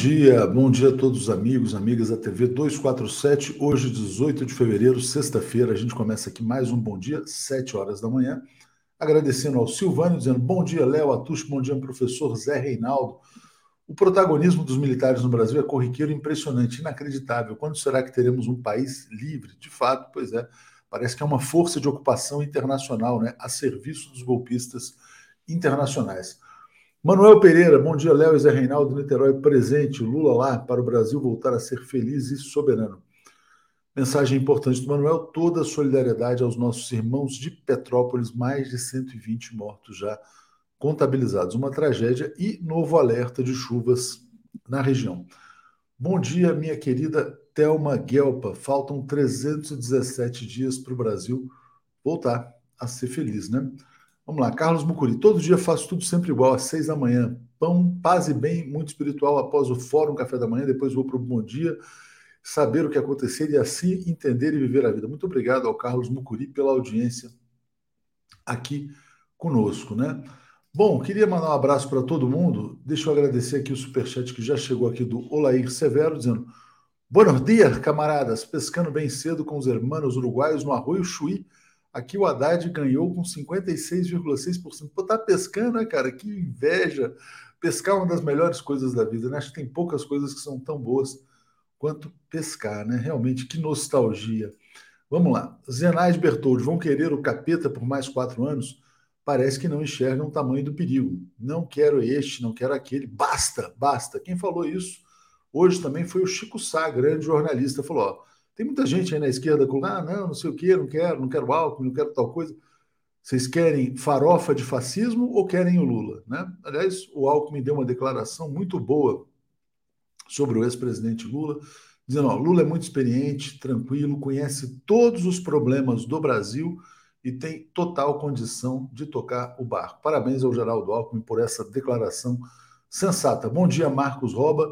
Bom dia, bom dia a todos os amigos, amigas da TV 247. Hoje, 18 de fevereiro, sexta-feira, a gente começa aqui mais um Bom Dia, 7 horas da manhã. Agradecendo ao Silvânio, dizendo bom dia, Léo Atush, bom dia, professor Zé Reinaldo. O protagonismo dos militares no Brasil é corriqueiro impressionante, inacreditável. Quando será que teremos um país livre? De fato, pois é, parece que é uma força de ocupação internacional, né, a serviço dos golpistas internacionais. Manuel Pereira, bom dia, Léo e Zé Reinaldo, Niterói presente, Lula lá, para o Brasil voltar a ser feliz e soberano. Mensagem importante do Manuel, toda a solidariedade aos nossos irmãos de Petrópolis, mais de 120 mortos já contabilizados. Uma tragédia e novo alerta de chuvas na região. Bom dia, minha querida Thelma Guelpa. Faltam 317 dias para o Brasil voltar a ser feliz, né? Vamos lá, Carlos Mucuri. Todo dia faço tudo sempre igual, às seis da manhã. Pão, paz e bem, muito espiritual após o fórum, café da manhã, depois vou para o bom dia, saber o que acontecer e assim entender e viver a vida. Muito obrigado ao Carlos Mucuri pela audiência aqui conosco, né? Bom, queria mandar um abraço para todo mundo. Deixa eu agradecer aqui o superchat que já chegou aqui do Olair Severo, dizendo: Buenos dias, camaradas, pescando bem cedo com os hermanos uruguaios no Arroio Chuí Aqui o Haddad ganhou com 56,6%. Pô, tá pescando, né, cara? Que inveja. Pescar é uma das melhores coisas da vida, né? Acho que tem poucas coisas que são tão boas quanto pescar, né? Realmente, que nostalgia. Vamos lá. Zenaide Bertoldi, vão querer o capeta por mais quatro anos? Parece que não enxergam o tamanho do perigo. Não quero este, não quero aquele. Basta, basta. Quem falou isso hoje também foi o Chico Sá, grande jornalista. Falou: ó, tem muita gente aí na esquerda com, ah, não, não sei o quê, não quero, não quero álcool, não quero tal coisa. Vocês querem farofa de fascismo ou querem o Lula? Né? Aliás, o Alckmin deu uma declaração muito boa sobre o ex-presidente Lula, dizendo: ó, Lula é muito experiente, tranquilo, conhece todos os problemas do Brasil e tem total condição de tocar o barco. Parabéns ao Geraldo Alckmin por essa declaração sensata. Bom dia, Marcos Roba.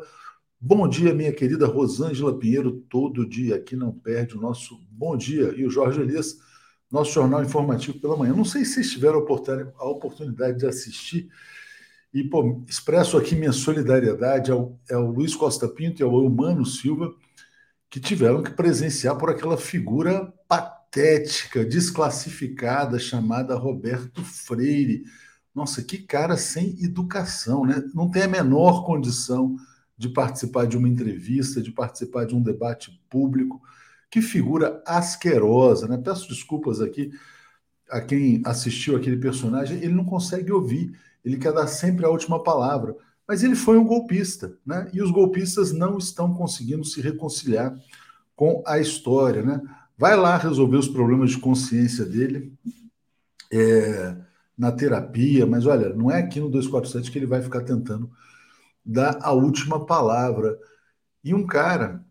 Bom dia, minha querida Rosângela Pinheiro, todo dia aqui não perde o nosso bom dia. E o Jorge Elias, nosso jornal informativo pela manhã. Não sei se vocês tiveram a oportunidade de assistir. E pô, expresso aqui minha solidariedade ao, ao Luiz Costa Pinto e ao Humano Silva, que tiveram que presenciar por aquela figura patética, desclassificada, chamada Roberto Freire. Nossa, que cara sem educação, né? Não tem a menor condição participar de uma entrevista, de participar de um debate público. Que figura asquerosa, né? Peço desculpas aqui a quem assistiu aquele personagem, ele não consegue ouvir, ele quer dar sempre a última palavra. Mas ele foi um golpista, né? E os golpistas não estão conseguindo se reconciliar com a história, né? Vai lá resolver os problemas de consciência dele é, na terapia, mas olha, não é aqui no 247 que ele vai ficar tentando dar a última palavra. E um cara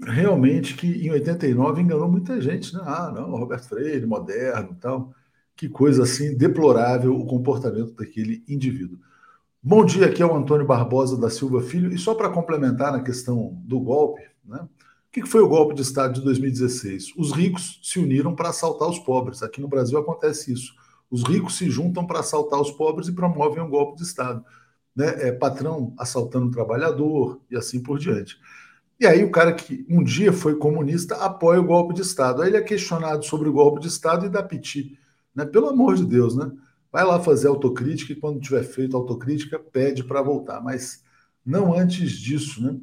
realmente que em 89 enganou muita gente, né? Ah, não, Roberto Freire, moderno, tal. Que coisa assim deplorável o comportamento daquele indivíduo. Bom dia, aqui é o Antônio Barbosa da Silva Filho. E só para complementar na questão do golpe, né? O que foi o golpe de Estado de 2016? Os ricos se uniram para assaltar os pobres. Aqui no Brasil acontece isso. Os ricos se juntam para assaltar os pobres e promovem um golpe de Estado né, é, patrão assaltando o trabalhador e assim por diante. E aí o cara que um dia foi comunista apoia o golpe de Estado. Aí ele é questionado sobre o golpe de Estado e dá piti. Né? Pelo amor de Deus, né? Vai lá fazer autocrítica e quando tiver feito autocrítica, pede para voltar. Mas não antes disso, né?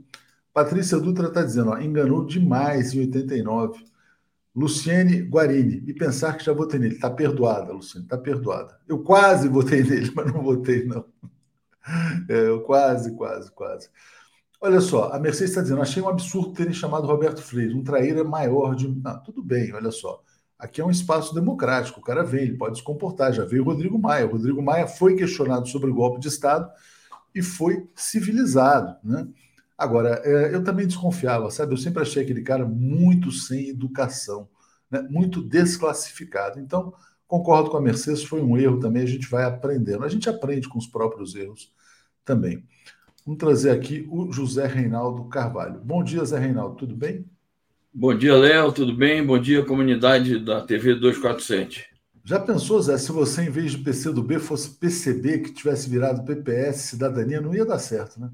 Patrícia Dutra está dizendo, ó, enganou demais em 89. Luciene Guarini, e pensar que já votei nele. Está perdoada, Luciene, está perdoada. Eu quase votei nele, mas não votei, não. É, quase, quase, quase. Olha só, a Mercedes está dizendo: achei um absurdo terem chamado Roberto Freire, um traíra maior de. Não, tudo bem, olha só. Aqui é um espaço democrático, o cara vem, ele pode se comportar. Já veio o Rodrigo Maia. O Rodrigo Maia foi questionado sobre o golpe de Estado e foi civilizado. Né? Agora, é, eu também desconfiava, sabe? Eu sempre achei aquele cara muito sem educação, né? muito desclassificado. Então, concordo com a Mercedes, foi um erro também, a gente vai aprendendo. A gente aprende com os próprios erros também. Vamos trazer aqui o José Reinaldo Carvalho. Bom dia, Zé Reinaldo, tudo bem? Bom dia, Léo, tudo bem? Bom dia, comunidade da TV 247. Já pensou, Zé, se você, em vez de PCdoB, fosse PCB, que tivesse virado PPS, Cidadania, não ia dar certo, né?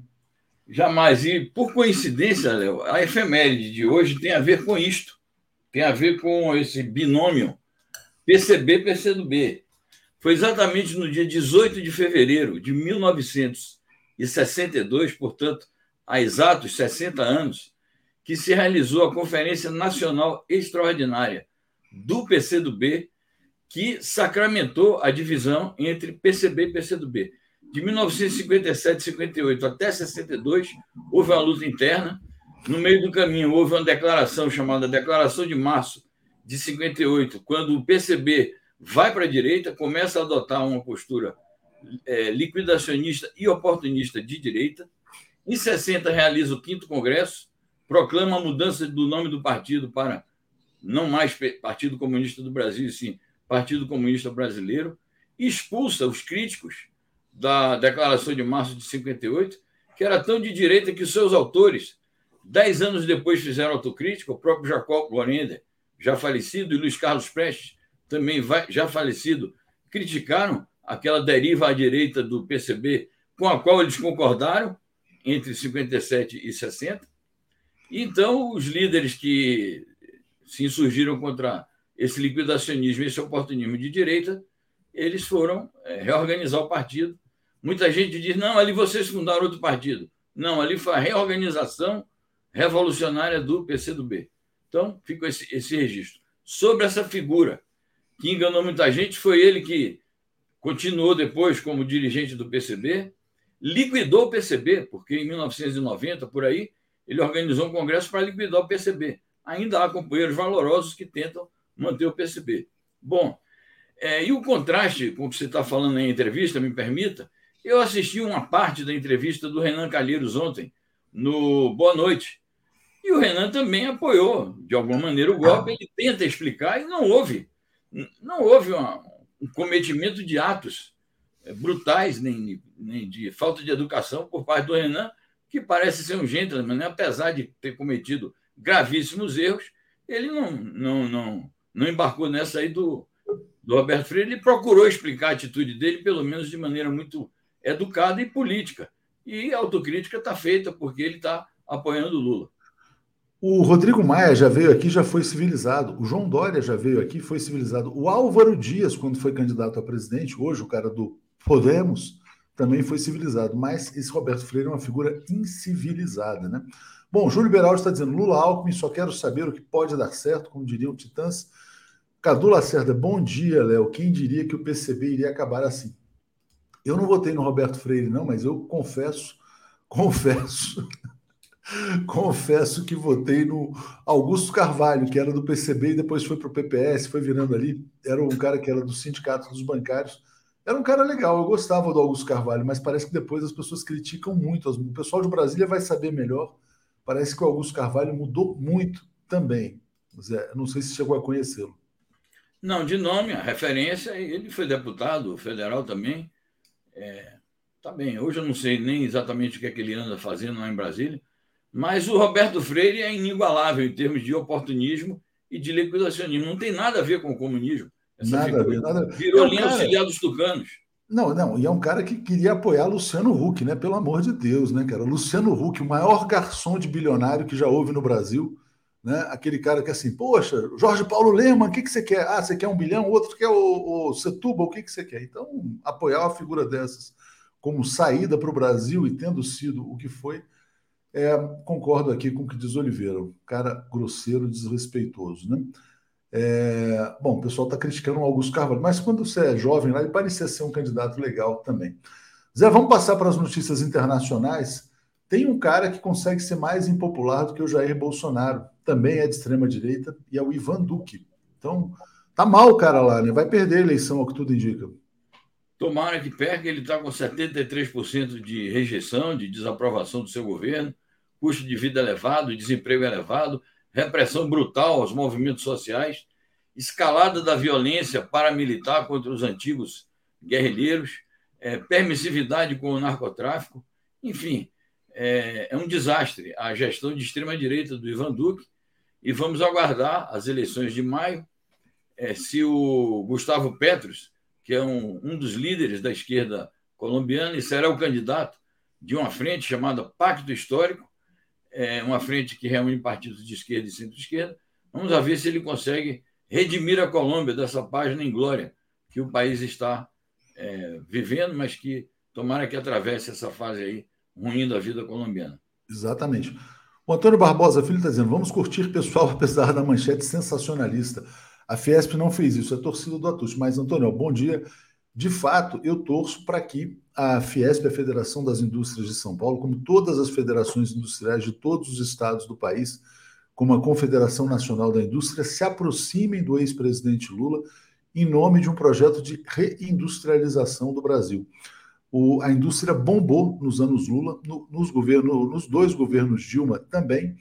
Jamais. E, por coincidência, Léo, a efeméride de hoje tem a ver com isto. Tem a ver com esse binômio PCB-PCdoB. Foi exatamente no dia 18 de fevereiro de 1962, portanto, há exatos 60 anos, que se realizou a Conferência Nacional Extraordinária do PCdoB, que sacramentou a divisão entre PCB e PCdoB. De 1957 58 até 62, houve uma luta interna. No meio do caminho, houve uma declaração chamada Declaração de Março de 58, quando o PCB vai para a direita, começa a adotar uma postura é, liquidacionista e oportunista de direita. Em 60, realiza o quinto congresso, proclama a mudança do nome do partido para não mais Partido Comunista do Brasil, sim Partido Comunista Brasileiro, expulsa os críticos da Declaração de Março de 58, que era tão de direita que seus autores, dez anos depois, fizeram autocrítica, o próprio Jacob Gorender, já falecido, e Luiz Carlos Prestes, também já falecido, criticaram aquela deriva à direita do PCB, com a qual eles concordaram entre 57 e 60. Então, os líderes que se insurgiram contra esse liquidacionismo, esse oportunismo de direita, eles foram é, reorganizar o partido. Muita gente diz: não, ali vocês fundaram outro partido. Não, ali foi a reorganização revolucionária do PCdoB. Então, fica esse, esse registro. Sobre essa figura que enganou muita gente, foi ele que continuou depois como dirigente do PCB, liquidou o PCB, porque em 1990, por aí, ele organizou um congresso para liquidar o PCB. Ainda há companheiros valorosos que tentam manter o PCB. Bom, é, e o contraste com o que você está falando na entrevista, me permita, eu assisti uma parte da entrevista do Renan Calheiros ontem, no Boa Noite. E o Renan também apoiou, de alguma maneira, o golpe. Ele tenta explicar e não houve. Não houve uma, um cometimento de atos é, brutais, nem, nem de falta de educação por parte do Renan, que parece ser um gentleman, né? apesar de ter cometido gravíssimos erros, ele não, não, não, não embarcou nessa aí do, do Roberto Freire. Ele procurou explicar a atitude dele, pelo menos de maneira muito educada e política. E a autocrítica está feita porque ele está apoiando o Lula. O Rodrigo Maia já veio aqui, já foi civilizado. O João Dória já veio aqui, foi civilizado. O Álvaro Dias, quando foi candidato a presidente, hoje o cara do Podemos, também foi civilizado. Mas esse Roberto Freire é uma figura incivilizada, né? Bom, Júlio Beraldo está dizendo: Lula Alckmin, só quero saber o que pode dar certo, como diriam Titãs. Cadu Lacerda, bom dia, Léo. Quem diria que o PCB iria acabar assim? Eu não votei no Roberto Freire, não, mas eu confesso, confesso, confesso que votei no Augusto Carvalho, que era do PCB e depois foi para o PPS, foi virando ali. Era um cara que era do Sindicato dos Bancários. Era um cara legal, eu gostava do Augusto Carvalho, mas parece que depois as pessoas criticam muito. O pessoal de Brasília vai saber melhor Parece que o Augusto Carvalho mudou muito também. Zé, não sei se chegou a conhecê-lo. Não, de nome, a referência, ele foi deputado federal também. É, tá bem, hoje eu não sei nem exatamente o que é que ele anda fazendo lá em Brasília, mas o Roberto Freire é inigualável em termos de oportunismo e de liquidacionismo. Não tem nada a ver com o comunismo. Nada a ver, nada Virou linha auxiliar dos tucanos. Não, não, e é um cara que queria apoiar Luciano Huck, né? Pelo amor de Deus, né, cara? Luciano Huck, o maior garçom de bilionário que já houve no Brasil, né? Aquele cara que assim, poxa, Jorge Paulo Lema, o que, que você quer? Ah, você quer um bilhão, o outro quer o, o Setúbal, o que, que você quer? Então, apoiar uma figura dessas como saída para o Brasil e tendo sido o que foi, é, concordo aqui com o que diz Oliveira, um cara grosseiro, desrespeitoso, né? É, bom, o pessoal está criticando o Augusto Carvalho, mas quando você é jovem lá, ele parecia ser um candidato legal também. Zé, vamos passar para as notícias internacionais. Tem um cara que consegue ser mais impopular do que o Jair Bolsonaro, também é de extrema direita, e é o Ivan Duque. Então, tá mal o cara lá, né? Vai perder a eleição, ao que tudo indica. Tomara que perca, ele está com 73% de rejeição, de desaprovação do seu governo, custo de vida elevado, desemprego elevado, repressão brutal aos movimentos sociais, escalada da violência paramilitar contra os antigos guerrilheiros, é, permissividade com o narcotráfico, enfim, é, é um desastre a gestão de extrema-direita do Ivan Duque e vamos aguardar as eleições de maio, é, se o Gustavo Petros, que é um, um dos líderes da esquerda colombiana e será o candidato de uma frente chamada Pacto Histórico, é uma frente que reúne partidos de esquerda e centro-esquerda. Vamos ver se ele consegue redimir a Colômbia dessa página em glória que o país está é, vivendo, mas que tomara que atravesse essa fase aí ruim da vida colombiana. Exatamente. O Antônio Barbosa Filho está dizendo: vamos curtir, pessoal, apesar da manchete sensacionalista. A Fiesp não fez isso, é torcida do Atush. Mas, Antônio, bom dia. De fato, eu torço para que a Fiesp, a Federação das Indústrias de São Paulo, como todas as federações industriais de todos os estados do país, como a Confederação Nacional da Indústria, se aproximem do ex-presidente Lula em nome de um projeto de reindustrialização do Brasil. O, a indústria bombou nos anos Lula, no, nos, governo, nos dois governos Dilma também,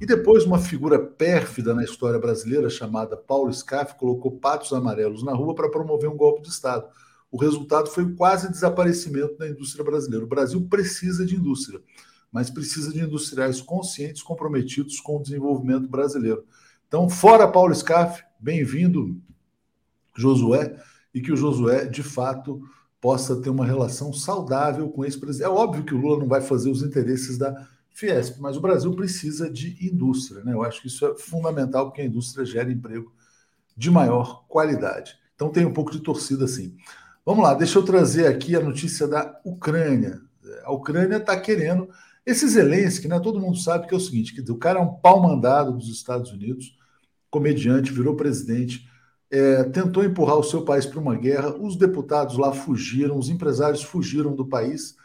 e depois uma figura pérfida na história brasileira chamada Paulo Scaff colocou patos amarelos na rua para promover um golpe de Estado o resultado foi quase desaparecimento da indústria brasileira. O Brasil precisa de indústria, mas precisa de industriais conscientes, comprometidos com o desenvolvimento brasileiro. Então, fora Paulo Scaff, bem-vindo, Josué, e que o Josué, de fato, possa ter uma relação saudável com esse presidente. É óbvio que o Lula não vai fazer os interesses da Fiesp, mas o Brasil precisa de indústria. Né? Eu acho que isso é fundamental, porque a indústria gera emprego de maior qualidade. Então tem um pouco de torcida, sim. Vamos lá, deixa eu trazer aqui a notícia da Ucrânia. A Ucrânia está querendo. Esse Zelensky, né, todo mundo sabe que é o seguinte: que o cara é um pau mandado dos Estados Unidos, comediante, virou presidente, é, tentou empurrar o seu país para uma guerra. Os deputados lá fugiram, os empresários fugiram do país,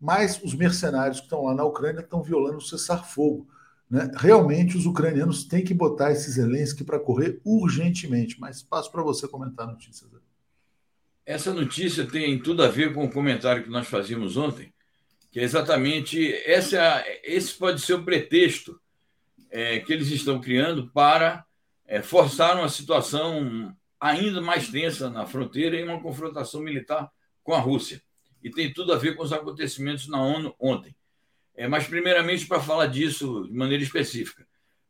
mas os mercenários que estão lá na Ucrânia estão violando o cessar-fogo. Né? Realmente, os ucranianos têm que botar esse Zelensky para correr urgentemente. Mas passo para você comentar a notícia. Essa notícia tem tudo a ver com o comentário que nós fazíamos ontem, que é exatamente essa, esse pode ser o pretexto é, que eles estão criando para é, forçar uma situação ainda mais tensa na fronteira e uma confrontação militar com a Rússia. E tem tudo a ver com os acontecimentos na ONU ontem. É, mas, primeiramente, para falar disso de maneira específica,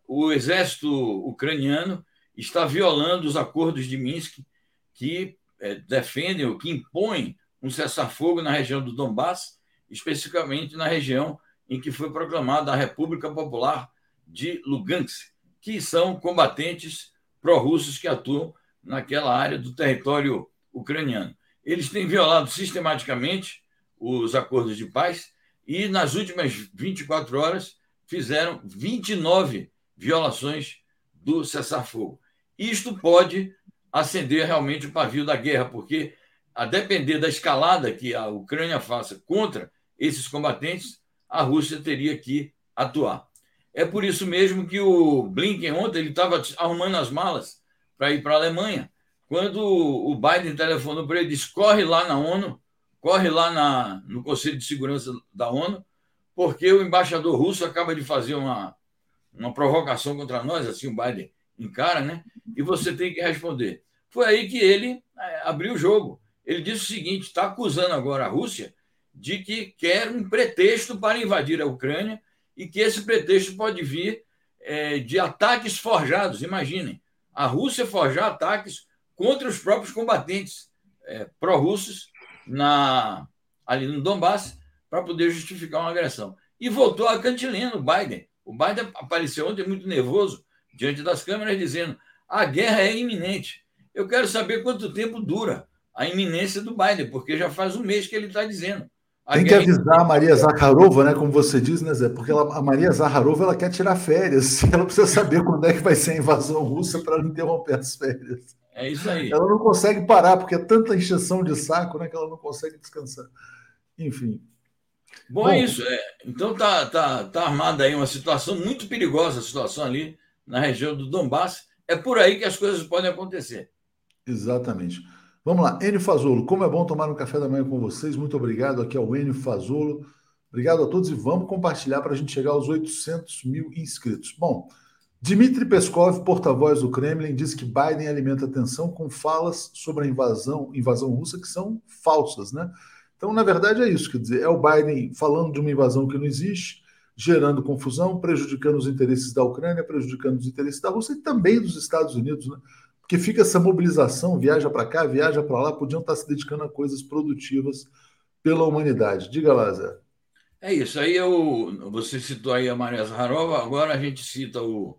o exército ucraniano está violando os acordos de Minsk que é, defendem ou que impõem um cessar-fogo na região do Donbass, especificamente na região em que foi proclamada a República Popular de Lugansk, que são combatentes pró-russos que atuam naquela área do território ucraniano. Eles têm violado sistematicamente os acordos de paz e, nas últimas 24 horas, fizeram 29 violações do cessar-fogo. Isto pode acender realmente o pavio da guerra, porque, a depender da escalada que a Ucrânia faça contra esses combatentes, a Rússia teria que atuar. É por isso mesmo que o Blinken ontem ele estava arrumando as malas para ir para a Alemanha, quando o Biden telefonou para ele disse: corre lá na ONU, corre lá na, no Conselho de Segurança da ONU, porque o embaixador russo acaba de fazer uma, uma provocação contra nós, assim o Biden encara, né? E você tem que responder. Foi aí que ele é, abriu o jogo. Ele disse o seguinte: está acusando agora a Rússia de que quer um pretexto para invadir a Ucrânia e que esse pretexto pode vir é, de ataques forjados. Imaginem, a Rússia forjar ataques contra os próprios combatentes é, pró-russos na ali no Donbass para poder justificar uma agressão. E voltou a cantilena o Biden. O Biden apareceu ontem muito nervoso diante das câmeras dizendo: a guerra é iminente. Eu quero saber quanto tempo dura a iminência do Biden, porque já faz um mês que ele está dizendo. Tem que avisar a Maria Zakharova, né? Como você diz, né, Zé? Porque ela, a Maria Zakharova ela quer tirar férias. Ela precisa saber quando é que vai ser a invasão russa para não interromper as férias. É isso aí. Ela não consegue parar, porque é tanta encheção de saco né, que ela não consegue descansar. Enfim. Bom, Bom é isso. É, então tá, tá, tá armada aí uma situação muito perigosa, a situação ali na região do Donbass. É por aí que as coisas podem acontecer. Exatamente. Vamos lá, Enio Fazolo, como é bom tomar um café da manhã com vocês. Muito obrigado aqui ao Enio Fazolo. Obrigado a todos e vamos compartilhar para a gente chegar aos 800 mil inscritos. Bom, Dmitry Peskov, porta-voz do Kremlin, diz que Biden alimenta tensão com falas sobre a invasão, invasão russa que são falsas, né? Então, na verdade, é isso, quer dizer, é o Biden falando de uma invasão que não existe, gerando confusão, prejudicando os interesses da Ucrânia, prejudicando os interesses da Rússia e também dos Estados Unidos, né? Porque fica essa mobilização, viaja para cá, viaja para lá, podiam estar se dedicando a coisas produtivas pela humanidade. Diga lá, Zé. É isso. Aí eu, você citou aí a Maria Zaharova, agora a gente cita o,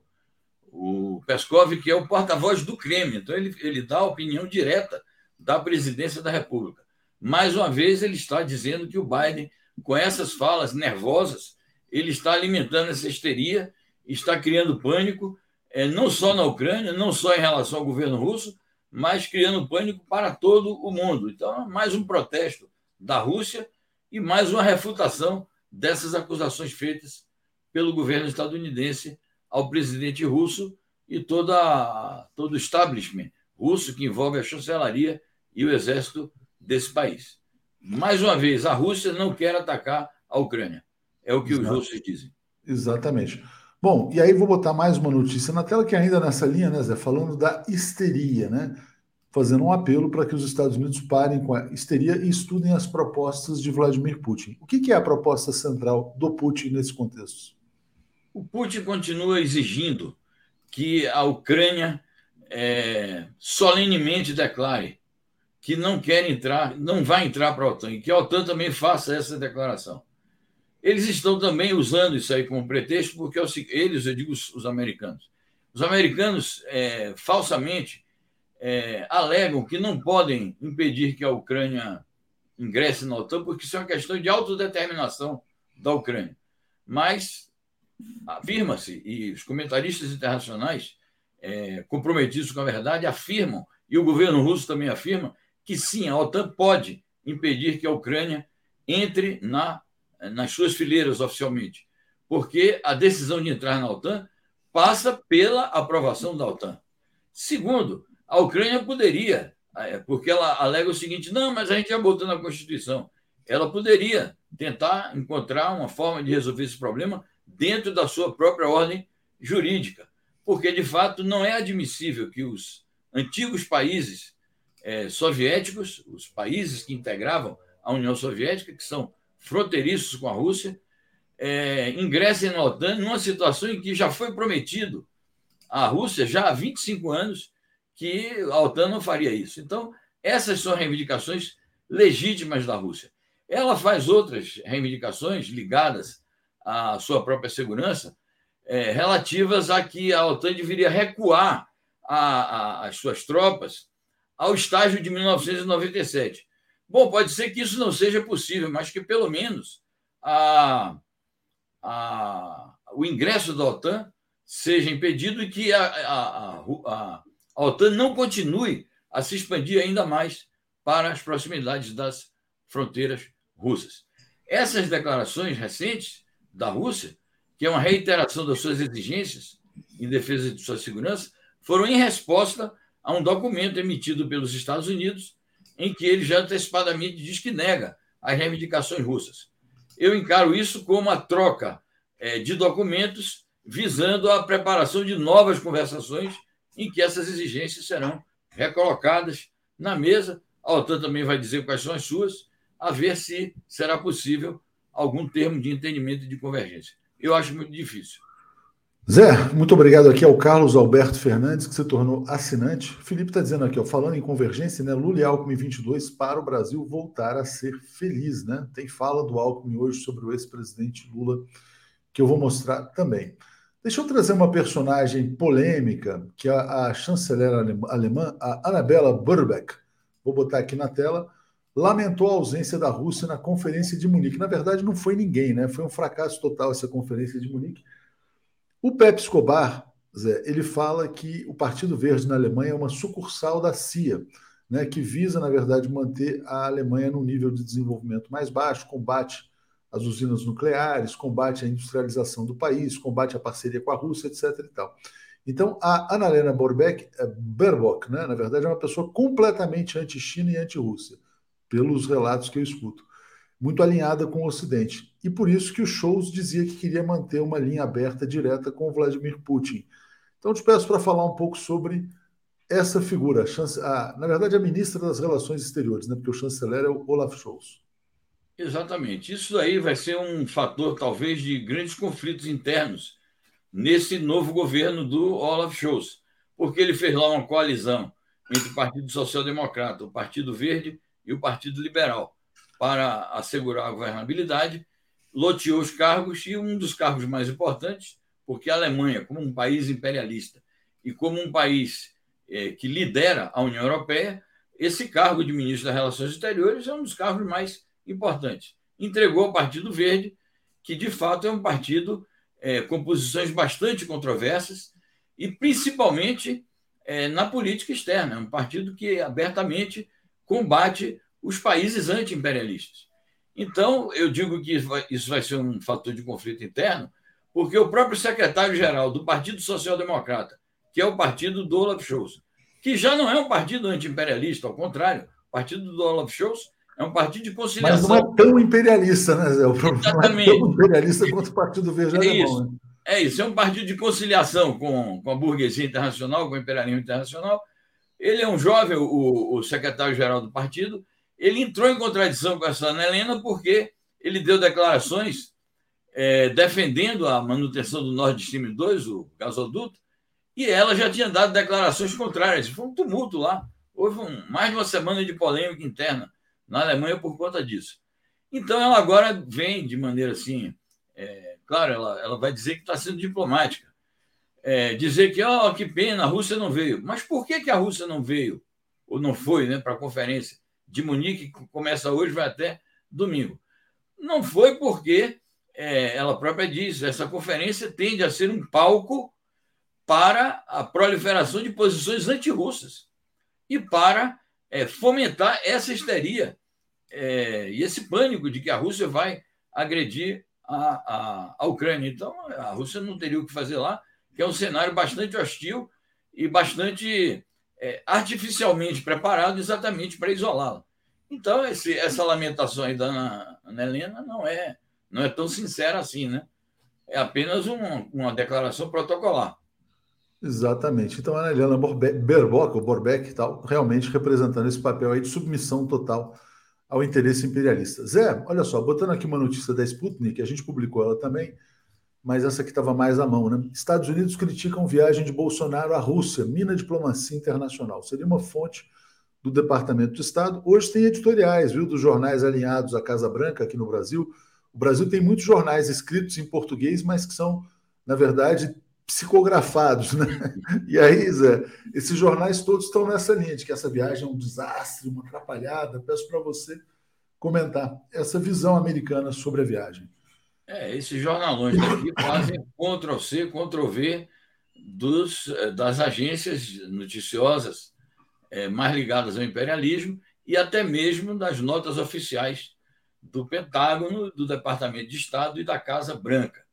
o Peskov, que é o porta-voz do Kremlin. Então, ele, ele dá a opinião direta da presidência da República. Mais uma vez, ele está dizendo que o Biden, com essas falas nervosas, ele está alimentando essa histeria, está criando pânico, não só na Ucrânia, não só em relação ao governo russo, mas criando pânico para todo o mundo. Então, mais um protesto da Rússia e mais uma refutação dessas acusações feitas pelo governo estadunidense ao presidente russo e toda, todo o establishment russo que envolve a chancelaria e o exército desse país. Mais uma vez, a Rússia não quer atacar a Ucrânia. É o que Exato. os russos dizem. Exatamente. Bom, e aí vou botar mais uma notícia na tela, que ainda nessa linha, né, Zé, falando da histeria, né? Fazendo um apelo para que os Estados Unidos parem com a histeria e estudem as propostas de Vladimir Putin. O que é a proposta central do Putin nesse contexto? O Putin continua exigindo que a Ucrânia é, solenemente declare que não quer entrar, não vai entrar para a OTAN, e que a OTAN também faça essa declaração. Eles estão também usando isso aí como pretexto, porque eles, eu digo os, os americanos, os americanos é, falsamente é, alegam que não podem impedir que a Ucrânia ingresse na OTAN, porque isso é uma questão de autodeterminação da Ucrânia. Mas afirma-se, e os comentaristas internacionais é, comprometidos com a verdade afirmam, e o governo russo também afirma, que sim, a OTAN pode impedir que a Ucrânia entre na, nas suas fileiras oficialmente, porque a decisão de entrar na OTAN passa pela aprovação da OTAN. Segundo, a Ucrânia poderia, é, porque ela alega o seguinte: não, mas a gente já botou na Constituição. Ela poderia tentar encontrar uma forma de resolver esse problema dentro da sua própria ordem jurídica, porque de fato não é admissível que os antigos países é, soviéticos, os países que integravam a União Soviética, que são fronteiriços com a Rússia, é, ingressem na OTAN numa situação em que já foi prometido à Rússia, já há 25 anos, que a OTAN não faria isso. Então, essas são reivindicações legítimas da Rússia. Ela faz outras reivindicações ligadas a sua própria segurança, é, relativas a que a OTAN deveria recuar a, a, as suas tropas ao estágio de 1997. Bom, pode ser que isso não seja possível, mas que pelo menos a, a, o ingresso da OTAN seja impedido e que a, a, a, a OTAN não continue a se expandir ainda mais para as proximidades das fronteiras russas. Essas declarações recentes da Rússia, que é uma reiteração das suas exigências em defesa de sua segurança, foram em resposta a um documento emitido pelos Estados Unidos, em que ele já antecipadamente diz que nega as reivindicações russas. Eu encaro isso como uma troca é, de documentos visando a preparação de novas conversações em que essas exigências serão recolocadas na mesa. A OTAN também vai dizer quais são as suas, a ver se será possível algum termo de entendimento e de convergência. Eu acho muito difícil. Zé, muito obrigado aqui ao Carlos Alberto Fernandes, que se tornou assinante. Felipe está dizendo aqui, ó, falando em convergência, né? Lula e Alckmin 22 para o Brasil voltar a ser feliz, né? Tem fala do Alckmin hoje sobre o ex-presidente Lula, que eu vou mostrar também. Deixa eu trazer uma personagem polêmica, que é a chanceler alemã, a Annabella Burbeck. Vou botar aqui na tela lamentou a ausência da Rússia na Conferência de Munique. Na verdade, não foi ninguém, né? Foi um fracasso total essa Conferência de Munique. O Pepe Escobar, Zé, ele fala que o Partido Verde na Alemanha é uma sucursal da CIA, né, que visa, na verdade, manter a Alemanha num nível de desenvolvimento mais baixo, combate as usinas nucleares, combate a industrialização do país, combate a parceria com a Rússia, etc. E tal. Então, a Annalena Baerbock, é, Baerbock né, na verdade, é uma pessoa completamente anti-China e anti-Rússia pelos relatos que eu escuto, muito alinhada com o Ocidente. E por isso que o Scholz dizia que queria manter uma linha aberta direta com Vladimir Putin. Então, te peço para falar um pouco sobre essa figura, a, na verdade, a ministra das Relações Exteriores, né, porque o chanceler é o Olaf Scholz. Exatamente. Isso aí vai ser um fator, talvez, de grandes conflitos internos nesse novo governo do Olaf Scholz, porque ele fez lá uma coalizão entre o Partido Social Democrata, o Partido Verde e o Partido Liberal para assegurar a governabilidade loteou os cargos e um dos cargos mais importantes, porque a Alemanha, como um país imperialista e como um país é, que lidera a União Europeia, esse cargo de ministro das Relações Exteriores é um dos cargos mais importantes. Entregou ao Partido Verde, que de fato é um partido é, com posições bastante controversas e principalmente é, na política externa. É um partido que abertamente combate os países anti-imperialistas. Então, eu digo que isso vai ser um fator de conflito interno, porque o próprio secretário-geral do Partido Social Democrata, que é o partido do Olaf Scholz, que já não é um partido anti-imperialista, ao contrário, o partido do Olaf Scholz é um partido de conciliação. Mas não é tão imperialista, né, Zé? O problema Exatamente. é tão imperialista quanto o Partido Verde é Alemão. Isso. Né? É isso, é um partido de conciliação com, com a burguesia internacional, com o imperialismo internacional. Ele é um jovem, o, o secretário-geral do partido. Ele entrou em contradição com essa Ana Helena porque ele deu declarações é, defendendo a manutenção do Nord Stream 2, o gasoduto, e ela já tinha dado declarações contrárias. Foi um tumulto lá. Houve um, mais de uma semana de polêmica interna na Alemanha por conta disso. Então, ela agora vem de maneira assim. É, claro, ela, ela vai dizer que está sendo diplomática. É, dizer que, oh, que pena, a Rússia não veio. Mas por que, que a Rússia não veio? Ou não foi né, para a conferência de Munique, que começa hoje, vai até domingo. Não foi porque, é, ela própria diz, essa conferência tende a ser um palco para a proliferação de posições antirrussas e para é, fomentar essa histeria é, e esse pânico de que a Rússia vai agredir a, a, a, Ucrânia. Então, a Rússia não teria o que fazer lá, que é um cenário bastante hostil e bastante é, artificialmente preparado exatamente para isolá-la. Então, esse, essa lamentação aí da Ana, Ana, Helena não é, não é tão sincera assim, né? É apenas um, uma declaração protocolar. Exatamente. Então, a Ana Helena Baerbock, ou Borbeck tal, realmente representando esse papel aí de submissão total ao interesse imperialista. Zé, olha só, botando aqui uma notícia da Sputnik, a gente publicou ela também, mas essa aqui estava mais à mão, né? Estados Unidos criticam viagem de Bolsonaro à Rússia, mina diplomacia internacional. Seria uma fonte do Departamento de Estado. Hoje tem editoriais, viu, dos jornais alinhados à Casa Branca aqui no Brasil. O Brasil tem muitos jornais escritos em português, mas que são, na verdade, psicografados, né? E aí, Zé, esses jornais todos estão nessa linha de que essa viagem é um desastre, uma atrapalhada. Peço para você comentar essa visão americana sobre a viagem. É, esses jornalões daqui fazem Ctrl-C, Ctrl-V dos, eh, das agências noticiosas é, mais ligadas ao imperialismo e até mesmo das notas oficiais do Pentágono, do Departamento de Estado e da Casa Branca.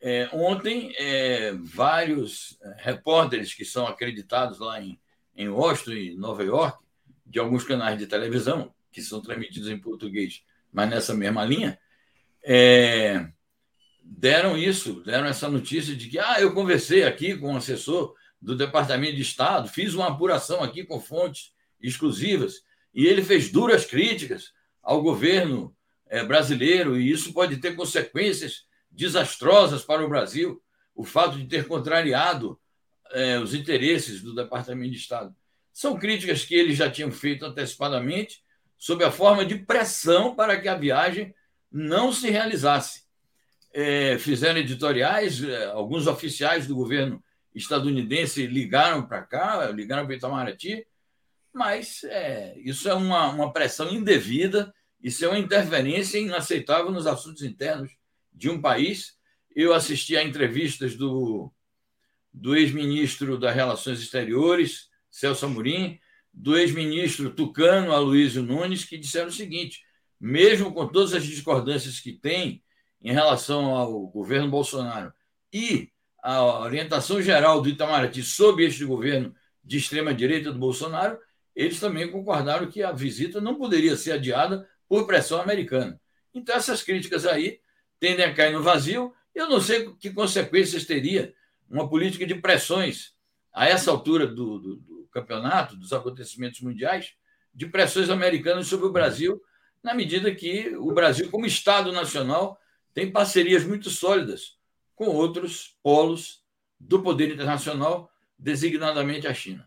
É, ontem, é, vários é, repórteres que são acreditados lá em, em Washington e Nova York, de alguns canais de televisão, que são transmitidos em português, mas nessa mesma linha, é, deram isso, deram essa notícia de que ah, eu conversei aqui com um assessor do Departamento de Estado, fiz uma apuração aqui com fontes exclusivas, e ele fez duras críticas ao governo é, brasileiro, e isso pode ter consequências desastrosas para o Brasil, o fato de ter contrariado é, os interesses do Departamento de Estado. São críticas que eles já tinham feito antecipadamente, sob a forma de pressão para que a viagem não se realizasse. É, fizeram editoriais, é, alguns oficiais do governo estadunidense ligaram para cá, ligaram para Itamaraty, mas é, isso é uma, uma pressão indevida, isso é uma interferência inaceitável nos assuntos internos de um país. Eu assisti a entrevistas do, do ex-ministro das Relações Exteriores, Celso Amorim, do ex-ministro tucano, Aloysio Nunes, que disseram o seguinte: mesmo com todas as discordâncias que tem em relação ao governo Bolsonaro e a orientação geral do Itamaraty sob este governo de extrema-direita do Bolsonaro, eles também concordaram que a visita não poderia ser adiada por pressão americana. Então, essas críticas aí tendem a cair no vazio. Eu não sei que consequências teria uma política de pressões a essa altura do, do, do campeonato, dos acontecimentos mundiais, de pressões americanas sobre o Brasil, na medida que o Brasil, como Estado nacional, tem parcerias muito sólidas com outros polos do poder internacional, designadamente a China.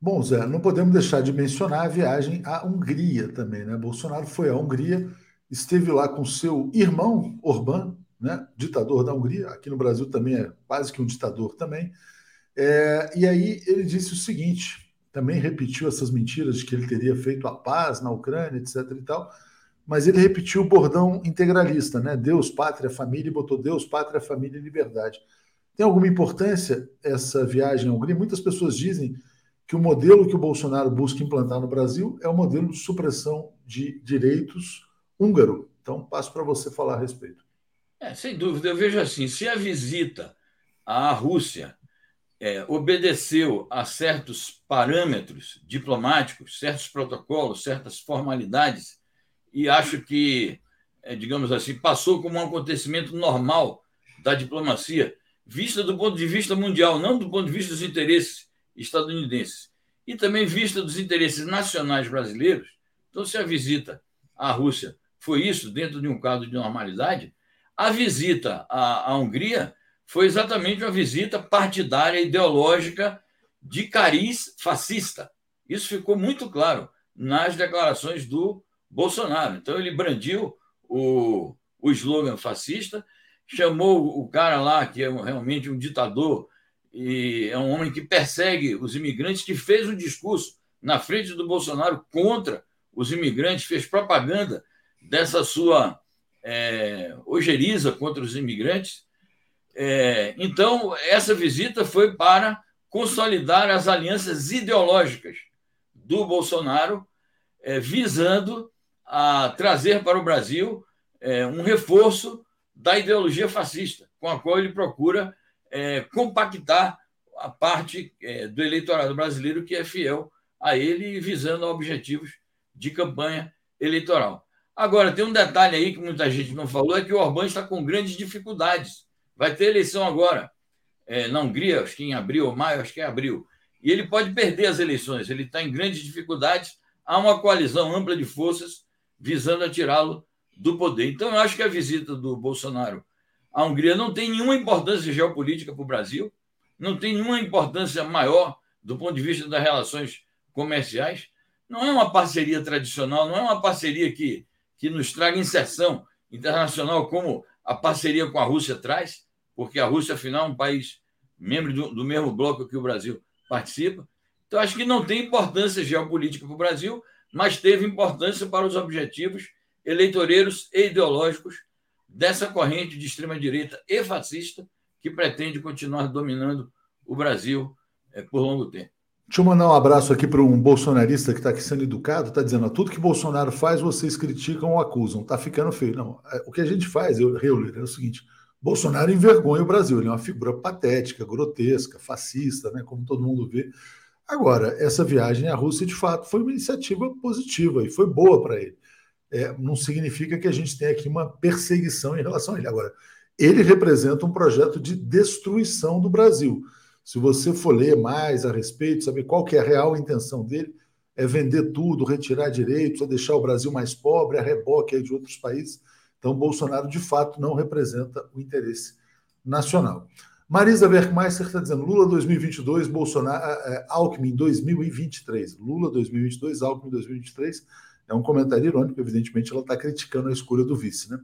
Bom, Zé, não podemos deixar de mencionar a viagem à Hungria também, né? Bolsonaro foi à Hungria esteve lá com seu irmão Orbán, né, ditador da Hungria, aqui no Brasil também é quase que um ditador também. É, e aí ele disse o seguinte: também repetiu essas mentiras de que ele teria feito a paz na Ucrânia, etc. e tal, mas ele repetiu o bordão integralista, né? Deus, pátria, família, e botou Deus, pátria, família e liberdade. Tem alguma importância essa viagem à Hungria? Muitas pessoas dizem que o modelo que o Bolsonaro busca implantar no Brasil é o modelo de supressão de direitos húngaro. Então, passo para você falar a respeito. É, sem dúvida, eu vejo assim: se a visita à Rússia é, obedeceu a certos parâmetros diplomáticos, certos protocolos, certas formalidades, e acho que, é, digamos assim, passou como um acontecimento normal da diplomacia, vista do ponto de vista mundial, não do ponto de vista dos interesses estadunidenses, e também vista dos interesses nacionais brasileiros. Então, se a visita à Rússia foi isso, dentro de um quadro de normalidade, a visita à, à Hungria foi exatamente uma visita partidária, ideológica, de cariz fascista. Isso ficou muito claro nas declarações do Bolsonaro. Então, ele brandiu o, o slogan fascista, chamou o cara lá, que é realmente um ditador, e é um homem que persegue os imigrantes, que fez um discurso na frente do Bolsonaro contra os imigrantes, fez propaganda dessa sua é, ojeriza contra os imigrantes. É, então, essa visita foi para consolidar as alianças ideológicas do Bolsonaro, é, visando a trazer para o Brasil é, um reforço da ideologia fascista, com a qual ele procura é, compactar a parte é, do eleitorado brasileiro que é fiel a ele, visando objetivos de campanha eleitoral. Agora, tem um detalhe aí que muita gente não falou: é que o Orbán está com grandes dificuldades. Vai ter eleição agora, é, na Hungria, acho que em abril ou maio, acho que é abril. E ele pode perder as eleições, ele está em grandes dificuldades. Há uma coalizão ampla de forças visando tirá-lo do poder. Então, eu acho que a visita do Bolsonaro à Hungria não tem nenhuma importância geopolítica para o Brasil, não tem nenhuma importância maior do ponto de vista das relações comerciais. Não é uma parceria tradicional, não é uma parceria que, que nos traga inserção internacional como a parceria com a Rússia traz, porque a Rússia, afinal, é um país membro do, do mesmo bloco que o Brasil participa. Então, acho que não tem importância geopolítica para o Brasil, mas teve importância para os objetivos eleitoreiros e ideológicos dessa corrente de extrema-direita e fascista que pretende continuar dominando o Brasil é, por longo tempo. Deixa eu mandar um abraço aqui para um bolsonarista que está aqui sendo educado, está dizendo, tudo que Bolsonaro faz, vocês criticam ou acusam. Está ficando feio. Não, é, o que a gente faz, eu, Euler, é o seguinte, Bolsonaro envergonha o Brasil, ele é uma figura patética, grotesca, fascista, né, como todo mundo vê. Agora, essa viagem à Rússia, de fato, foi uma iniciativa positiva e foi boa para ele. É, não significa que a gente tenha aqui uma perseguição em relação a ele. Agora, ele representa um projeto de destruição do Brasil. Se você for ler mais a respeito, saber qual que é a real intenção dele, é vender tudo, retirar direitos, é deixar o Brasil mais pobre, a reboque de outros países. Então, Bolsonaro, de fato, não representa o interesse nacional. Marisa Werkmeister está dizendo Lula 2022, Bolsonaro, é, Alckmin 2023. Lula 2022, Alckmin 2023. É um comentário irônico, evidentemente, ela está criticando a escolha do vice. Né?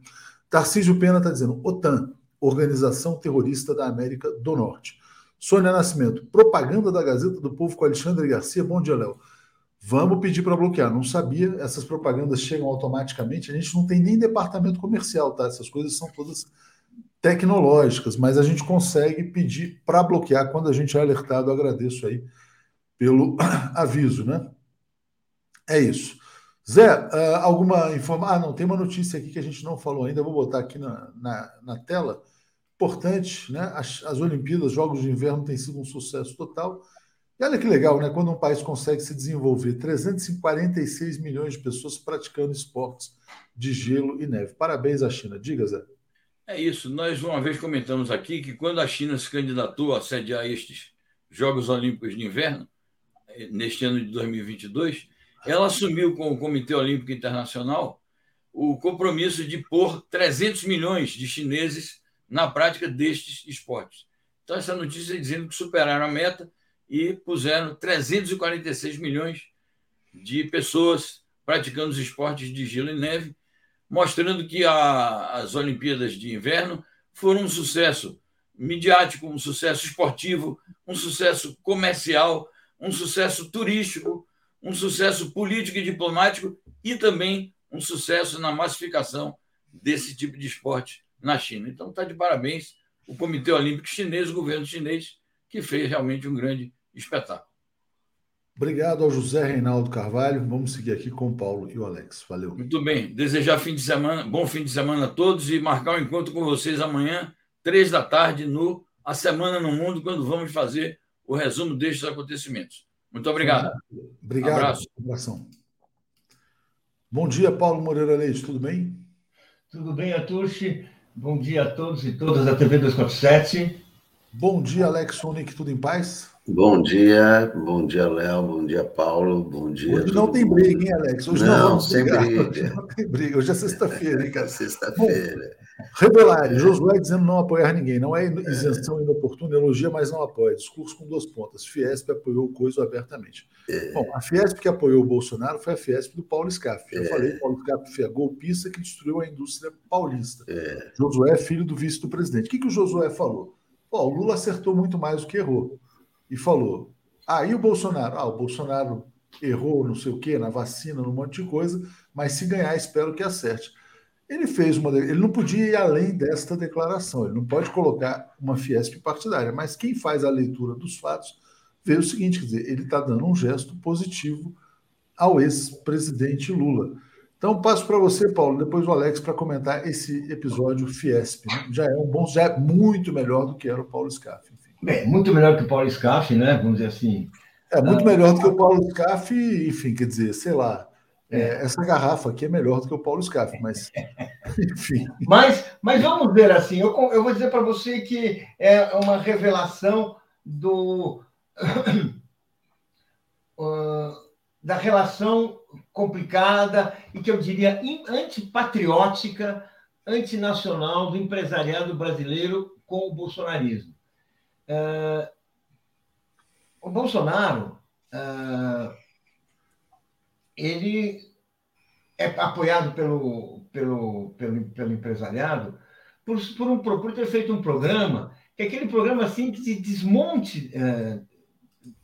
Tarcísio Pena está dizendo OTAN, Organização Terrorista da América do Norte. Sônia Nascimento, propaganda da Gazeta do Povo com Alexandre Garcia. Bom dia, Léo. Vamos pedir para bloquear. Não sabia, essas propagandas chegam automaticamente. A gente não tem nem departamento comercial, tá? Essas coisas são todas tecnológicas, mas a gente consegue pedir para bloquear quando a gente é alertado. agradeço aí pelo aviso, né? É isso. Zé, uh, alguma informação? Ah, não, tem uma notícia aqui que a gente não falou ainda, vou botar aqui na, na, na tela. Importante, né? As, as Olimpíadas, Jogos de Inverno, têm sido um sucesso total. E olha que legal, né? Quando um país consegue se desenvolver, 346 milhões de pessoas praticando esportes de gelo e neve. Parabéns à China. Diga, Zé. É isso. Nós uma vez comentamos aqui que quando a China se candidatou a sediar estes Jogos Olímpicos de Inverno, eh, neste ano de 2022, ela assumiu com o Comitê Olímpico Internacional o compromisso de pôr 300 milhões de chineses na prática destes esportes. Então, essa notícia é dizendo que superaram a meta e puseram 346 milhões de pessoas praticando os esportes de gelo e neve mostrando que a, as Olimpíadas de Inverno foram um sucesso midiático, um sucesso esportivo, um sucesso comercial, um sucesso turístico, um sucesso político e diplomático e também um sucesso na massificação desse tipo de esporte na China. Então, está de parabéns o Comitê Olímpico Chinês, o governo chinês, que fez realmente um grande espetáculo. Obrigado ao José Reinaldo Carvalho. Vamos seguir aqui com o Paulo e o Alex. Valeu. Muito bem. Desejar fim de semana, bom fim de semana a todos e marcar um encontro com vocês amanhã, três da tarde, no A Semana no Mundo, quando vamos fazer o resumo destes acontecimentos. Muito obrigado. Obrigado. Abraço. Abração. Bom dia, Paulo Moreira Leite. Tudo bem? Tudo bem, Atushi. Bom dia a todos e todas da TV 247. Bom dia, Alex Sonic, tudo em paz? Bom dia, bom dia, Léo, bom dia, Paulo, bom dia. Hoje não tem briga, hein, Alex? Hoje não, não sem briga. Hoje não tem briga, hoje é sexta-feira, hein, cara? Sexta-feira. Revelare, Josué dizendo não apoiar ninguém. Não é isenção é. inoportuna, elogia, mas não apoia. Discurso com duas pontas. Fiesp apoiou o Coiso abertamente. É. Bom, a Fiesp que apoiou o Bolsonaro foi a Fiesp do Paulo Scaff. Eu é. falei, Paulo Scaff foi a golpista que destruiu a indústria paulista. É. Josué é filho do vice do presidente. O que, que o Josué falou? Pô, o Lula acertou muito mais do que errou. E falou. Aí ah, o Bolsonaro? Ah, o Bolsonaro errou, não sei o quê, na vacina, num monte de coisa, mas se ganhar, espero que acerte. Ele fez uma. Ele não podia ir além desta declaração, ele não pode colocar uma Fiesp partidária, mas quem faz a leitura dos fatos vê o seguinte: quer dizer, ele está dando um gesto positivo ao ex-presidente Lula. Então, passo para você, Paulo, depois o Alex, para comentar esse episódio Fiesp. Né? Já é um bom, já é muito melhor do que era o Paulo Scaff. Bem, muito melhor que o Paulo Scaff, né? Vamos dizer assim. É muito melhor do que o Paulo Scaff, enfim, quer dizer, sei lá. É, essa garrafa aqui é melhor do que o Paulo Scaff, mas enfim. Mas, mas vamos ver assim, eu, eu vou dizer para você que é uma revelação do uh, da relação complicada e que eu diria antipatriótica, antinacional do empresariado brasileiro com o bolsonarismo. Uh, o Bolsonaro uh, ele é apoiado pelo, pelo, pelo, pelo empresariado por, por, um, por ter feito um programa, que é aquele programa assim que de desmonte é,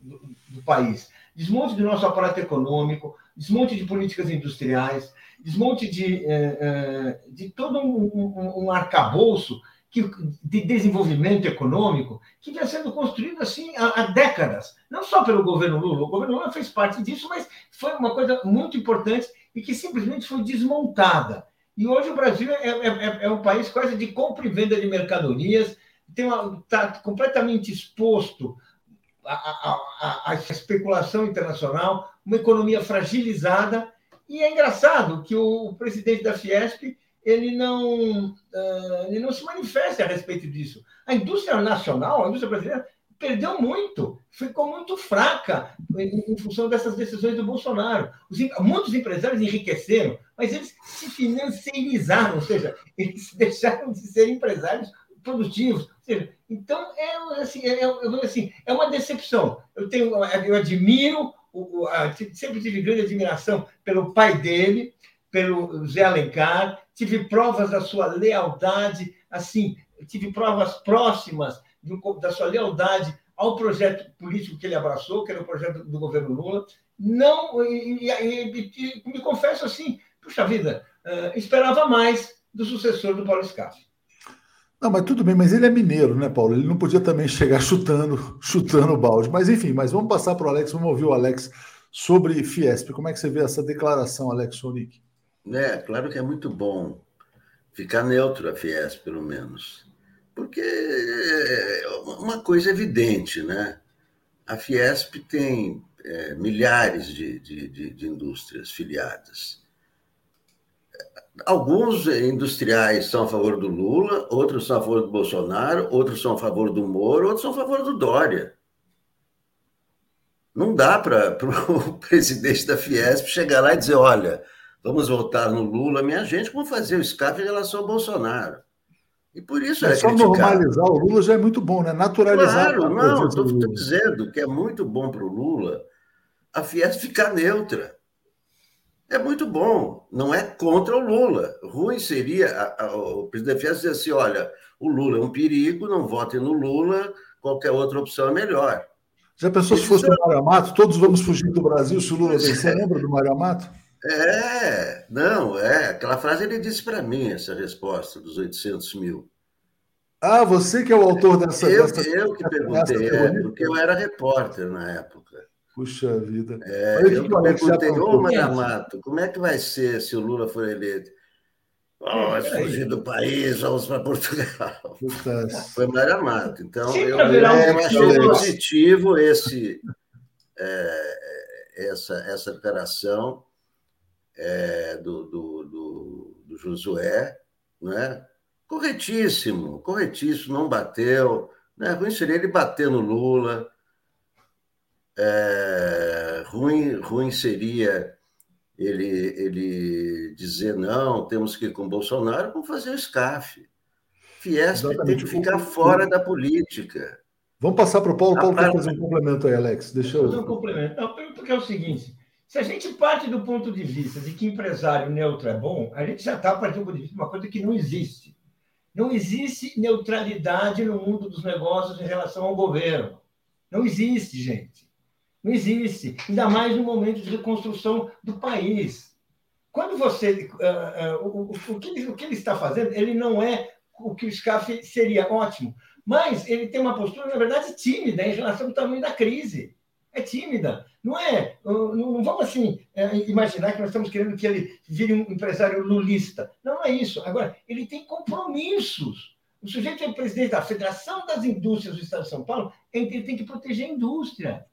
do, do, país, desmonte do nosso aparato econômico, desmonte de políticas industriais, desmonte de, é, é, de todo um, um, um arcabouço que, de desenvolvimento econômico que vinha sendo construído assim há, há, décadas, não só pelo governo Lula. O governo Lula fez parte disso, mas foi uma coisa muito importante e que simplesmente foi desmontada. E hoje o Brasil é, é, é, é um país quase de compra e venda de mercadorias, está completamente exposto à, especulação internacional, uma economia fragilizada. E é engraçado que o presidente da Fiesp ele não, uh, ele não se manifesta a respeito disso. A indústria nacional, a indústria brasileira, perdeu muito, ficou muito fraca em, em função dessas decisões do Bolsonaro. Os, muitos empresários enriqueceram, mas eles se financiarizaram, ou seja, eles deixaram de ser empresários produtivos. Seja, então, é, assim, é, é, assim, é uma decepção. Eu, tenho, eu admiro, o, a, sempre tive grande admiração pelo pai dele, pelo Zé Alencar, tive provas da sua lealdade, assim, tive provas próximas da sua lealdade ao projeto político que ele abraçou, que era o projeto do governo Lula. Não, e, e, e me confesso assim, puxa vida, uh, esperava mais do sucessor do Paulo Scaff. Não, mas tudo bem, mas ele é mineiro, né, Paulo? Ele não podia também chegar chutando, chutando o balde. Mas enfim, mas vamos passar para o Alex, vamos ouvir o Alex sobre Fiesp. Como é que você vê essa declaração, Alex Sonic? É, claro que é muito bom ficar neutro a Fies, pelo menos. Porque é uma coisa evidente, né? A Fiesp tem é, milhares de, de, de, de, indústrias filiadas. Alguns industriais são a favor do Lula, outros são a favor do Bolsonaro, outros são a favor do Moro, outros são a favor do Dória. Não dá para o presidente da Fiesp chegar lá e dizer: olha, vamos votar no Lula, minha gente, como fazer o escape em relação ao Bolsonaro. E por isso é, é só criticado. normalizar o Lula já é muito bom, né? Naturalizar. Claro, não, estou dizendo que é muito bom para o Lula a Fies ficar neutra. é muito bom. Não é contra o Lula. Ruim seria a, a, o presidente Fies dizer assim: olha, o Lula é um perigo, não votem no Lula, qualquer outra opção é melhor. Já pensou se fosse o Mário Amato? Todos vamos fugir do Brasil se o Lula vencer? Lembra do Mário Amato? É, não, é. Aquela frase ele disse para mim, essa resposta dos 800 mil. Ah, você que é o autor dessa. Eu, dessa, eu que perguntei, é, porque eu era repórter na época. Puxa vida. É, eu perguntei, ô Maramato, como é que vai ser se o Lula for eleito? Vamos fugir do país, vamos para Portugal. Foi Maramato. Então, eu, eu, achei positivo esse, é, essa, essa declaração é, do, do, do, do Josué, né? corretíssimo, corretíssimo, não bateu. Né? Ruim seria ele bater no Lula. É, ruim, ruim seria ele, ele dizer não, temos que ir com Bolsonaro, vamos fazer o SCAF. Fiesp tem que ficar fora da política. Vamos passar para o Paulo. Paulo quer fazer um complemento aí, Alex. Deixa eu. Fazer um complemento. Não, porque é o seguinte: se a gente parte do ponto de vista de que empresário neutro é bom, a gente já está partindo do ponto de vista de uma coisa que não existe. Não existe neutralidade no mundo dos negócios em relação ao governo. Não existe, gente. Não existe. Ainda mais no momento de reconstrução do país. Quando você. Uh, uh, o, o, que ele, o que ele está fazendo, ele não é o que o SCAF seria ótimo, mas ele tem uma postura, na verdade, tímida em relação ao tamanho da crise é tímida. Não é. Não, vamos assim é, imaginar que nós estamos querendo que ele vire um empresário lulista. Não, é isso. Agora, ele tem compromissos. O sujeito é o presidente da Federação das Indústrias do Estado de São Paulo, ele tem que proteger a indústria.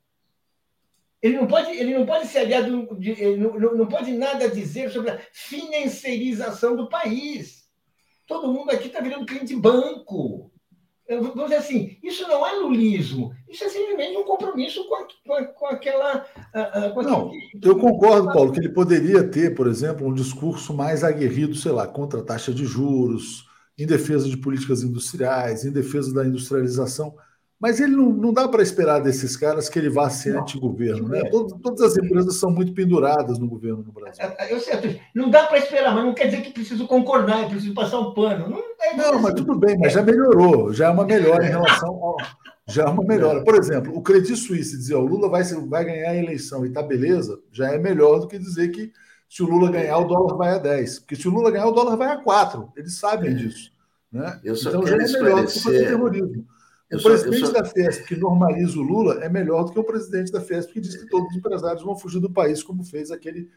Ele não pode, ele não pode ser aliado, não, não pode nada dizer sobre a financiarização do país. Todo mundo aqui está virando cliente de banco vamos dizer assim, isso não é lulismo, isso é simplesmente um compromisso com, a, com, aquela. Com não, aquele... eu concordo, Paulo, que ele poderia ter, por exemplo, um discurso mais aguerrido, sei lá, contra a taxa de juros, em defesa de políticas industriais, em defesa da industrialização. Mas ele não, não dá para esperar desses caras que ele vá ser anti-governo. Né? Todas, todas, as empresas são muito penduradas no governo no Brasil. Eu sei, não dá para esperar, mas não quer dizer que preciso concordar, preciso passar um pano. Não, é não mas tudo bem, mas já melhorou, já é uma melhora em relação ao. Já é uma melhora. Por exemplo, o Credit Suisse dizer o Lula vai, vai ganhar a eleição e tá beleza, já é melhor do que dizer que se o Lula ganhar, o dólar vai a 10. Porque se o Lula ganhar, o dólar vai a 4. Eles sabem disso. Né? Eu só então já é melhor do que fazer terrorismo. O presidente sou... da Fiesp que normaliza o Lula é melhor do que o presidente da Fiesp que diz que todos os empresários vão fugir do país, como fez aquele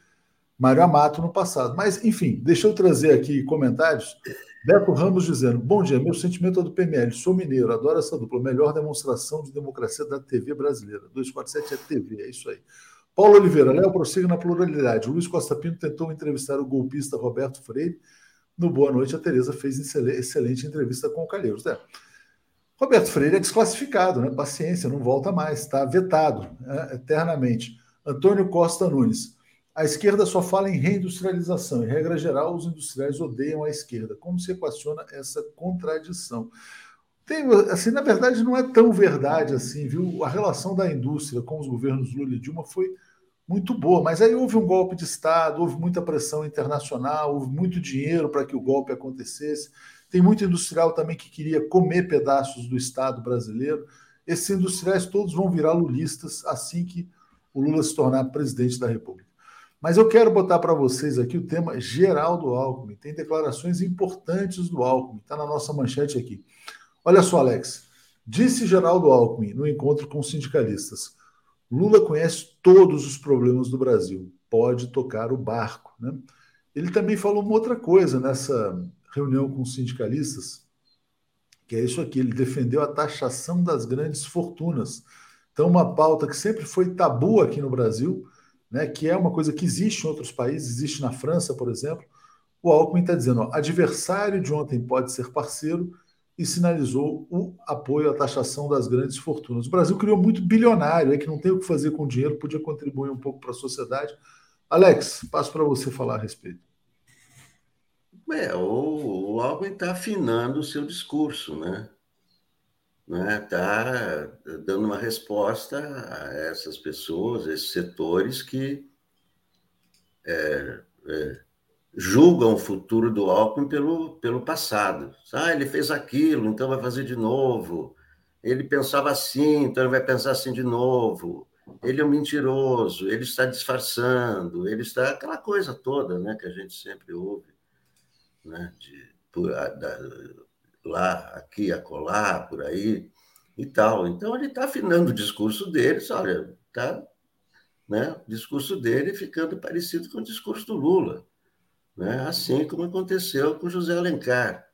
Mário Amato no passado. Mas, enfim, deixa eu trazer aqui comentários. Beto Ramos dizendo: Bom dia, meu sentimento é do PML. Sou mineiro, adoro essa dupla. Melhor demonstração de democracia da TV brasileira. 247 é TV, é isso aí. Paulo Oliveira, Léo, prossiga na pluralidade. Luiz Costa Pinto tentou entrevistar o golpista Roberto Freire. No Boa Noite, a Tereza fez excelente entrevista com o Calheiros. É. Roberto Freire é desclassificado, né? Paciência, não volta mais, está vetado né? eternamente. Antônio Costa Nunes. A esquerda só fala em reindustrialização. Em regra geral, os industriais odeiam a esquerda. Como se equaciona essa contradição? Tem, assim, na verdade, não é tão verdade assim, viu? A relação da indústria com os governos Lula e Dilma foi muito boa, mas aí houve um golpe de Estado, houve muita pressão internacional, houve muito dinheiro para que o golpe acontecesse. Tem muito industrial também que queria comer pedaços do Estado brasileiro. Esses industriais todos vão virar lulistas assim que o Lula se tornar presidente da República. Mas eu quero botar para vocês aqui o tema geral do Alckmin. Tem declarações importantes do Alckmin, está na nossa manchete aqui. Olha só, Alex. Disse Geraldo Alckmin no encontro com sindicalistas: Lula conhece todos os problemas do Brasil, pode tocar o barco. Né? Ele também falou uma outra coisa nessa reunião com sindicalistas, que é isso aqui, ele defendeu a taxação das grandes fortunas. Então, uma pauta que sempre foi tabu aqui no Brasil, né, que é uma coisa que existe em outros países, existe na França, por exemplo. O Alckmin está dizendo: ó, adversário de ontem pode ser parceiro, e sinalizou o apoio à taxação das grandes fortunas. O Brasil criou muito bilionário, é que não tem o que fazer com o dinheiro, podia contribuir um pouco para a sociedade. Alex, passo para você falar a respeito. É, o, o Alckmin está afinando o seu discurso, né? Está né? dando uma resposta a essas pessoas, a esses setores que é, é, julgam o futuro do Alckmin pelo, pelo passado. Ah, ele fez aquilo, então vai fazer de novo. Ele pensava assim, então ele vai pensar assim de novo. Ele é um mentiroso, ele está disfarçando, ele está aquela coisa toda, né, que a gente sempre ouve, né, de por, da, lá, aqui, acolá, por aí e tal. Então ele está afinando o discurso dele, olha, está né, o discurso dele ficando parecido com o discurso do Lula né? assim como aconteceu com José Alencar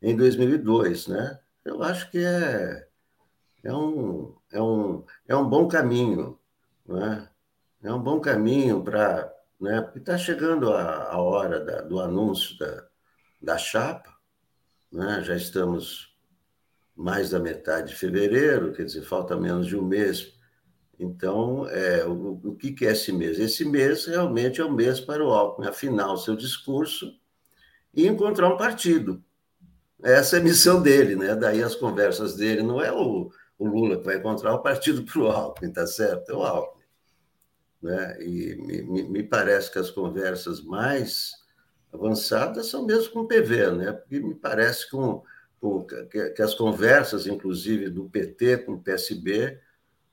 em 2002. Né? Eu acho que é, é, um, é, um, é um bom caminho. Né? É um bom caminho para. Né? Está chegando a, a hora da, do anúncio da, da chapa, né? já estamos mais da metade de fevereiro, quer dizer, falta menos de um mês então, é, o, o que, é esse mês? Esse mês realmente é o mês para o Alckmin afinar o seu discurso e encontrar um partido. Essa é a missão dele, né? Daí as conversas dele não é o, o Lula que vai encontrar o partido para o Alckmin, tá certo? É o Alckmin. Né? E me, me, parece que as conversas mais avançadas são mesmo com o PV, né? Porque me parece com, com que, que as conversas, inclusive do PT com o PSB,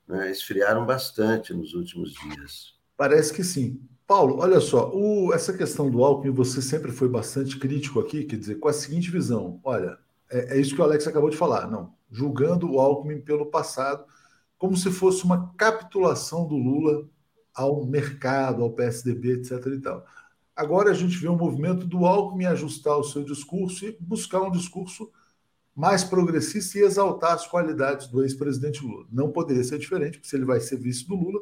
né, esfriaram bastante nos últimos dias. Parece que sim. Paulo, olha só, o, essa questão do Alckmin, você sempre foi bastante crítico aqui, quer dizer, com a seguinte visão: olha, é, é isso que o Alex acabou de falar, não, julgando o Alckmin pelo passado, como se fosse uma capitulação do Lula ao mercado, ao PSDB, etc. E tal. Agora a gente vê um movimento do Alckmin ajustar o seu discurso e buscar um discurso mais progressista e exaltar as qualidades do ex-presidente Lula. Não poderia ser diferente, porque se ele vai ser vice do Lula,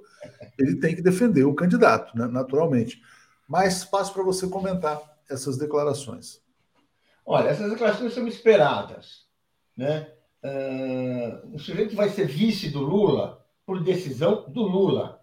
ele tem que defender o candidato, né, naturalmente. Mas passo para você comentar essas declarações. Olha, essas declarações são esperadas. Né? Uh, o sujeito vai ser vice do Lula por decisão do Lula.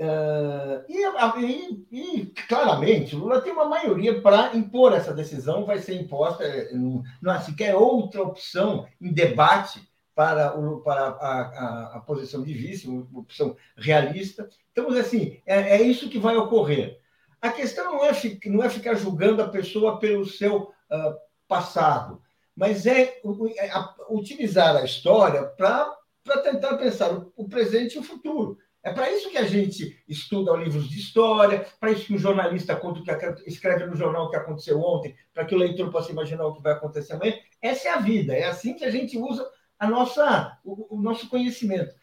Uh, e, e, e, claramente, Lula tem uma maioria para impor essa decisão, vai ser imposta, é, não, há sequer outra opção em debate para, o, para a, a, a, posição de vice, uma opção realista. Então, assim, é, é, isso que vai ocorrer. A questão não é, não é ficar julgando a pessoa pelo seu uh, passado, mas é, é utilizar a história para tentar pensar o presente e o futuro. É para isso que a gente estuda livros de história, para isso que o jornalista conta o que escreve no jornal o que aconteceu ontem, para que o leitor possa imaginar o que vai acontecer amanhã. Essa é a vida, é assim que a gente usa a nossa, o, o nosso conhecimento.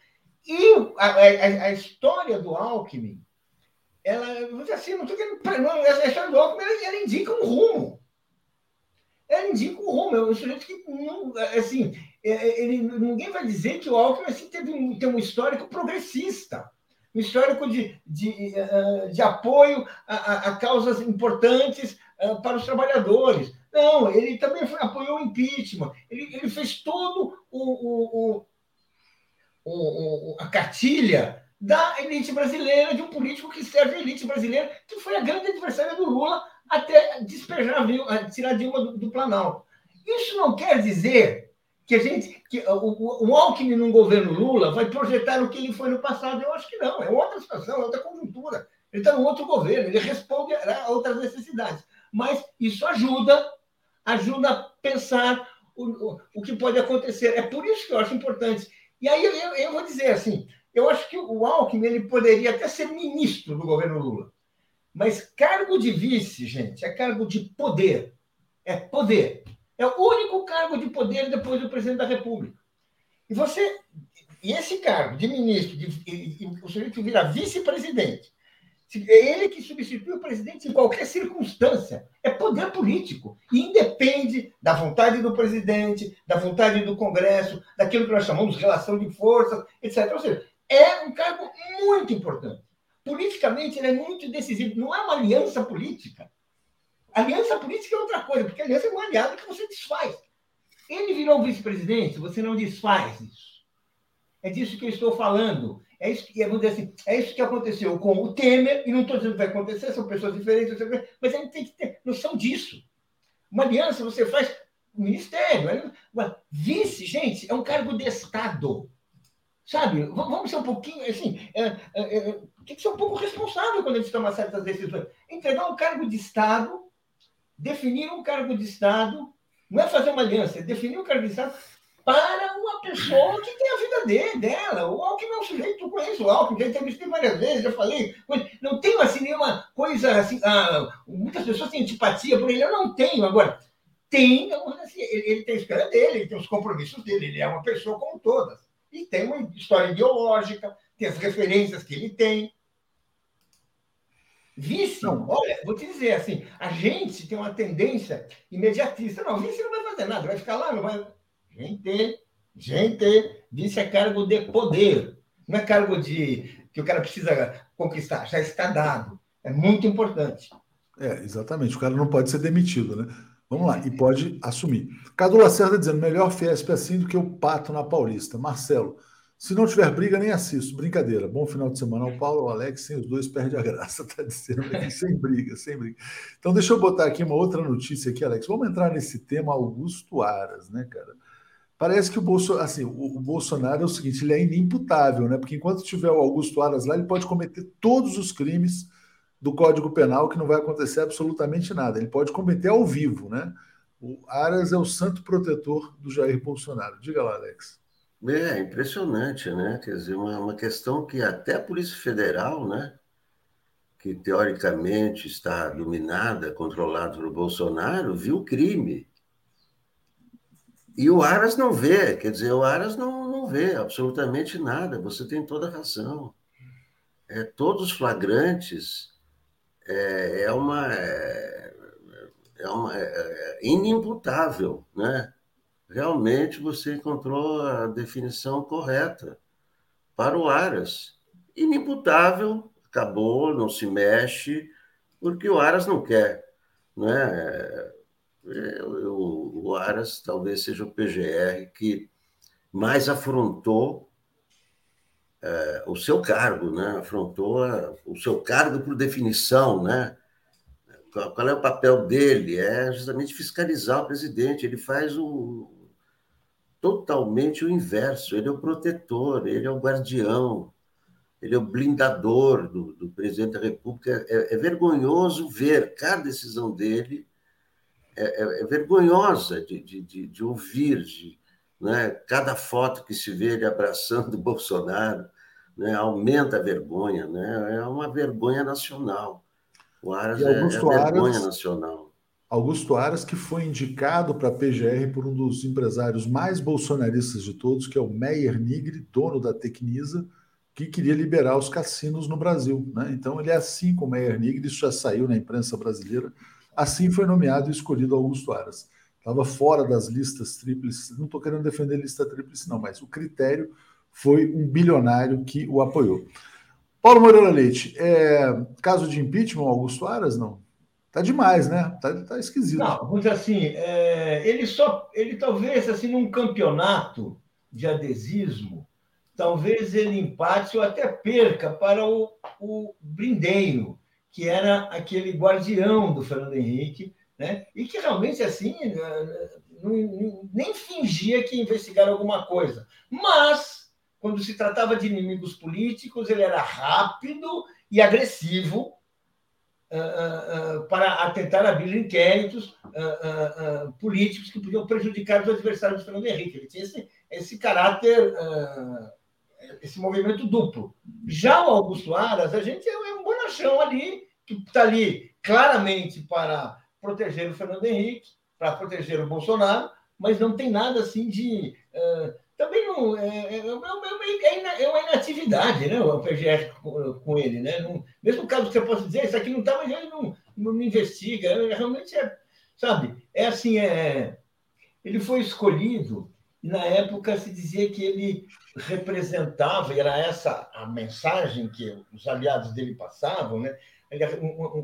E a, a, a, história do Alckmin, ela, assim, não estou querendo. Não, a história do Alckmin ela, ela indica um rumo. Ela indica um rumo. É um sujeito que não. Assim, ele, ninguém vai dizer que o Alckmin assim, teve um, tem um histórico progressista, um histórico de, de, eh, de apoio a, a, causas importantes eh, para os trabalhadores. Não, ele também foi, apoiou o impeachment, ele, ele fez todo o, o, o, o, a cartilha da elite brasileira, de um político que serve a elite brasileira, que foi a grande adversária do Lula até despejar, tirar Dilma do, do Planalto. Isso não quer dizer que a gente, que o, o Alckmin no governo Lula vai projetar o que ele foi no passado. Eu acho que não, é outra situação, é outra conjuntura. Ele está no outro governo, ele responde a outras necessidades. Mas isso ajuda, ajuda a pensar o, o, o que pode acontecer. É por isso que eu acho importante. E aí eu, eu vou dizer assim, eu acho que o Alckmin ele poderia até ser ministro do governo Lula. Mas cargo de vice, gente, é cargo de poder. É poder. É o único cargo de poder depois do presidente da República. E você, e esse cargo de ministro, de, de, de, o sujeito vira vice-presidente, é ele que substitui o presidente em qualquer circunstância. É poder político. E independe da vontade do presidente, da vontade do Congresso, daquilo que nós chamamos de relação de forças, etc. Ou seja, é um cargo muito importante. Politicamente, ele é muito decisivo. Não é uma aliança política. Aliança política é outra coisa, porque aliança é um aliado que você desfaz. Ele virou vice-presidente, você não desfaz isso. É disso que eu estou falando. É isso que, vamos dizer assim, é isso que aconteceu com o Temer, e não estou dizendo que vai acontecer, são pessoas diferentes, mas a gente tem que ter noção disso. Uma aliança você faz o ministério. Uma, vice, gente, é um cargo de Estado. Sabe? Vamos ser um pouquinho, assim, é, é, é, tem que ser um pouco responsável quando a gente toma certas decisões. Entregar um cargo de Estado, definir um cargo de Estado, não é fazer uma aliança, é definir um cargo de Estado para uma pessoa que tem a vida dele, dela. O Alckmin é um sujeito, eu conheço o Alckmin, já entrevistei várias vezes, já falei. Não tenho assim nenhuma coisa assim. Ah, muitas pessoas têm antipatia por ele, eu não tenho. Agora, tem, assim, ele, ele tem a história dele, ele tem os compromissos dele, ele é uma pessoa como todas. E tem uma história ideológica, tem as referências que ele tem. Vice, não. olha, vou te dizer assim, a gente tem uma tendência imediatista. Não, vice não vai fazer nada, vai ficar lá, não vai. Gente, gente, vice é cargo de poder, não é cargo de que o cara precisa conquistar, já está dado. É muito importante. É, exatamente. O cara não pode ser demitido, né? Vamos lá, e pode assumir. Cadu Lacerda dizendo, melhor Fiesp assim do que o Pato na Paulista. Marcelo, se não tiver briga, nem assisto. Brincadeira. Bom final de semana ao Paulo, ao Alex, sem os dois perde a graça, tá dizendo aqui, sem briga, sem briga. Então deixa eu botar aqui uma outra notícia aqui, Alex. Vamos entrar nesse tema Augusto Aras, né, cara? Parece que o, Bolso, assim, o Bolsonaro é o seguinte, ele é inimputável, né? Porque enquanto tiver o Augusto Aras lá, ele pode cometer todos os crimes do Código Penal que não vai acontecer absolutamente nada. Ele pode cometer ao vivo, né? O Aras é o santo protetor do Jair Bolsonaro. Diga lá, Alex. É, impressionante, né? Quer dizer, uma, uma questão que até a Polícia Federal, né? Que teoricamente está dominada, controlada pelo Bolsonaro, viu crime. E o Aras não vê, quer dizer, o Aras não, não vê absolutamente nada, você tem toda a razão. É, todos os flagrantes é, é uma, é, é uma é, é, inimputável, né? Realmente você encontrou a definição correta para o Aras. Inimputável, acabou, não se mexe, porque o Aras não quer, né? Eu, o Aras talvez seja o PGR que mais afrontou é, o seu cargo, né? afrontou a, o seu cargo por definição. Né? Qual, qual, é o papel dele? É justamente fiscalizar o presidente. Ele faz o, totalmente o inverso. Ele é o protetor, ele é o guardião, ele é o blindador do, do presidente da República. É, é, vergonhoso ver cada decisão dele, é, é, é vergonhosa de, de, de, de ouvir, de, né? cada foto que se vê ele abraçando o Bolsonaro né? aumenta a vergonha, né? é uma vergonha nacional. O Aras é, é vergonha Aras, nacional. Augusto Aras, que foi indicado para a PGR por um dos empresários mais bolsonaristas de todos, que é o Meyer Nigri, dono da Tecnisa, que queria liberar os cassinos no Brasil. Né? Então, ele é assim como o Meyer Nigri, isso já saiu na imprensa brasileira. Assim foi nomeado e escolhido Augusto Aras estava fora das listas tríplices. Não estou querendo defender lista tríplice, não, mas o critério foi um bilionário que o apoiou. Paulo Moreira Leite, é, caso de impeachment, Augusto Aras, não? Tá demais, né? Tá, tá esquisito. Não, vamos dizer assim, é, ele só, ele talvez, assim, num campeonato de adesismo, talvez ele empate ou até perca para o, o Brindeiro, que era aquele guardião do Fernando Henrique, né? e que realmente, assim, né, nem fingia que investigar alguma coisa. Mas, quando se tratava de inimigos políticos, ele era rápido e agressivo para atentar abrir inquéritos políticos que podiam prejudicar os adversários do Fernando Henrique. Ele tinha esse, esse caráter, esse movimento duplo. Já o Augusto Aras, a gente é um bonachão ali, que está ali claramente para proteger o Fernando Henrique, para proteger o Bolsonaro, mas não tem nada assim de. Uh, também não. É, é, é, é, uma inatividade, né? O PGR com, com ele, né? Não, mesmo caso que você possa dizer, isso aqui não está, mas ele não, não investiga. Realmente é. Sabe? É assim, é, ele foi escolhido e na época se dizia que ele representava, e era essa a mensagem que os aliados dele passavam, né?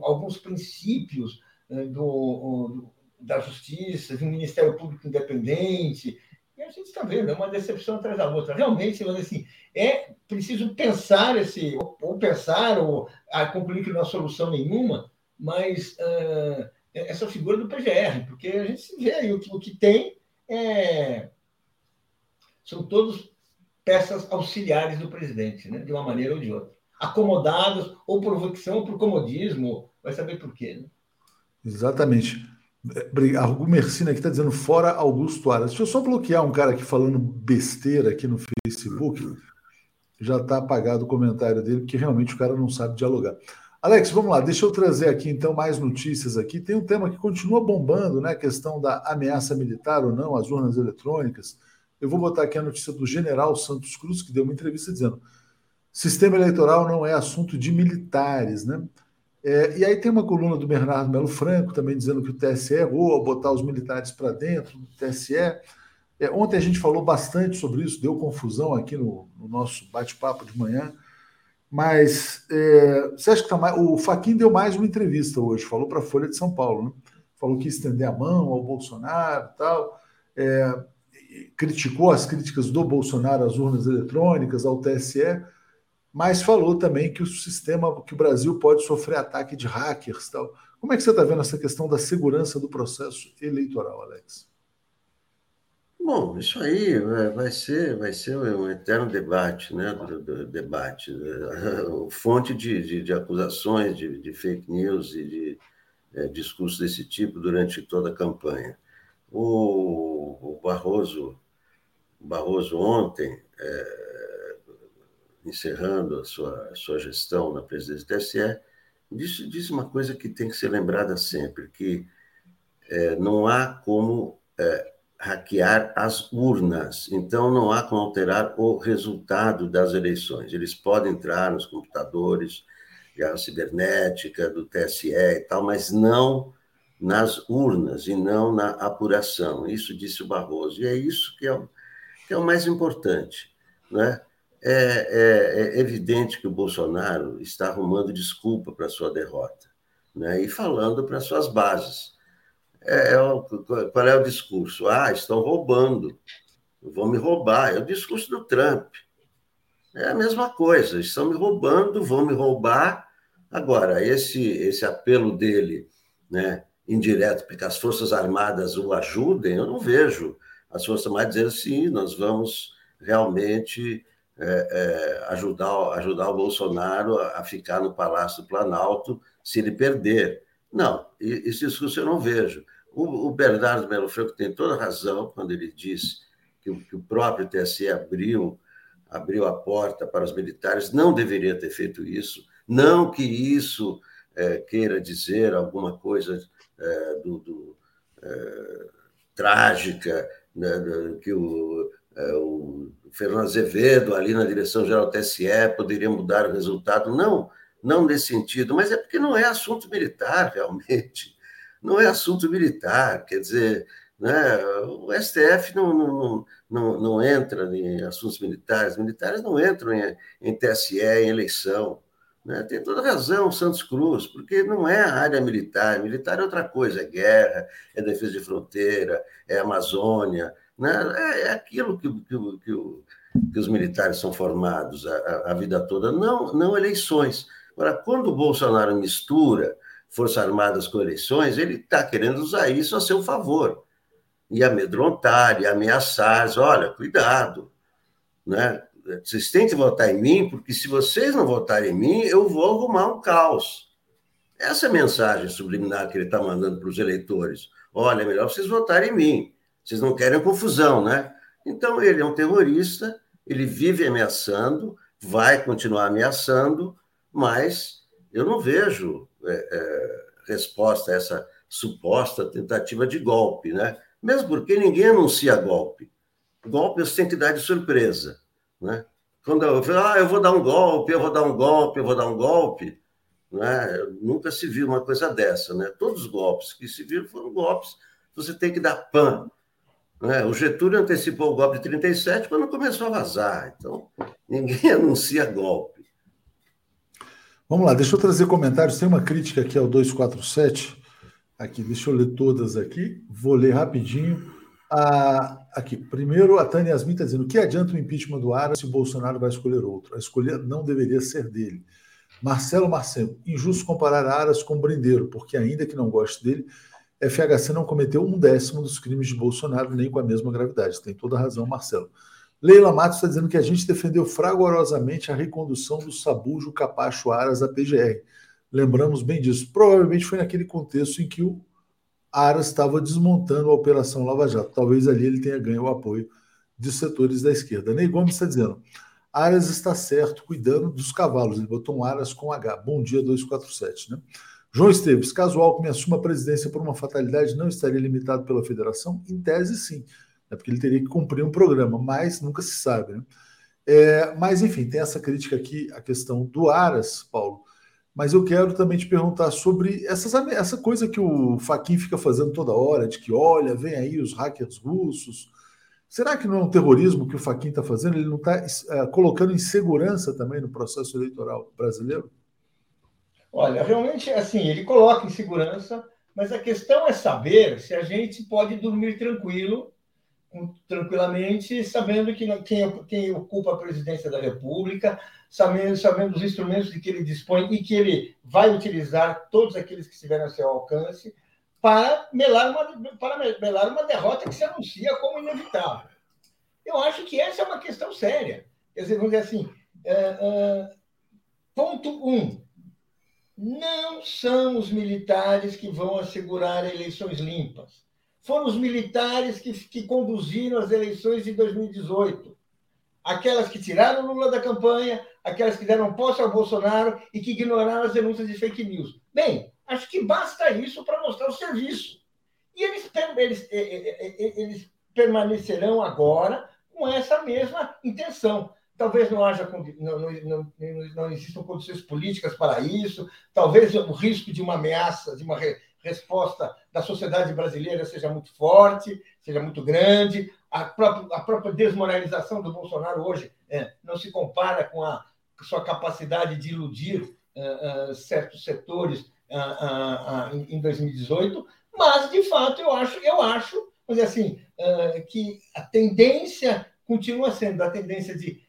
alguns princípios né, do, da Justiça, de um Ministério Público independente. A gente está vendo, é uma decepção atrás da outra. Realmente, assim, é preciso pensar esse, ou pensar, ou a concluir que não há solução nenhuma, mas uh, essa figura do PGR, porque a gente vê aí o que, o que tem é, são todos peças auxiliares do presidente, né? de uma maneira ou de outra. Acomodados, ou por convicção, ou por comodismo, vai saber por quê. Né? Exatamente. A Mercina aqui está dizendo fora Augusto Aras. Deixa eu só bloquear um cara aqui falando besteira aqui no Facebook. Já está apagado o comentário dele, porque realmente o cara não sabe dialogar. Alex, vamos lá, deixa eu trazer aqui então mais notícias aqui. Tem um tema que continua bombando, né? A questão da ameaça militar ou não, as urnas eletrônicas. Eu vou botar aqui a notícia do general Santos Cruz, que deu uma entrevista dizendo: sistema eleitoral não é assunto de militares, né? É, e aí tem uma coluna do Bernardo Melo Franco também dizendo que o TSE errou ao botar os militares para dentro do TSE. É, ontem a gente falou bastante sobre isso, deu confusão aqui no, no nosso bate-papo de manhã. Mas é, você acha que tá mais. O Faquin deu mais uma entrevista hoje, falou para a Folha de São Paulo, né? Falou que ia estender a mão ao Bolsonaro e tal. É, criticou as críticas do Bolsonaro às urnas eletrônicas, ao TSE mas falou também que o sistema, que o Brasil pode sofrer ataque de hackers tal. Como é que você está vendo essa questão da segurança do processo eleitoral, Alex? Bom, isso aí é, vai ser, vai ser um eterno debate, né? Debate, fonte de, de, de acusações, de, de, fake news e de é, discursos desse tipo durante toda a campanha. O, o Barroso, Barroso ontem é, encerrando a sua, a sua gestão na presidência do TSE, disse, disse uma coisa que tem que ser lembrada sempre, que é, não há como é, hackear as urnas, então não há como alterar o resultado das eleições. Eles podem entrar nos computadores, a cibernética do TSE e tal, mas não nas urnas e não na apuração. Isso disse o Barroso. E é isso que é o, que é o mais importante. Né? É, é, é, evidente que o Bolsonaro está arrumando desculpa para sua derrota né? e falando para suas bases. É, é qual é o discurso? Ah, estão roubando, vão me roubar. É o discurso do Trump. É a mesma coisa, estão me roubando, vão me roubar. Agora, esse, esse apelo dele, né, indireto, porque as Forças Armadas o ajudem, eu não vejo as Forças Armadas dizendo sim, nós vamos realmente é, é, ajudar, ajudar o Bolsonaro a, ficar no Palácio do Planalto se ele perder. Não, esse discurso eu não vejo. O, o Bernardo Melo Franco tem toda razão quando ele diz que o, que o próprio TSE abriu, abriu a porta para os militares, não deveria ter feito isso. Não que isso é, queira dizer alguma coisa é, do, do é, trágica, né, que o, o Fernando Azevedo ali na direção-geral TSE poderia mudar o resultado. Não, não nesse sentido, mas é porque não é assunto militar, realmente. Não é assunto militar, quer dizer, né, o STF não, não, não, não entra em assuntos militares, militares não entram em, em TSE, em eleição. Né? Tem toda razão, Santos Cruz, porque não é a área militar. Militar é outra coisa, é guerra, é defesa de fronteira, é Amazônia, né? É, é aquilo que, que, que, que, os militares são formados a, a, vida toda, não, não eleições. Agora, quando o Bolsonaro mistura Forças Armadas com eleições, ele está querendo usar isso a seu favor. E amedrontar, e ameaçar. Olha, cuidado. Né? Vocês têm que votar em mim, porque se vocês não votarem em mim, eu vou arrumar um caos. Essa é a mensagem subliminar que ele está mandando para os eleitores. Olha, é melhor vocês votarem em mim. Vocês não querem confusão, né? Então, ele é um terrorista, ele vive ameaçando, vai continuar ameaçando, mas eu não vejo é, é, resposta a essa suposta tentativa de golpe, né? Mesmo porque ninguém anuncia golpe. Golpe você tem que dar de surpresa, né? Quando eu falo, ah, eu vou dar um golpe, eu vou dar um golpe, eu vou dar um golpe, né? Nunca se viu uma coisa dessa, né? Todos os golpes que se viram foram golpes. Você tem que dar pan, né? O Getúlio antecipou o golpe de 37 quando começou a vazar. Então, ninguém anuncia golpe. Vamos lá, deixa eu trazer comentários. Tem uma crítica aqui ao 247. Aqui, deixa eu ler todas aqui. Vou ler rapidinho. Ah, aqui, primeiro, a Tânia Yasmin está dizendo: que adianta o impeachment do Aras se Bolsonaro vai escolher outro? A escolha não deveria ser dele. Marcelo Marcelo, injusto comparar Aras com Brindeiro, porque ainda que não goste dele, FHC não cometeu um décimo dos crimes de Bolsonaro, nem com a mesma gravidade. Tem toda a razão, Marcelo. Leila Matos está dizendo que a gente defendeu fragorosamente a recondução do Sabujo Capacho Aras à PGR. Lembramos bem disso. Provavelmente foi naquele contexto em que o Aras estava desmontando a Operação Lava Jato. Talvez ali ele tenha ganho o apoio de setores da esquerda. Ney Gomes está dizendo: Aras está certo, cuidando dos cavalos. Ele botou um Aras com H. Bom dia 247, né? João Esteves, caso Alckmin assuma a presidência por uma fatalidade, não estaria limitado pela federação? Em tese, sim né, porque ele teria que cumprir um programa, mas nunca se sabe. Né? É, mas, enfim, tem essa crítica aqui, a questão do Aras, Paulo. Mas eu quero também te perguntar sobre essas, essa coisa que o Faquin fica fazendo toda hora, de que, olha, vem aí os hackers russos. Será que não é um terrorismo que o Faquin está fazendo? Ele não está é, colocando insegurança também no processo eleitoral brasileiro? Olha, realmente, assim, ele coloca insegurança, mas a questão é saber se a gente pode dormir tranquilo tranquilamente, sabendo que quem, quem ocupa a presidência da República, sabendo, sabendo os instrumentos de que ele dispõe e que ele vai utilizar todos aqueles que estiverem a seu alcance para melar uma, para melar uma derrota que se anuncia como inevitável. Eu acho que essa é uma questão séria. Quer dizer, vamos dizer assim, é, é, ponto um, não são os militares que vão assegurar eleições limpas foram os militares que, que conduziram as eleições de 2018. Aquelas que tiraram Lula da campanha, aquelas que deram posse ao Bolsonaro e que ignoraram as denúncias de fake news. Bem, acho que basta isso para mostrar o serviço. E eles, eles, eles permanecerão agora com essa mesma intenção. Talvez não haja não, não, não, existam condições políticas para isso, talvez o risco de uma ameaça, de uma resposta da sociedade brasileira seja muito forte, seja muito grande. A própria, a própria desmoralização do Bolsonaro hoje é, não se compara com a sua capacidade de iludir uh, uh, certos setores uh, em 2018, mas, de fato, eu acho, eu acho dizer assim, que a tendência continua sendo a tendência de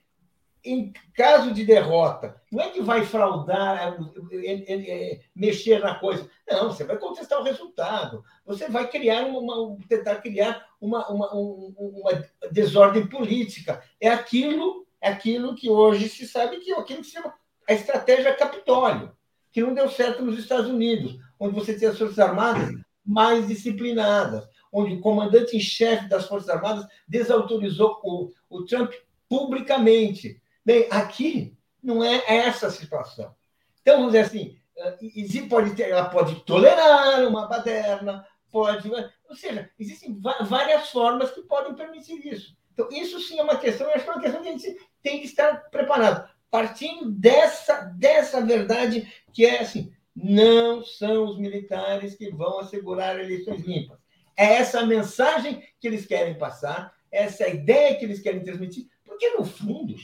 em caso de derrota, não é que vai fraudar, é, é, é, mexer na coisa. Não, você vai contestar o resultado. Você vai criar uma, tentar criar uma, uma, uma desordem política. É aquilo, é aquilo que hoje se sabe que é aquilo que se chama a estratégia Capitólio, que não deu certo nos Estados Unidos, onde você tem as Forças Armadas mais disciplinadas, onde o comandante em chefe das Forças Armadas desautorizou o, o Trump publicamente Bem, aqui não é essa a situação. Então, vamos dizer assim, eh, pode ter, ela pode tolerar uma baderna, pode. Ou seja, existem várias formas que podem permitir isso. Então, isso sim é uma questão, eu acho que é uma questão que a gente tem que estar preparado. Partindo dessa, dessa verdade que é assim, não são os militares que vão assegurar eleições limpas. É essa mensagem que eles querem passar, essa ideia que eles querem transmitir, porque no fundo,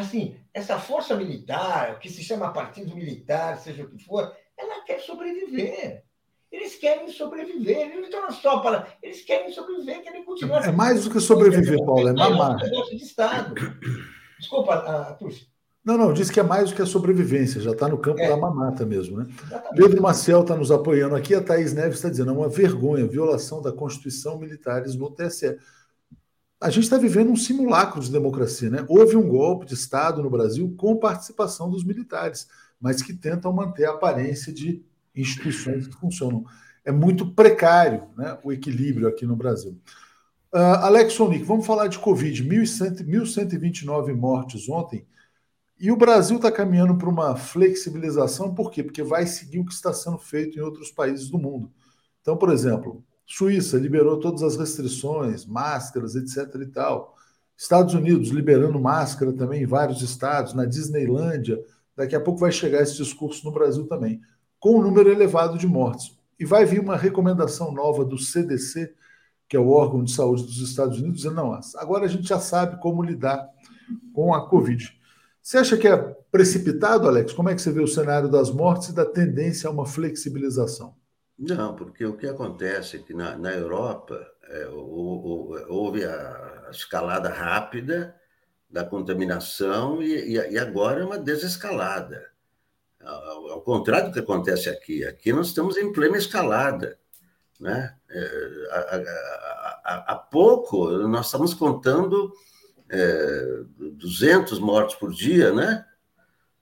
assim, essa força militar, que se chama partido militar, seja o que for, ela quer sobreviver. Eles querem sobreviver, eles não estão só para. Eles querem sobreviver, querem continuar. É mais do que sobreviver, Paulo, é mamar. de Estado. Desculpa, a Tuxa. Não, não, diz que é mais do que a sobrevivência, já está no campo é. da mamata mesmo, né? Exatamente. Pedro Marcel está nos apoiando aqui, a Thaís Neves está dizendo, é uma vergonha, violação da Constituição militares no TSE a gente está vivendo um simulacro de democracia. Né? Houve um golpe de Estado no Brasil com participação dos militares, mas que tentam manter a aparência de instituições que funcionam. É muito precário né, o equilíbrio aqui no Brasil. Uh, Alex Sonic, vamos falar de Covid. 1.129 mortes ontem. E o Brasil está caminhando para uma flexibilização, por quê? Porque vai seguir o que está sendo feito em outros países do mundo. Então, por exemplo, Suíça liberou todas as restrições, máscaras, etc. e tal. Estados Unidos liberando máscara também em vários estados, na Disneylândia. Daqui a pouco vai chegar esse discurso no Brasil também, com um número elevado de mortes. E vai vir uma recomendação nova do CDC, que é o órgão de saúde dos Estados Unidos, dizendo: não, agora a gente já sabe como lidar com a Covid. Você acha que é precipitado, Alex? Como é que você vê o cenário das mortes e da tendência a uma flexibilização? Não, porque o que acontece é que na, na Europa é, houve a escalada rápida da contaminação e, e, agora é uma desescalada. Ao, ao, contrário do que acontece aqui, aqui nós estamos em plena escalada. Né? É, há, há pouco, nós estamos contando é, 200 mortos por dia, né?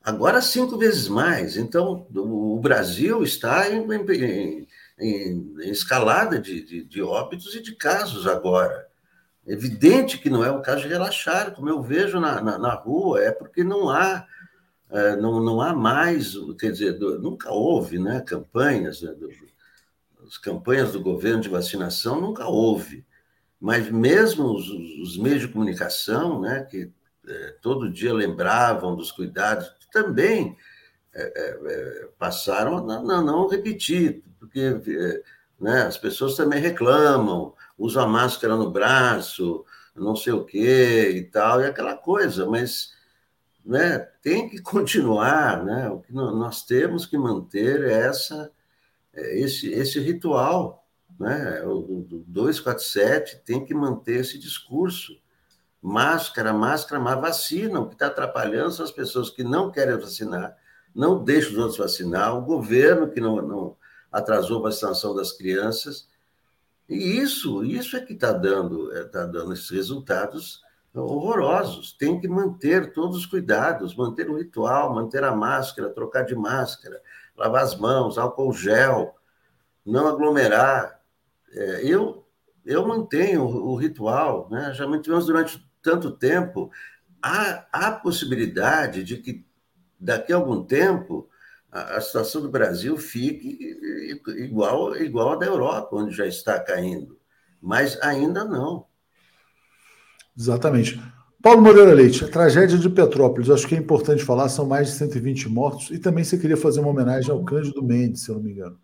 Agora, cinco vezes mais. Então, o Brasil está em, em, em, escalada de, de, de, óbitos e de casos agora. Evidente que não é o caso de relaxar, como eu vejo na, na, na rua, é porque não há, é, não, não há mais, quer dizer, nunca houve né, campanhas, né, as campanhas do governo de vacinação nunca houve. Mas mesmo os, os meios de comunicação, né, que é, todo dia lembravam dos cuidados, também é, é, é passaram a não, não, repetir, porque é, né, as pessoas também reclamam, usam a máscara no braço, não sei o quê e tal, e aquela coisa, mas né, tem que continuar, né? O que nós temos que manter essa, esse, esse ritual, né? O 247 tem que manter esse discurso máscara, máscara, mas vacina. O que está atrapalhando são as pessoas que não querem vacinar, não deixam os outros vacinar, o governo que não, não atrasou a vacinação das crianças. E isso, isso é que está dando, está dando esses resultados horrorosos. Tem que manter todos os cuidados, manter o ritual, manter a máscara, trocar de máscara, lavar as mãos, álcool gel, não aglomerar. É, eu, eu mantenho o, o ritual, né? já mantivemos durante tanto tempo, há, há possibilidade de que daqui a algum tempo a, a situação do Brasil fique igual, igual a da Europa, onde já está caindo. Mas ainda não. Exatamente. Paulo Moreira Leite, a tragédia de Petrópolis, acho que é importante falar, são mais de 120 mortos, e também você queria fazer uma homenagem ao Cândido Mendes, se eu não me engano.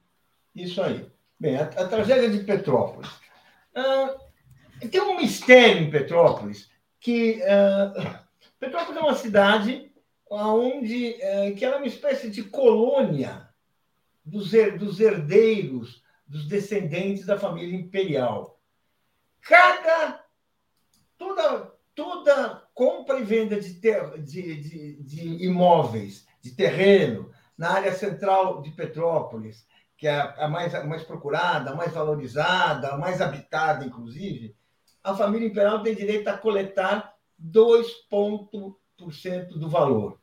Isso aí. Bem, a, a tragédia de Petrópolis. Ah, tem um mistério em Petrópolis que uh, Petrópolis é uma cidade onde uh, que ela é uma espécie de colônia dos, dos herdeiros, dos descendentes da família imperial. Cada toda toda compra e venda de, ter, de, de, de imóveis, de terreno na área central de Petrópolis, que é a mais, a mais procurada, a mais valorizada, a mais habitada, inclusive, a família imperial tem direito a coletar 2% do valor.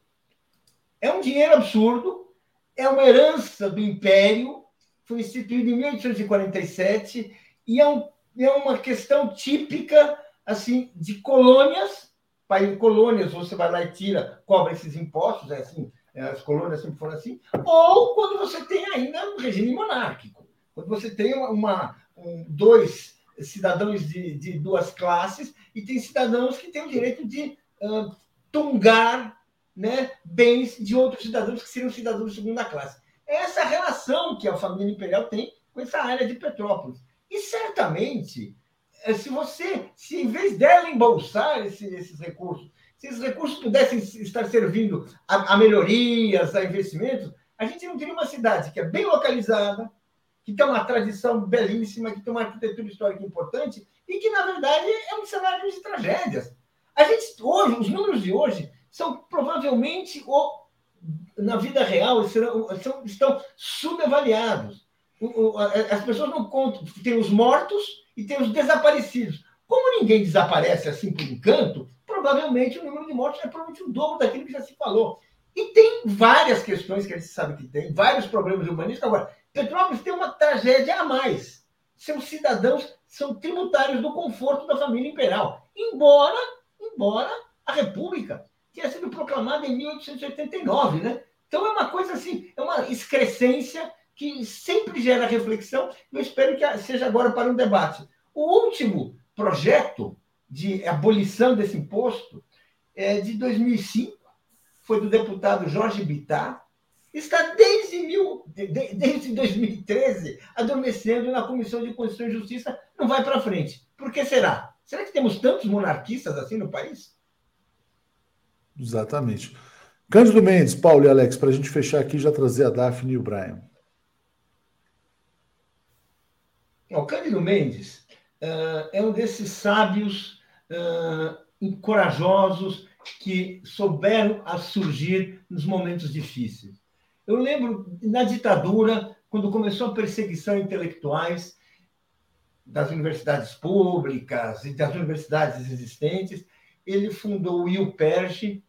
É um dinheiro absurdo, é uma herança do império, foi instituído em 1847 e é, um, é uma questão típica assim de colônias. País, colônias, você vai lá e tira, cobra esses impostos, é assim, é, as colônias sempre foram assim, ou quando você tem ainda um regime monárquico, quando você tem uma, um, dois cidadãos de, de duas classes e tem cidadãos que têm o direito de uh, tungar né, bens de outros cidadãos que seriam cidadãos de segunda classe. É essa relação que a família imperial tem com essa área de Petrópolis. E certamente, eh, se você, se em vez dela embolsar esse, esses recursos, se esses recursos pudessem estar servindo a, a melhorias, a investimentos, a gente não teria uma cidade que é bem localizada, que tem uma tradição belíssima, que tem uma arquitetura histórica importante e que, na verdade, é um cenário de tragédias. A gente, hoje, os números de hoje são provavelmente, ou, na vida real, serão, são, estão subavaliados. As pessoas não contam, tem os mortos e tem os desaparecidos. Como ninguém desaparece assim por encanto, provavelmente o número de mortos é provavelmente o dobro daquilo que já se falou. E tem várias questões que a gente sabe que tem, vários problemas humanísticos. Agora, Petrópolis tem uma tragédia a mais. Seus cidadãos são tributários do conforto da família imperial. Embora, embora a República tenha sido proclamada em 1889, né? Então é uma coisa assim, é uma excrescência que sempre gera reflexão. Eu espero que seja agora para um debate. O último projeto de abolição desse imposto é de 2005, foi do deputado Jorge Bittar, está desde, mil, desde 2013 adormecendo na Comissão de Constituição e Justiça, não vai para frente. Por que será? Será que temos tantos monarquistas assim no país? Exatamente. Cândido Mendes, Paulo e Alex, para a gente fechar aqui já trazer a Daphne e o Brian. O Cândido Mendes uh, é um desses sábios uh, corajosos que souberam a surgir nos momentos difíceis. Eu lembro na ditadura, quando começou a perseguição a intelectuais, das universidades públicas e das universidades existentes, ele fundou o IUPERJ,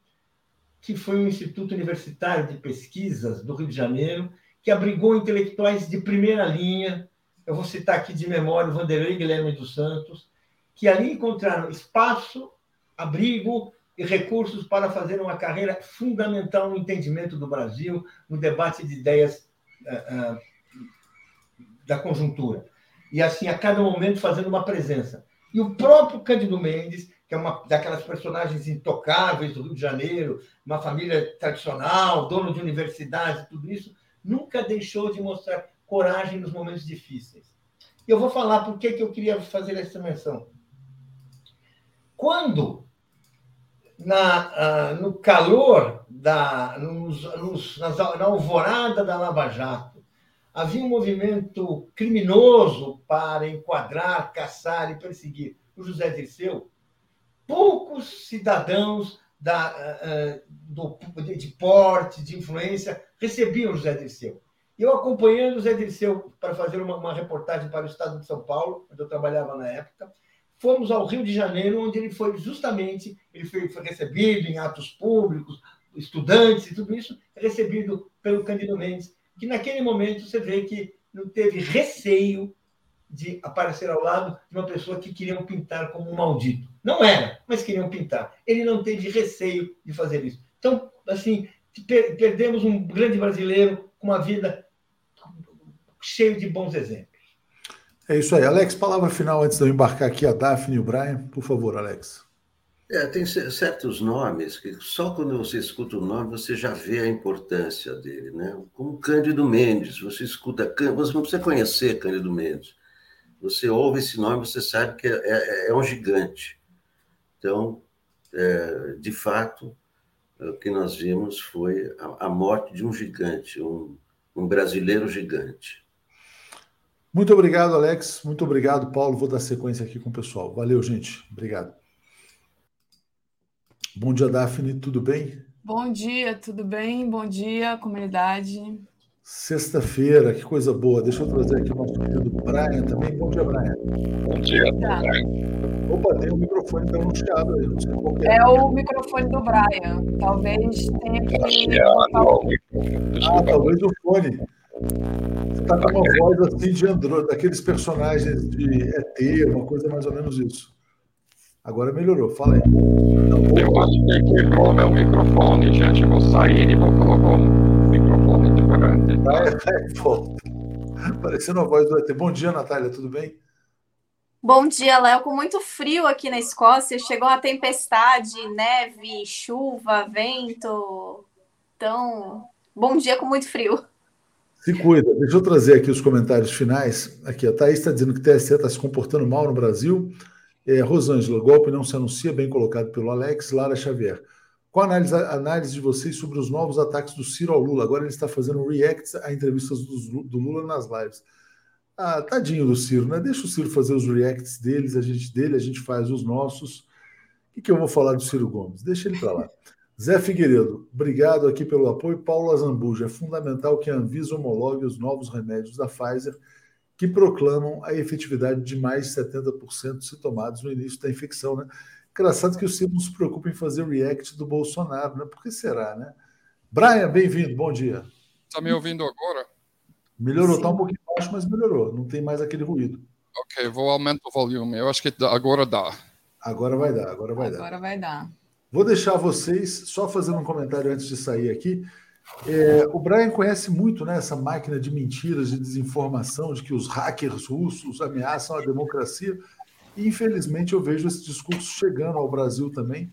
que foi um instituto universitário de pesquisas do Rio de Janeiro, que abrigou intelectuais de primeira linha. Eu vou citar aqui de memória o Vanderlei Guilherme dos Santos, que ali encontraram espaço, abrigo e recursos para fazer uma carreira fundamental no entendimento do Brasil, no debate de ideias uh, uh, da conjuntura. E assim, a cada momento fazendo uma presença. E o próprio Cândido Mendes, que é uma daquelas personagens intocáveis do Rio de Janeiro, uma família tradicional, dono de universidade, tudo isso, nunca deixou de mostrar coragem nos momentos difíceis. Eu vou falar por que, que eu queria fazer essa menção. Quando, na, uh, no calor, da, nos, nos, nas, na alvorada da Lava Jato, havia um movimento criminoso para enquadrar, caçar e perseguir o José Dirceu, poucos cidadãos da, uh, do, de porte, de influência, recebiam o José Dirceu. Eu acompanhando o José Dirceu para fazer uma, uma reportagem para o Estado de São Paulo, onde eu trabalhava na época, fomos ao Rio de Janeiro, onde ele foi justamente, ele foi, foi recebido em atos públicos, estudantes e tudo isso, recebido pelo Cândido Mendes, que naquele momento você vê que não teve receio de aparecer ao lado de uma pessoa que queriam pintar como um maldito. Não era, mas queriam pintar. Ele não teve receio de fazer isso. Então, assim, per perdemos um grande brasileiro com uma vida cheio de bons exemplos. É isso aí. Alex, palavra final antes de eu embarcar aqui a Daphne e o Brian. Por favor, Alex. É, tem certos nomes que só quando você escuta o nome você já vê a importância dele, né? Como Cândido Mendes, você escuta, você não precisa conhecer Cândido Mendes, você ouve esse nome, você sabe que é, é, é um gigante. Então, é, de fato, o que nós vimos foi a, a morte de um gigante, um, um brasileiro gigante. Muito obrigado, Alex. Muito obrigado, Paulo. Vou dar sequência aqui com o pessoal. Valeu, gente. Obrigado. Bom dia, Daphne. Tudo bem? Bom dia, tudo bem? Bom dia, comunidade. Sexta-feira, que coisa boa. Deixa eu trazer aqui o nosso querido Brian também. Bom dia, Brian. Bom dia, tá. Opa, tem um microfone pronunciado aí, não sei qual é. É o microfone do Brian. Talvez tenha que. Não, ah, talvez o fone. Você está com uma voz assim de Android, daqueles personagens de ET, uma coisa mais ou menos isso. Agora melhorou, fala aí. Eu acho que quebrou meu microfone, gente. Vou sair e vou colocar um microfone diferente. Vai, vai, volta. Parecendo a voz do ET. Bom dia, Natália, tudo bem? Bom dia, Léo. Com muito frio aqui na Escócia. Chegou a tempestade, neve, chuva, vento. Então, bom dia com muito frio. Se cuida. Deixa eu trazer aqui os comentários finais. Aqui, a Thaís está dizendo que o TSE está se comportando mal no Brasil. É, Rosângela, golpe não se anuncia, bem colocado pelo Alex. Lara Xavier. Qual a análise, a análise de vocês sobre os novos ataques do Ciro ao Lula? Agora ele está fazendo reacts a entrevistas do, do Lula nas lives. Ah, tadinho do Ciro, né? Deixa o Ciro fazer os reacts deles, a gente dele, a gente faz os nossos. O que, que eu vou falar do Ciro Gomes? Deixa ele para lá. Zé Figueiredo, obrigado aqui pelo apoio. Paulo Azambuja, é fundamental que a Anvisa homologue os novos remédios da Pfizer que proclamam a efetividade de mais de 70% se tomados no início da infecção, né? Engraçado que o Ciro não se preocupa em fazer o react do Bolsonaro, né? Por que será, né? Brian, bem-vindo, bom dia. Está me ouvindo agora? Melhorou, está um pouquinho baixo, mas melhorou. Não tem mais aquele ruído. Ok, vou aumentar o volume. Eu acho que agora dá. Agora vai dar, agora vai agora dar. Agora vai dar. Vou deixar vocês, só fazendo um comentário antes de sair aqui. É, o Brian conhece muito né, essa máquina de mentiras, de desinformação, de que os hackers russos ameaçam a democracia. E, infelizmente, eu vejo esse discurso chegando ao Brasil também.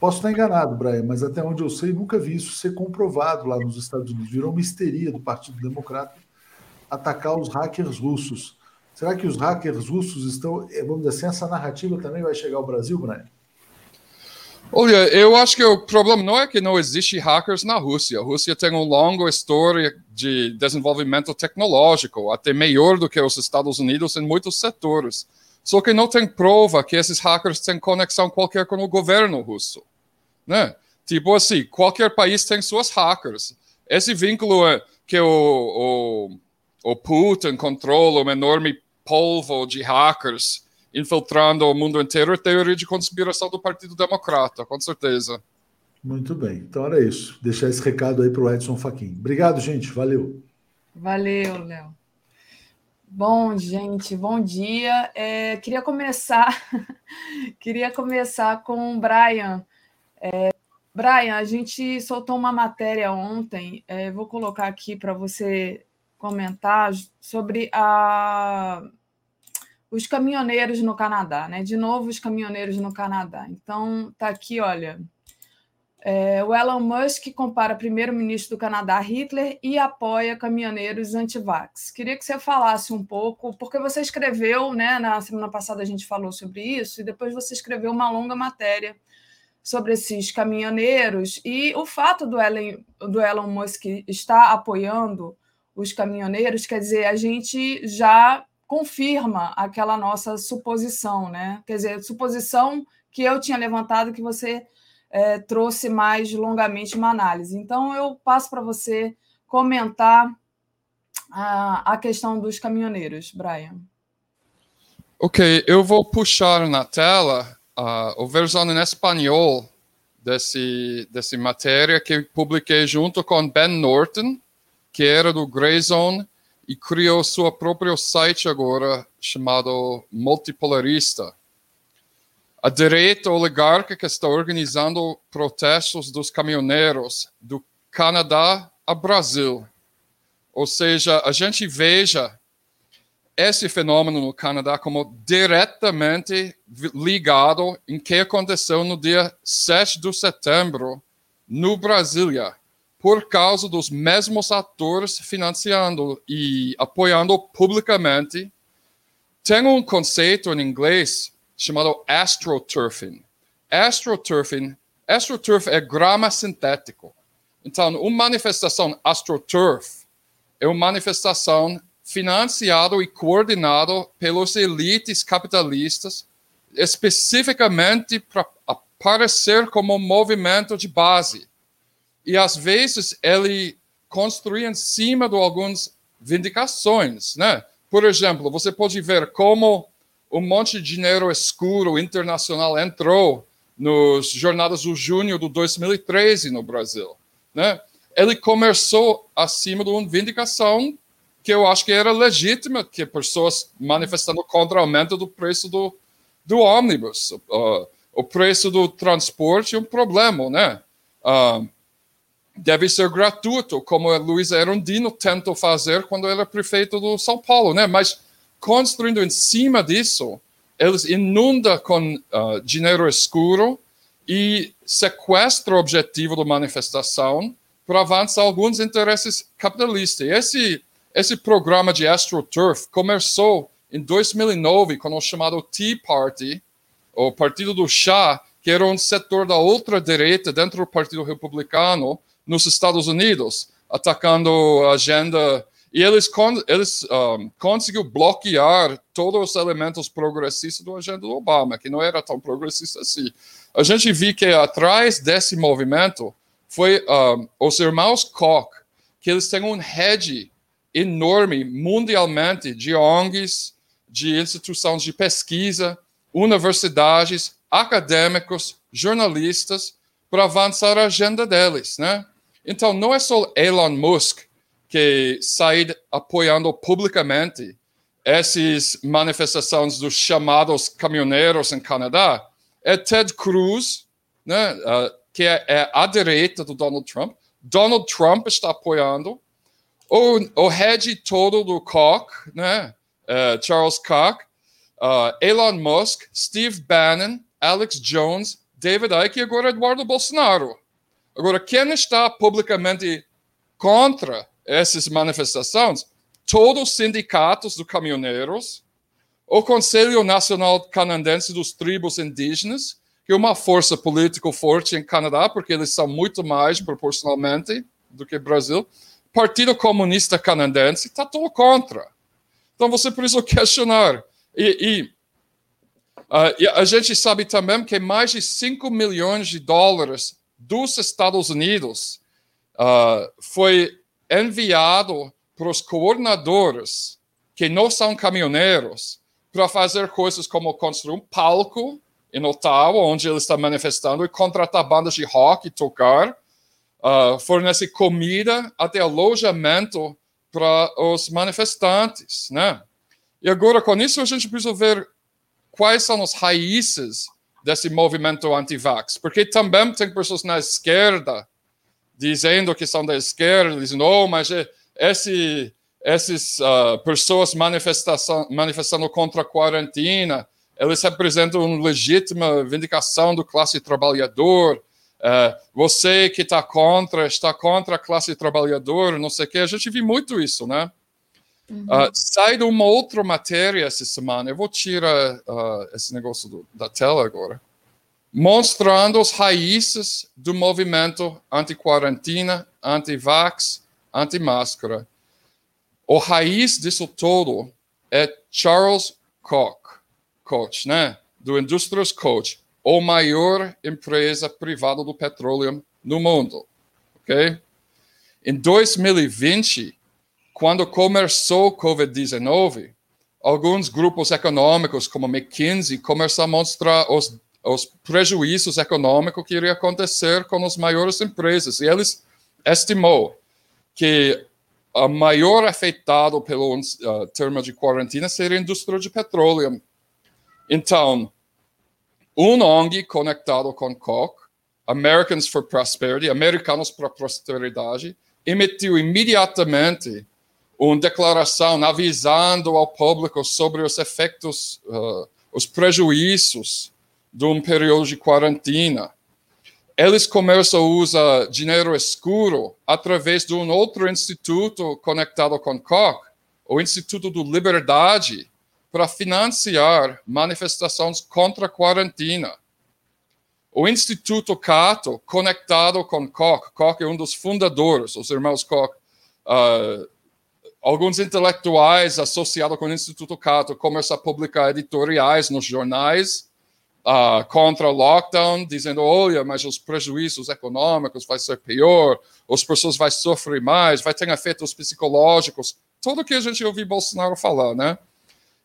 Posso estar enganado, Brian, mas até onde eu sei, nunca vi isso ser comprovado lá nos Estados Unidos. Virou uma histeria do Partido Democrata atacar os hackers russos. Será que os hackers russos estão, é, vamos dizer assim, essa narrativa também vai chegar ao Brasil, Brian? Olha, eu acho que o problema não é que não existe hackers na Rússia. A Rússia tem uma longa história de desenvolvimento tecnológico, até melhor do que os Estados Unidos em muitos setores. Só que não tem prova que esses hackers têm conexão qualquer com o governo russo. Né? Tipo assim, qualquer país tem suas hackers. Esse vínculo é que o, o, o Putin controla uma enorme polvo de hackers infiltrando o mundo inteiro, é teoria de conspiração do Partido Democrata, com certeza. Muito bem, então era isso. Deixar esse recado aí para o Edson Fachin. Obrigado, gente. Valeu. Valeu, Léo. Bom, gente, bom dia. É, queria começar, queria começar com o Brian. É, Brian, a gente soltou uma matéria ontem, é, vou colocar aqui para você comentar sobre a, os caminhoneiros no Canadá, né? De novo, os caminhoneiros no Canadá. Então, tá aqui, olha. É, o Elon Musk compara primeiro-ministro do Canadá Hitler e apoia caminhoneiros anti-vax. Queria que você falasse um pouco, porque você escreveu, né? Na semana passada a gente falou sobre isso, e depois você escreveu uma longa matéria sobre esses caminhoneiros e o fato do Elon, do Elon Musk estar apoiando os caminhoneiros, quer dizer, a gente já confirma aquela nossa suposição, né? Quer dizer, suposição que eu tinha levantado que você é, trouxe mais longamente uma análise. Então, eu passo para você comentar a, a questão dos caminhoneiros, Brian. Ok, eu vou puxar na tela uh, a versão em espanhol desse, desse matéria que publiquei junto com Ben Norton, que era do Grayzone e criou seu próprio site agora chamado Multipolarista. A direita oligárquica está organizando protestos dos caminhoneiros do Canadá a Brasil. Ou seja, a gente veja esse fenômeno no Canadá como diretamente ligado em que aconteceu no dia 7 de setembro no Brasília por causa dos mesmos atores financiando e apoiando publicamente. Tem um conceito em inglês chamado astroturfing. Astroturfing, astroturf é grama sintético. Então, uma manifestação astroturf é uma manifestação financiada e coordenada pelos elites capitalistas, especificamente para aparecer como um movimento de base e às vezes ele construi em cima de algumas vindicações, né? Por exemplo, você pode ver como um monte de dinheiro escuro internacional entrou nos jornadas do junho de 2013 no Brasil, né? Ele começou acima de uma vindicação que eu acho que era legítima, que pessoas manifestando contra o aumento do preço do, do ônibus, uh, o preço do transporte é um problema, né? Uh, deve ser gratuito, como Luiz Erundino tentou fazer quando era prefeito do São Paulo, né? Mas construindo em cima disso, eles inundam com uh, dinheiro escuro e sequestram o objetivo da manifestação para avançar alguns interesses capitalistas. Esse esse programa de AstroTurf começou em 2009 com o chamado Tea Party, o Partido do Chá, que era um setor da outra direita dentro do Partido Republicano, nos Estados Unidos, atacando a agenda. E eles, eles um, conseguiu bloquear todos os elementos progressistas da agenda do Obama, que não era tão progressista assim. A gente viu que atrás desse movimento foi um, os irmãos Koch, que eles têm um rede enorme mundialmente de ONGs, de instituições de pesquisa, universidades, acadêmicos, jornalistas, para avançar a agenda deles, né? Então, não é só Elon Musk que sai apoiando publicamente essas manifestações dos chamados caminhoneiros em Canadá. É Ted Cruz, né, uh, que é, é a direita do Donald Trump. Donald Trump está apoiando. O, o head todo do Koch, né, uh, Charles Koch, uh, Elon Musk, Steve Bannon, Alex Jones, David Icke e agora Eduardo Bolsonaro. Agora, quem está publicamente contra essas manifestações? Todos os sindicatos dos caminhoneiros, o Conselho Nacional Canadense dos Tribos Indígenas, que é uma força política forte em Canadá, porque eles são muito mais proporcionalmente do que o Brasil. Partido Comunista Canadense está tudo contra. Então você precisa questionar. E, e, uh, e, a gente sabe também que mais de 5 milhões de dólares dos Estados Unidos uh, foi enviado para os coordenadores que não são caminhoneiros para fazer coisas como construir um palco em Ottawa, onde ele está manifestando, e contratar bandas de rock e tocar, uh, fornecer comida até alojamento para os manifestantes, né? E agora, com isso, a gente precisa ver quais são as raízes desse movimento anti-vax, porque também tem pessoas na esquerda dizendo que são da esquerda, dizendo, oh, mas é, esse, essas uh, pessoas manifestando contra a quarentena, eles representam uma legítima vindicação do classe trabalhador. Uh, você que está contra, está contra a classe trabalhadora, não sei o quê. A gente viu muito isso, né? Uh, sai de uma outra matéria essa semana. Eu vou tirar uh, esse negócio do, da tela agora. Mostrando as raízes do movimento anti-quarentena, anti-vax, anti-máscara. O raiz disso todo é Charles Koch, Koch né? do Industries Koch, a maior empresa privada do petróleo no mundo. ok? Em 2020, quando começou o Covid-19, alguns grupos econômicos, como McKinsey, começaram a mostrar os, os prejuízos econômicos que iria acontecer com as maiores empresas. E eles estimou que a maior afetado pelo uh, termo de quarentena seria a indústria de petróleo. Então, um ONG conectado com Koch, Americans for Prosperity, Americanos para Prosperidade, emitiu imediatamente uma declaração avisando ao público sobre os efeitos, uh, os prejuízos de um período de quarentena. Eles começam a usar dinheiro escuro através de um outro instituto conectado com Koch, o Instituto do Liberdade, para financiar manifestações contra a quarentena. O Instituto Cato, conectado com Koch, Koch é um dos fundadores, os irmãos Koch, uh, alguns intelectuais associados com o Instituto Cato começam a publicar editoriais nos jornais uh, contra o lockdown, dizendo, olha, mas os prejuízos econômicos vai ser pior, as pessoas vão sofrer mais, vai ter efeitos psicológicos, tudo que a gente ouviu Bolsonaro falar, né?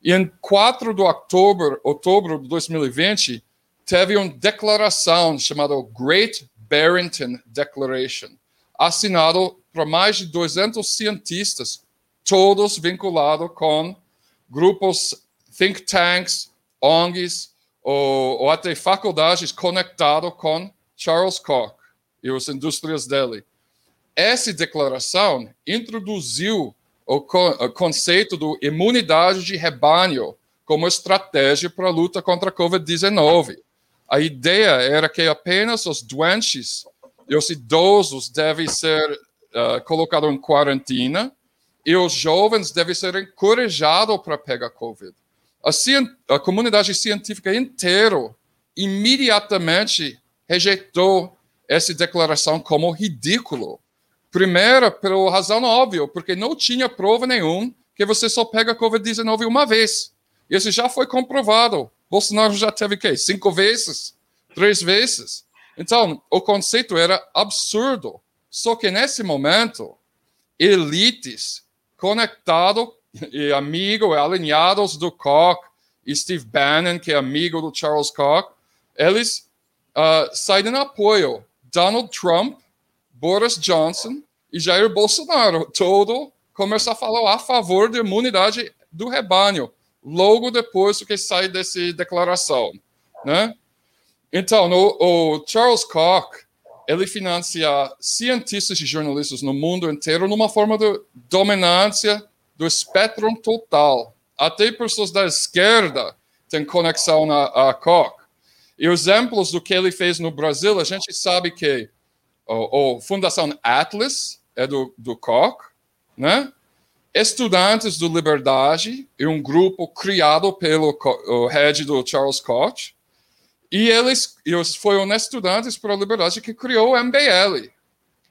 E em 4 de outubro, outubro de 2020, teve uma declaração chamada Great Barrington Declaration, assinado por mais de 200 cientistas todos vinculados com grupos, think tanks, ONGs, ou, ou até faculdades conectadas com Charles Koch e as indústrias dele. Essa declaração introduziu o, o conceito de imunidade de rebanho como estratégia para a luta contra a Covid-19. A ideia era que apenas os doentes e os idosos devem ser uh, colocados em quarentena e os jovens devem ser encorajados para pegar Covid. A, a comunidade científica inteira imediatamente rejeitou essa declaração como ridículo. Primeiro, pela razão óbvia, porque não tinha prova nenhuma que você só pega Covid-19 uma vez. Isso já foi comprovado. Bolsonaro já teve que cinco vezes, três vezes. Então, o conceito era absurdo. Só que nesse momento, elites conectado e amigo e alinhados do Koch, Steve Bannon, que é amigo do Charles Koch, eles uh, saem em apoio. Donald Trump, Boris Johnson e Jair Bolsonaro, todo começa a falar a favor da imunidade do rebanho, logo depois que sai dessa declaração, né? Então, o Charles Koch, ele financia cientistas e jornalistas no mundo inteiro numa forma de dominância do espectro total. Até pessoas da esquerda têm conexão a, a Koch. E exemplos do que ele fez no Brasil, a gente sabe que a Fundação Atlas é do, do Koch, né? Estudantes do Liberdade é um grupo criado pelo head do Charles Koch, e eles, eles foram estudantes para a Liberdade que criou o MBL.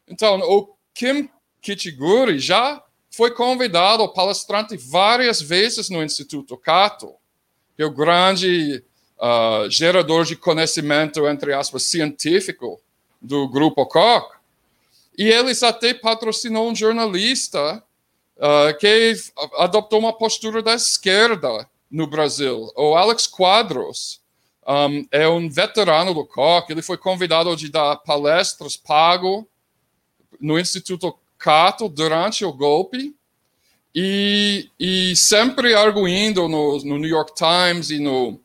Então, o Kim Kichiguri já foi convidado palestrante várias vezes no Instituto Cato, que é o grande uh, gerador de conhecimento, entre aspas, científico do Grupo Koch. E eles até patrocinou um jornalista uh, que adoptou uma postura da esquerda no Brasil. O Alex Quadros um, é um veterano do COC, ele foi convidado de dar palestras pago no Instituto Cato durante o golpe, e, e sempre arguindo no, no, New York Times e no,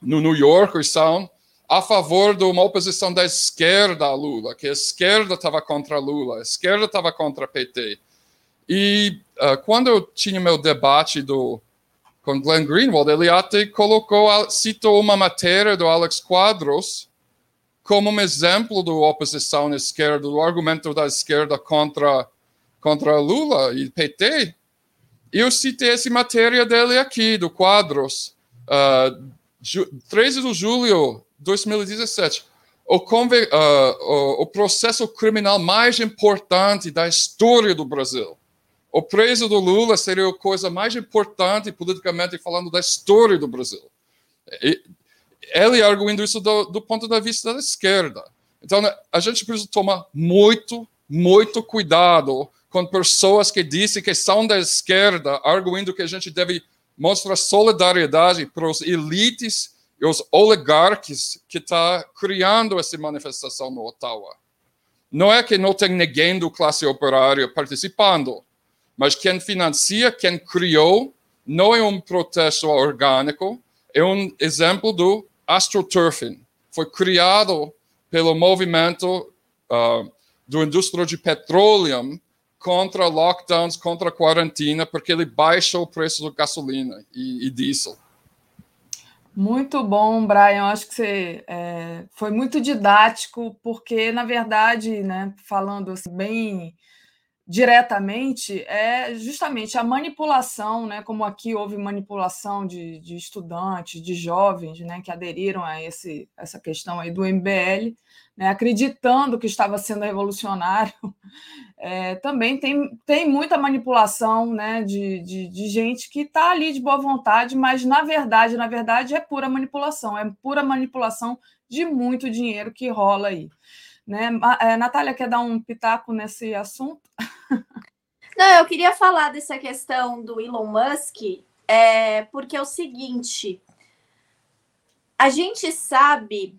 no New Yorker Sound a favor de uma oposição da esquerda a Lula, que a esquerda estava contra Lula, a esquerda estava contra PT. E uh, quando eu tinha meu debate do, com Glenn Greenwald, ele até colocou, citou uma matéria do Alex Quadros como um exemplo da oposição esquerda, do argumento da esquerda contra, contra Lula e PT. Eu citei essa matéria dele aqui, do Quadros, uh, 13 de julho de 2017. O, uh, o, o processo criminal mais importante da história do Brasil. O preso do Lula seria a coisa mais importante politicamente falando da história do Brasil. E, ele arguindo isso do, do ponto de vista da esquerda. Então, a gente precisa tomar muito, muito cuidado com pessoas que dizem que são da esquerda, arguindo que a gente deve mostrar solidariedade para os elites e os oligarcas que está criando essa manifestação no Ottawa. Não é que não tem ninguém do classe operária participando, mas quem financia, quem criou, não é um protesto orgânico, é um exemplo do astroturfing. Foi criado pelo movimento uh, do indústria de petróleo contra lockdowns, contra quarentena, porque ele baixa o preço da gasolina e, e diesel. Muito bom, Brian. Acho que você é, foi muito didático, porque, na verdade, né, falando assim, bem diretamente, é justamente a manipulação, né, como aqui houve manipulação de, de estudantes, de jovens né, que aderiram a esse, essa questão aí do MBL, né, acreditando que estava sendo revolucionário, é, também tem, tem muita manipulação né, de, de, de gente que está ali de boa vontade, mas na verdade, na verdade, é pura manipulação, é pura manipulação de muito dinheiro que rola aí. Né? É, Natália, quer dar um pitaco nesse assunto? Não, eu queria falar dessa questão do Elon Musk, é, porque é o seguinte: a gente sabe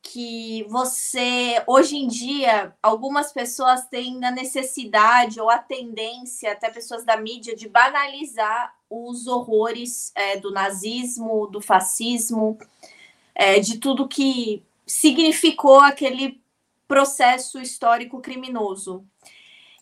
que você, hoje em dia, algumas pessoas têm a necessidade ou a tendência, até pessoas da mídia, de banalizar os horrores é, do nazismo, do fascismo, é, de tudo que significou aquele processo histórico criminoso.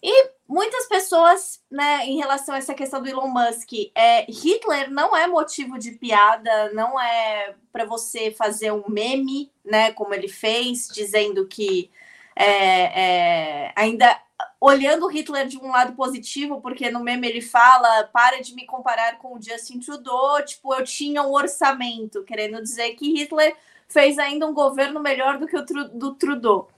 E muitas pessoas, né, em relação a essa questão do Elon Musk, é, Hitler não é motivo de piada, não é para você fazer um meme, né, como ele fez, dizendo que é, é, ainda olhando Hitler de um lado positivo, porque no meme ele fala: para de me comparar com o Justin Trudeau, tipo, eu tinha um orçamento, querendo dizer que Hitler fez ainda um governo melhor do que o do Trudeau.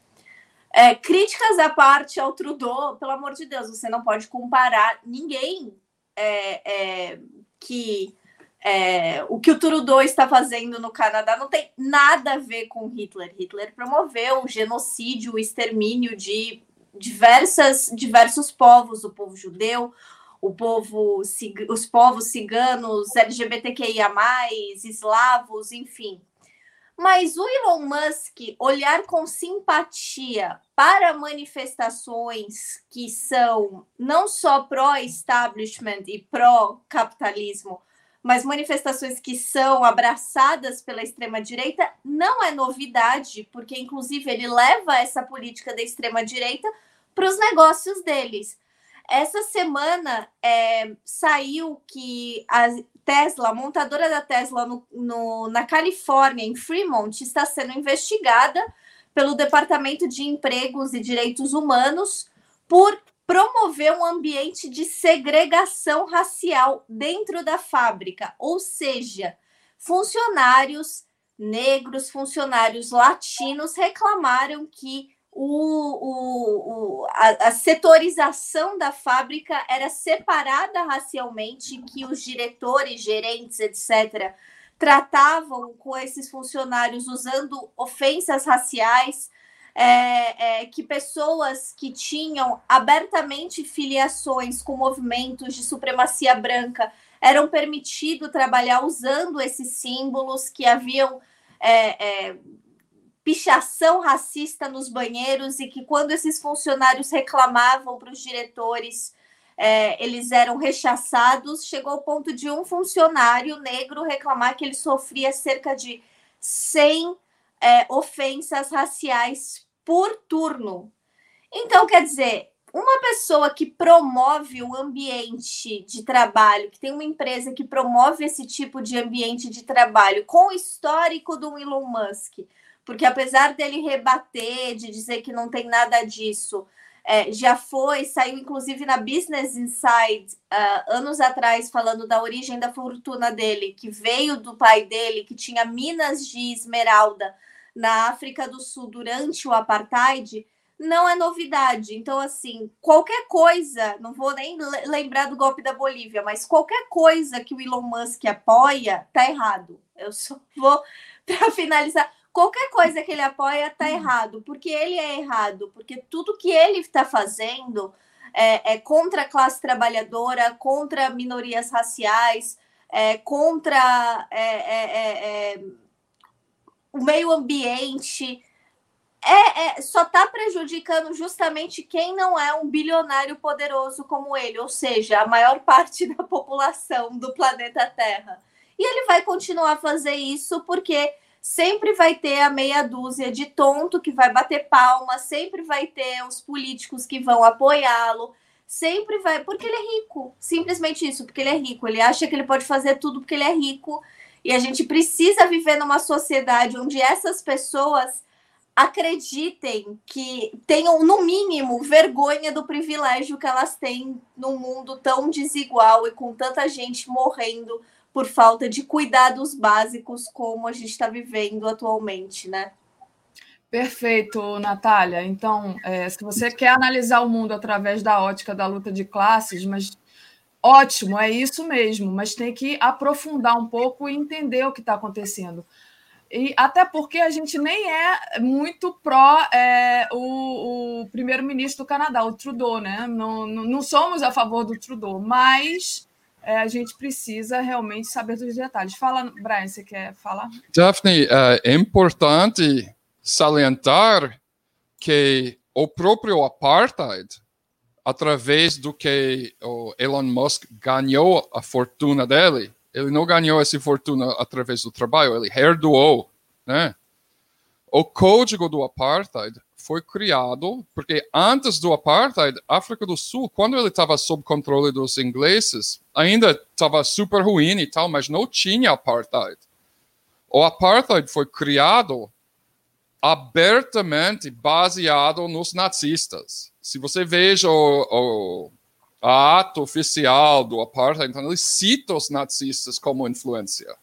É, críticas à parte ao Trudeau, pelo amor de Deus, você não pode comparar ninguém é, é, que é, o que o Trudeau está fazendo no Canadá não tem nada a ver com Hitler. Hitler promoveu o genocídio, o extermínio de diversas, diversos povos, o povo judeu, o povo, os povos ciganos, LGBTQIA+, eslavos, enfim. Mas o Elon Musk olhar com simpatia para manifestações que são não só pró-establishment e pró-capitalismo, mas manifestações que são abraçadas pela extrema-direita, não é novidade, porque, inclusive, ele leva essa política da extrema-direita para os negócios deles. Essa semana é, saiu que a Tesla, a montadora da Tesla no, no, na Califórnia, em Fremont, está sendo investigada pelo Departamento de Empregos e Direitos Humanos por promover um ambiente de segregação racial dentro da fábrica, ou seja, funcionários negros, funcionários latinos reclamaram que o, o, a, a, setorização da fábrica era separada racialmente, que os diretores, gerentes, etc., tratavam com esses funcionários usando ofensas raciais, é, é, que pessoas que tinham abertamente filiações com movimentos de supremacia branca eram permitido trabalhar usando esses símbolos, que haviam é, é, pichação racista nos banheiros e que quando esses funcionários reclamavam para os diretores, é, eles eram rechaçados. Chegou ao ponto de um funcionário negro reclamar que ele sofria cerca de 100 é, ofensas raciais por turno. Então, quer dizer, uma pessoa que promove o ambiente de trabalho, que tem uma empresa que promove esse tipo de ambiente de trabalho, com o histórico do Elon Musk, porque apesar dele rebater, de dizer que não tem nada disso, é, já foi, saiu inclusive na Business Inside uh, anos atrás, falando da origem da fortuna dele, que veio do pai dele, que tinha minas de esmeralda na África do Sul durante o apartheid não é novidade. Então, assim, qualquer coisa, não vou nem lembrar do golpe da Bolívia, mas qualquer coisa que o Elon Musk apoia, tá errado. Eu só vou, para finalizar, qualquer coisa que ele apoia tá errado, porque ele é errado, porque tudo que ele está fazendo é, é, contra a classe trabalhadora, contra minorias raciais, é, contra é, é, é, o meio ambiente. É, é só está prejudicando justamente quem não é um bilionário poderoso como ele, ou seja, a maior parte da população do planeta Terra. E ele vai continuar a fazer isso porque sempre vai ter a meia dúzia de tonto que vai bater palma, sempre vai ter os políticos que vão apoiá-lo, sempre vai, porque ele é rico, simplesmente isso, porque ele é rico, ele acha que ele pode fazer tudo porque ele é rico, e a gente precisa viver numa sociedade onde essas pessoas acreditem que tenham, no mínimo, vergonha do privilégio que elas têm num mundo tão desigual e com tanta gente morrendo por falta de cuidados básicos como a gente está vivendo atualmente, né? Perfeito, Natália. Então, é, se você quer analisar o mundo através da ótica da luta de classes, mas ótimo, é isso mesmo, mas tem que aprofundar um pouco e entender o que está acontecendo. E até porque a gente nem é muito pró é, o, o primeiro-ministro do Canadá, o Trudeau, né? Não, não, não somos a favor do Trudeau, mas é, a gente precisa realmente saber dos detalhes. Fala, Brian, você quer falar? Daphne, é importante salientar que o próprio apartheid, através do que o Elon Musk ganhou a fortuna dele, ele não ganhou essa fortuna através do trabalho, ele herdou, né? O código do apartheid foi criado porque antes do apartheid, África do Sul, quando ele estava sob controle dos ingleses, ainda estava super ruim e tal, mas não tinha apartheid. O apartheid foi criado abertamente baseado nos nazistas. Se você veja o, o ato oficial do apartheid, então ele cita os nazistas como influência.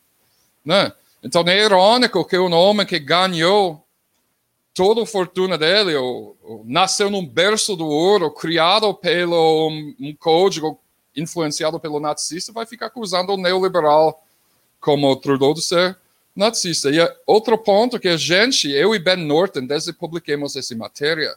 Né? Então é irônico que um homem que ganhou toda a fortuna dele, ou, ou nasceu num berço do ouro, criado pelo um, um, código influenciado pelo nazista, vai ficar acusando o neoliberal como Trudeau de ser nazista. E outro ponto que a gente, eu e Ben Norton, desde que publiquemos essa matéria,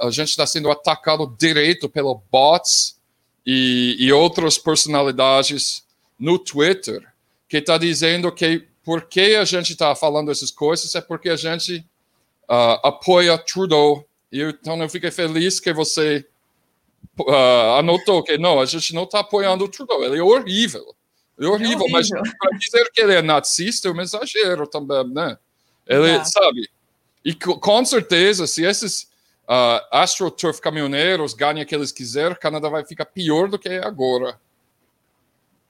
a gente está sendo atacado direito pelo bots e, e outras personalidades no Twitter que está dizendo que porque a gente está falando essas coisas é porque a gente uh, apoia Trudeau. E então eu fiquei feliz que você uh, anotou que não, a gente não está apoiando o Trudeau. Ele é horrível. É horrível, é horrível. mas para dizer que ele é nazista é um exagero também, né? Ele, sabe? E com certeza, se esses uh, AstroTurf caminhoneiros ganham o que eles quiserem, o Canadá vai ficar pior do que é agora.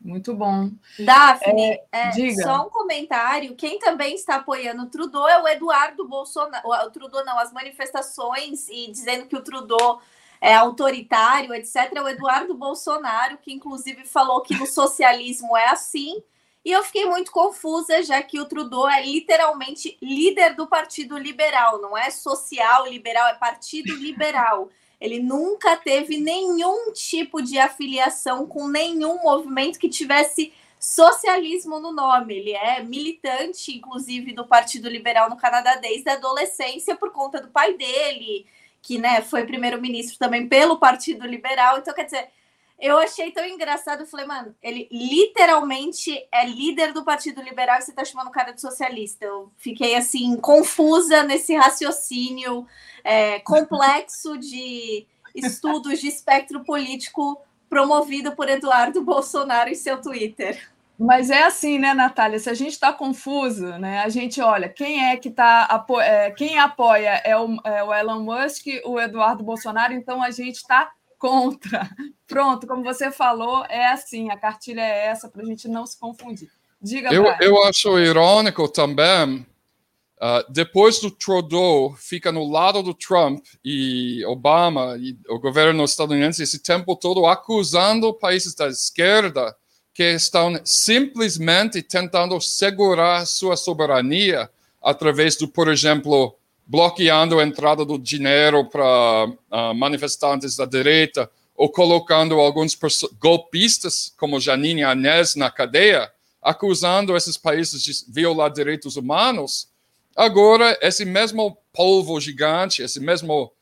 Muito bom. Daphne, é, é, só um comentário. Quem também está apoiando o Trudeau é o Eduardo Bolsonaro. O Trudeau não, as manifestações e dizendo que o Trudeau é autoritário, etc. É o Eduardo Bolsonaro, que inclusive falou que no socialismo é assim. E eu fiquei muito confusa, já que o Trudeau é literalmente líder do Partido Liberal, não é social liberal, é Partido Liberal. Ele nunca teve nenhum tipo de afiliação com nenhum movimento que tivesse socialismo no nome. Ele é militante, inclusive, do Partido Liberal no Canadá desde a adolescência por conta do pai dele, que né, foi primeiro-ministro também pelo Partido Liberal. Então, quer dizer, eu achei tão engraçado. Eu falei, mano, ele literalmente é líder do Partido Liberal e você tá chamando o cara de socialista. Eu fiquei assim, confusa nesse raciocínio é, complexo de estudos de espectro político promovido por Eduardo Bolsonaro em seu Twitter. Mas é assim, né, Natália? Se a gente está confuso, né? A gente olha quem é que está apo é, quem apoia é o, é o Elon Musk, o Eduardo Bolsonaro, então a gente está contra. Pronto, como você falou, é assim, a cartilha é essa para a gente não se confundir. Diga, eu, eu acho irônico também Uh, depois do Trudeau fica no lado do Trump e Obama e o governo estadunidense esse tempo todo acusando países da esquerda que estão simplesmente tentando segurar sua soberania através do, por exemplo, bloqueando a entrada do dinheiro para uh, manifestantes da direita ou colocando alguns golpistas como Janine Anés na cadeia, acusando esses países de violar direitos humanos Agora, esse mesmo polvo gigante, esse mesmo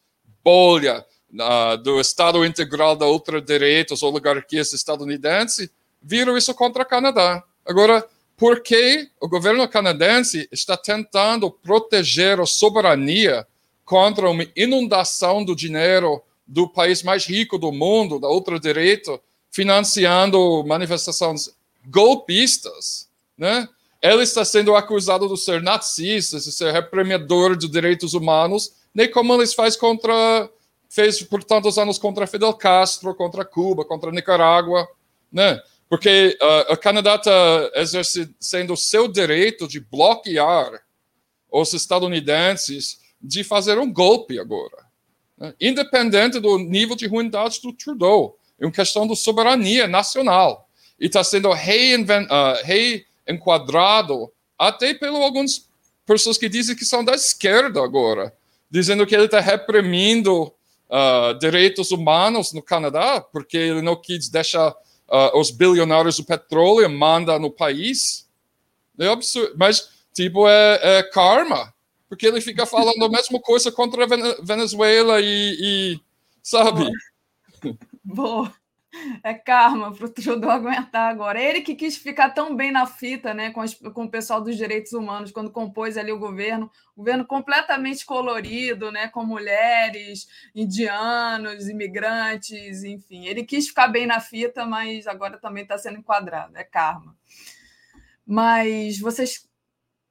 bolha uh, do Estado integral da ultradireita, as oligarquias estadunidenses, viram isso contra o Canadá. Agora, por que o governo canadense está tentando proteger a soberania contra uma inundação do dinheiro do país mais rico do mundo, da ultradireita, financiando manifestações golpistas, né? Ele está sendo acusado de ser nazista, de ser reprimiador de direitos humanos, nem como ele faz contra fez por tantos anos contra Fidel Castro, contra Cuba, contra Nicarágua, né? Porque uh, Canadá está exercendo seu direito de bloquear os estadunidenses de fazer um golpe agora, né? independente do nível de ruindade do Trudeau, é uma questão de soberania nacional e está sendo reinventado, uh, re enquadrado até pelo algumas pessoas que dizem que são da esquerda agora, dizendo que ele está reprimindo uh, direitos humanos no Canadá porque ele não quis deixar uh, os bilionários do petróleo manda no país. É absurdo, mas tipo é, é karma, porque ele fica falando a mesma coisa contra a Venezuela e, e sabe. Boa. É karma para o Trudeau aguentar agora. Ele que quis ficar tão bem na fita né, com, as, com o pessoal dos direitos humanos, quando compôs ali o governo, governo completamente colorido, né, com mulheres, indianos, imigrantes, enfim. Ele quis ficar bem na fita, mas agora também está sendo enquadrado. É karma. Mas vocês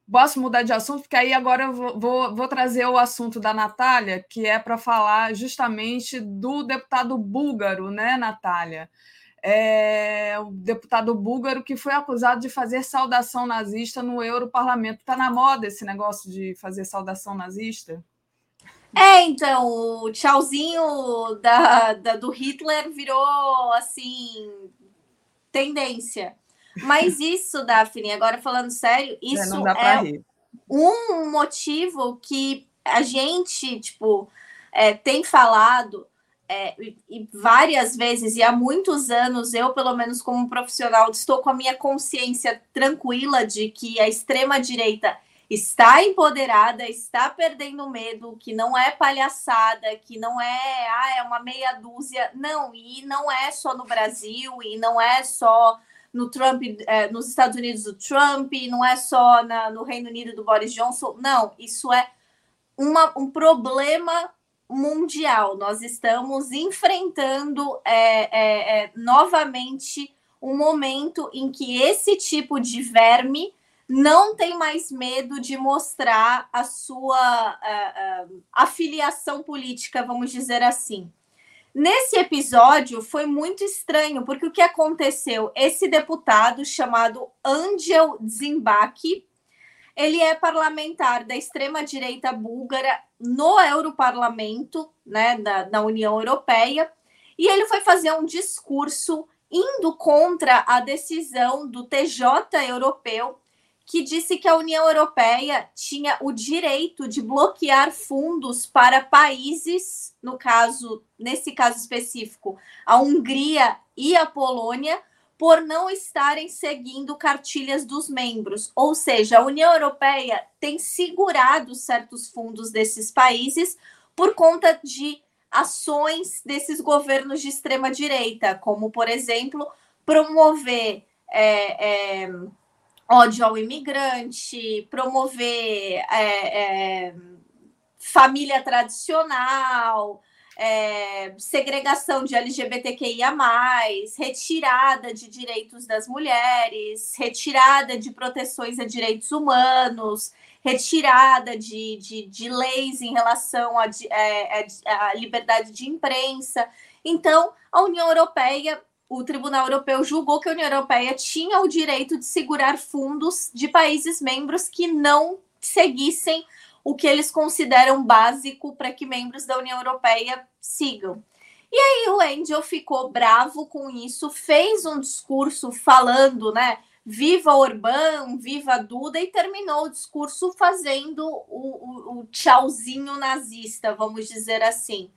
Posso mudar de assunto, porque aí agora eu vou, vou, vou trazer o assunto da Natália, que é para falar justamente do deputado búlgaro, né, Natália? É, o deputado búlgaro que foi acusado de fazer saudação nazista no Europarlamento. Está na moda esse negócio de fazer saudação nazista? É, então, o tchauzinho da, da, do Hitler virou, assim, tendência. Mas isso, Daphne, agora falando sério, é, isso é, um motivo que a gente, tipo, é, tem falado é, e várias vezes, e há muitos anos, eu, pelo menos como profissional, estou com a minha consciência tranquila de que a extrema-direita está empoderada, está perdendo medo, que não é palhaçada, que não é, ah, é uma meia dúzia. Não, e não é só no Brasil, e não é só no Trump, é, nos Estados Unidos do Trump, não é só na, no Reino Unido do Boris Johnson. Não, isso é uma, um problema mundial. Nós estamos enfrentando é, é, novamente um momento em que esse tipo de verme não tem mais medo de mostrar a sua afiliação política, vamos dizer assim. Nesse episódio foi muito estranho, porque o que aconteceu? Esse deputado chamado Angel Zimbaki, ele é parlamentar da extrema-direita búlgara no Europarlamento, né, da, da União Europeia, e ele foi fazer um discurso indo contra a decisão do TJ europeu que disse que a União Europeia tinha o direito de bloquear fundos para países, no caso, nesse caso específico, a Hungria e a Polônia, por não estarem seguindo cartilhas dos membros. Ou seja, a União Europeia tem segurado certos fundos desses países por conta de ações desses governos de extrema direita, como, por exemplo, promover é, é, ódio ao imigrante, promover é, é família tradicional, é, segregação de LGBTQIA, retirada de direitos das mulheres, retirada de proteções a direitos humanos, retirada de, de, de leis em relação à é, é liberdade de imprensa. Então, a União Europeia, o Tribunal Europeu julgou que a União Europeia tinha o direito de segurar fundos de países membros que não seguissem o que eles consideram básico para que membros da União Europeia sigam. E aí o Angel ficou bravo com isso, fez um discurso falando, né? Viva Orbán, viva Duda, e terminou o discurso fazendo o, o, o tchauzinho nazista, vamos dizer assim.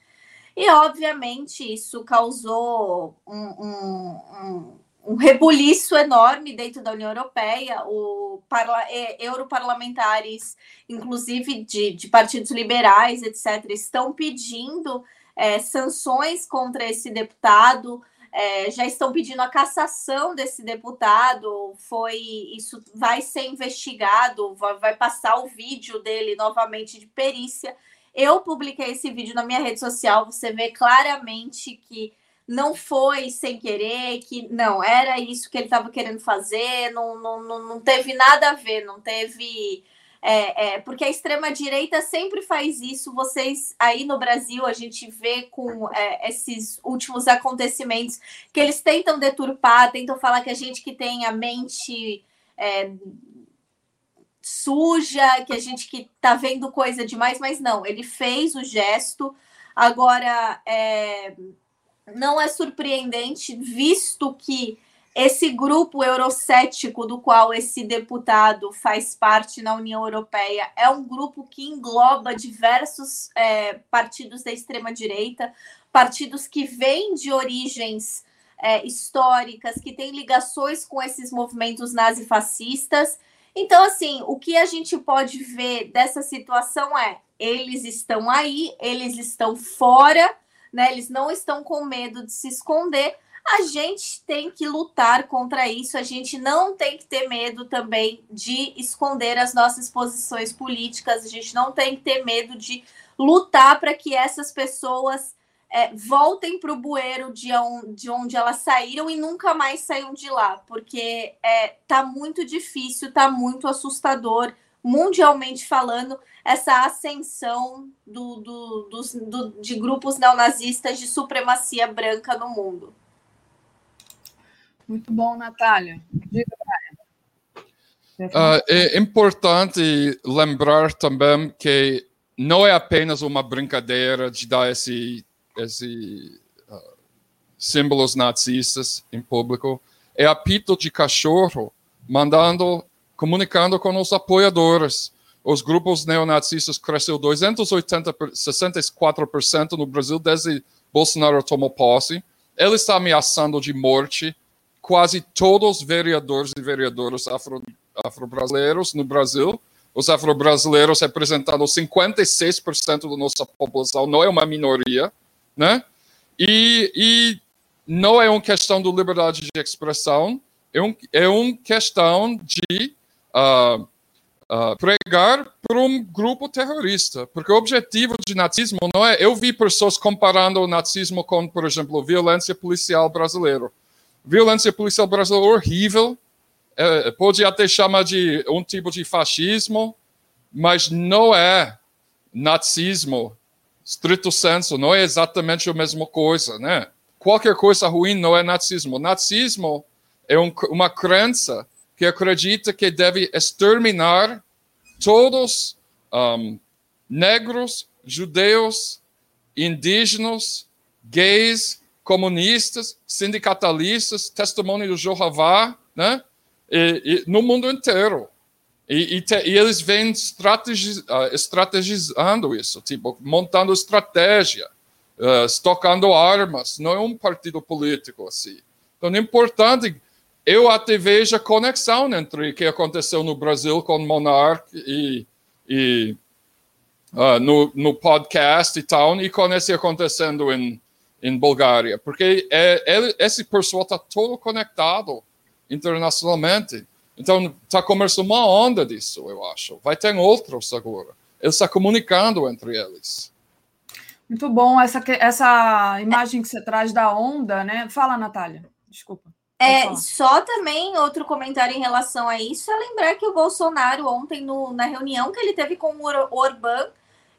E, obviamente, isso causou um, um, um um rebuliço enorme dentro da União Europeia. O parla é, europarlamentares, inclusive de, de, partidos liberais, etc., estão pedindo é, sanções contra esse deputado. É, já estão pedindo a cassação desse deputado. Foi isso vai ser investigado, vai, vai passar o vídeo dele novamente de perícia. Eu publiquei esse vídeo na minha rede social. Você vê claramente que não foi sem querer, que não, era isso que ele estava querendo fazer, não, não, não teve nada a ver, não teve. É, é, porque a extrema-direita sempre faz isso. Vocês aí no Brasil, a gente vê com é, esses últimos acontecimentos que eles tentam deturpar, tentam falar que a gente que tem a mente é, suja, que a gente que tá vendo coisa demais, mas não, ele fez o gesto. Agora, é, não é surpreendente, visto que esse grupo eurocético do qual esse deputado faz parte na União Europeia é um grupo que engloba diversos é, partidos da extrema-direita, partidos que vêm de origens é, históricas, que têm ligações com esses movimentos nazifascistas. Então, assim, o que a gente pode ver dessa situação é: eles estão aí, eles estão fora né? Eles não estão com medo de se esconder. A gente tem que lutar contra isso, a gente não tem que ter medo também de esconder as nossas posições políticas, a gente não tem que ter medo de lutar para que essas pessoas é, voltem para o bueiro de, on, de onde elas saíram e nunca mais saiam de lá, porque é, tá muito difícil, tá muito assustador, mundialmente falando, essa ascensão do, do, do, do, de grupos neonazistas de supremacia branca no mundo. Muito bom, Natália. Diga, uh, É importante lembrar também que não é apenas uma brincadeira de dar esse, esse uh, símbolos nazistas em público, é apito de cachorro mandando, comunicando com os apoiadores os grupos neonazistas cresceu 280, 64% no Brasil desde Bolsonaro tomou posse. Ele está ameaçando de morte quase todos os vereadores e vereadoras afro, afro-brasileiros no Brasil. Os afro-brasileiros representando 56% da nossa população, não é uma minoria, né? E, e não é uma questão de liberdade de expressão, é, um, é uma questão de uh, uh, pregar para um grupo terrorista, porque o objetivo de nazismo não é. Eu vi pessoas comparando o nazismo com, por exemplo, violência policial brasileira. Violência policial brasileira é horrível, é, pode até chamar de um tipo de fascismo, mas não é nazismo, estrito senso, não é exatamente a mesma coisa, né? Qualquer coisa ruim não é nazismo. Nazismo é um, uma crença que acredita que deve exterminar todos um, negros, judeus, indígenas, gays, comunistas, sindicalistas, testemunho do Jeová, né? E, e, no mundo inteiro. E, e, te, e eles vêm uh, estrategizando isso, tipo, montando estratégia, uh, estocando armas. Não é um partido político assim. Então é importante eu até vejo a conexão entre o que aconteceu no Brasil com Monark e, e uh, no, no podcast e tal, e com esse acontecendo em, em Bulgária, porque é, é, esse pessoal está todo conectado internacionalmente. Então, está começando uma onda disso, eu acho. Vai ter outros agora. Ele está comunicando entre eles. Muito bom essa, essa imagem que você traz da onda, né? Fala, Natália. Desculpa. É, só também outro comentário em relação a isso é lembrar que o Bolsonaro, ontem, no, na reunião que ele teve com o Orbán,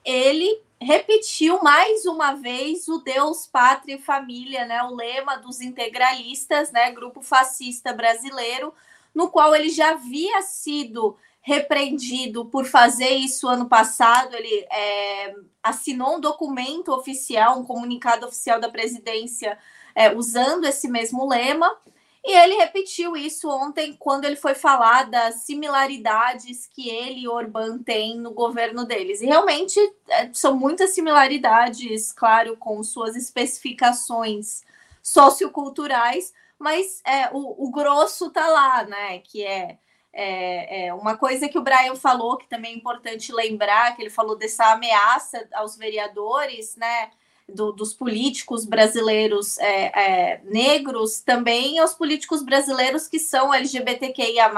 ele repetiu mais uma vez o Deus, Pátria e Família, né? O lema dos integralistas, né? Grupo fascista brasileiro, no qual ele já havia sido repreendido por fazer isso ano passado. Ele é, assinou um documento oficial, um comunicado oficial da presidência, é, usando esse mesmo lema. E ele repetiu isso ontem quando ele foi falar das similaridades que ele e Orbán têm no governo deles. E realmente é, são muitas similaridades, claro, com suas especificações socioculturais, mas é, o, o grosso tá lá, né? Que é, é, é, uma coisa que o Brian falou, que também é importante lembrar, que ele falou dessa ameaça aos vereadores, né? do, dos políticos brasileiros é, é, negros, também aos políticos brasileiros que são LGBTQIA,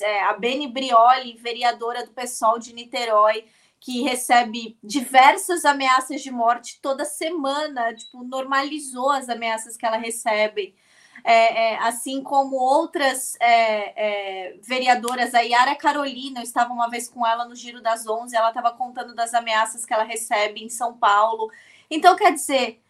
é, a Beni Brioli, vereadora do PSOL de Niterói, que recebe diversas ameaças de morte toda semana, tipo, normalizou as ameaças que ela recebe. É, é, assim como outras é, é vereadoras, a Yara Carolina, eu estava uma vez com ela no Giro das Onze, ela estava contando das ameaças que ela recebe em São Paulo. Então, quer dizer,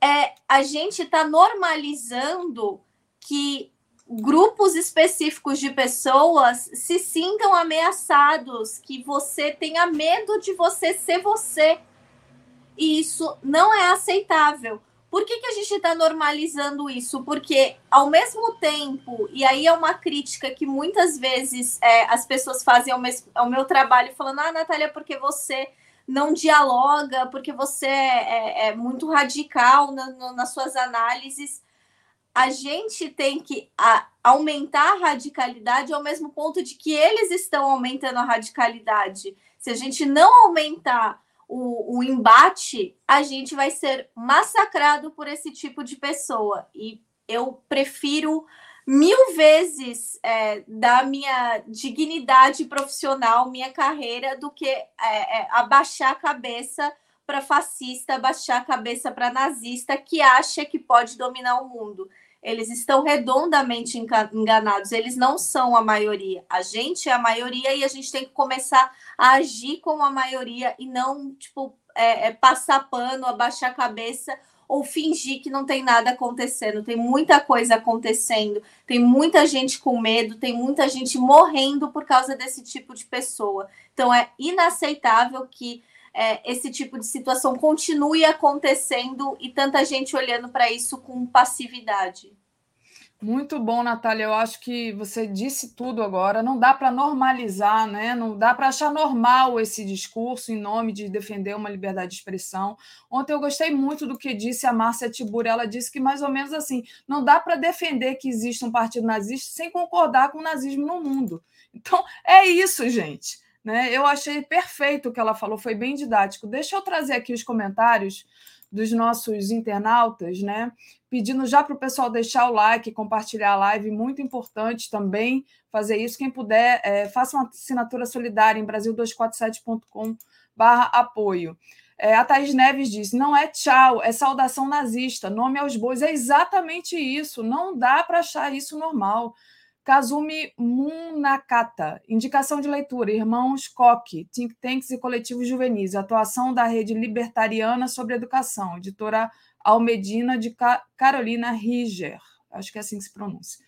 é, a gente está normalizando que grupos específicos de pessoas se sintam ameaçados, que você tenha medo de você ser você. E isso não é aceitável. Por que, que a gente está normalizando isso? Porque, ao mesmo tempo, e aí é uma crítica que muitas vezes é, as pessoas fazem ao, mes- ao meu trabalho, falando: Ah, Natália, porque você não dialoga, porque você é, é, muito radical na, nas suas análises. A gente tem que a, aumentar a radicalidade ao mesmo ponto de que eles estão aumentando a radicalidade. Se a gente não aumentar o, o embate, a gente vai ser massacrado por esse tipo de pessoa. E eu prefiro mil vezes é, da minha dignidade profissional, minha carreira, do que é, é, abaixar a cabeça para fascista, abaixar a cabeça para nazista que acha que pode dominar o mundo. Eles estão redondamente enganados, eles não são a maioria. A gente é a maioria e a gente tem que começar a agir como a maioria e não, tipo, é, é passar pano, abaixar a cabeça ou fingir que não tem nada acontecendo. Tem muita coisa acontecendo, tem muita gente com medo, tem muita gente morrendo por causa desse tipo de pessoa. Então é inaceitável que é, esse tipo de situação continue acontecendo e tanta gente olhando para isso com passividade. Muito bom, Natália. Eu acho que você disse tudo agora. Não dá para normalizar, né? não dá para achar normal esse discurso em nome de defender uma liberdade de expressão. Ontem eu gostei muito do que disse a Márcia Tibur. Ela disse que, mais ou menos assim, não dá para defender que existe um partido nazista sem concordar com o nazismo no mundo. Então, é isso, gente. Né? Eu achei perfeito o que ela falou, foi bem didático. Deixa eu trazer aqui os comentários dos nossos internautas, né? Pedindo já para o pessoal deixar o like, compartilhar a live, muito importante também fazer isso. Quem puder, é, faça uma assinatura solidária em brasil247.com barra apoio. É, a Thaís Neves diz: não é tchau, é saudação nazista, nome aos bois. É exatamente isso. Não dá para achar isso normal. Kazumi Munakata, indicação de leitura, Irmãos Koch, Think Tanks e Coletivos Juvenis, atuação da Rede Libertariana sobre Educação, editora Almedina de Carolina Riger, acho que é assim que se pronuncia.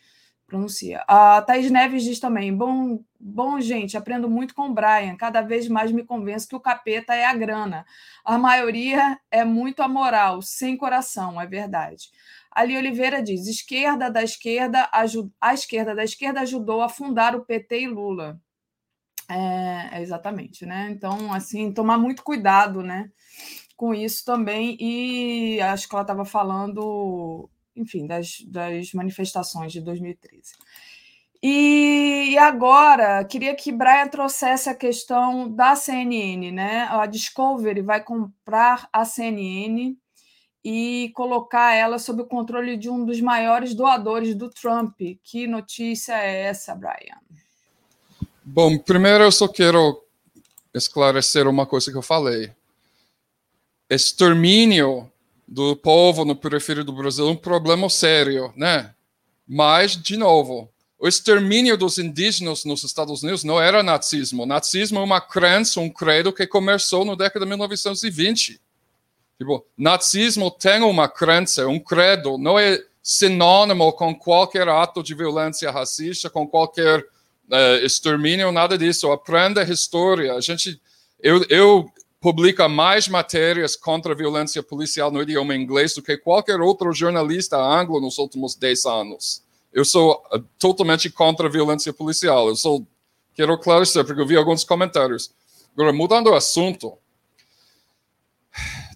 Pronuncia. A Thaís Neves diz também, bom, bom, gente, aprendo muito com o Brian, cada vez mais me convenço que o capeta é a grana. A maioria é muito amoral, sem coração, é verdade. Ali Oliveira diz: esquerda da esquerda, a esquerda da esquerda ajudou a fundar o PT e Lula. É, exatamente, né? Então, assim, tomar muito cuidado, né? Com isso também. E acho que ela estava falando enfim, das, das manifestações de 2013. E agora, queria que Brian trouxesse a questão da CNN, né? A Discovery vai comprar a CNN e colocar ela sob o controle de um dos maiores doadores do Trump. Que notícia é essa, Brian? Bom, primeiro eu só quero esclarecer uma coisa que eu falei. Extermínio do povo no periferia do Brasil um problema sério, né? Mas, de novo, o extermínio dos indígenas nos Estados Unidos não era nazismo. O nazismo é uma crença, um credo que começou na década de 1920. Tipo, nazismo tem uma crença, um credo, não é sinônimo com qualquer ato de violência racista, com qualquer uh, extermínio, nada disso. Aprenda a história. A gente, eu, eu publico mais matérias contra a violência policial no idioma inglês do que qualquer outro jornalista anglo nos últimos 10 anos. Eu sou uh, totalmente contra a violência policial. Eu sou, quero esclarecer, porque eu vi alguns comentários. Agora, mudando o assunto,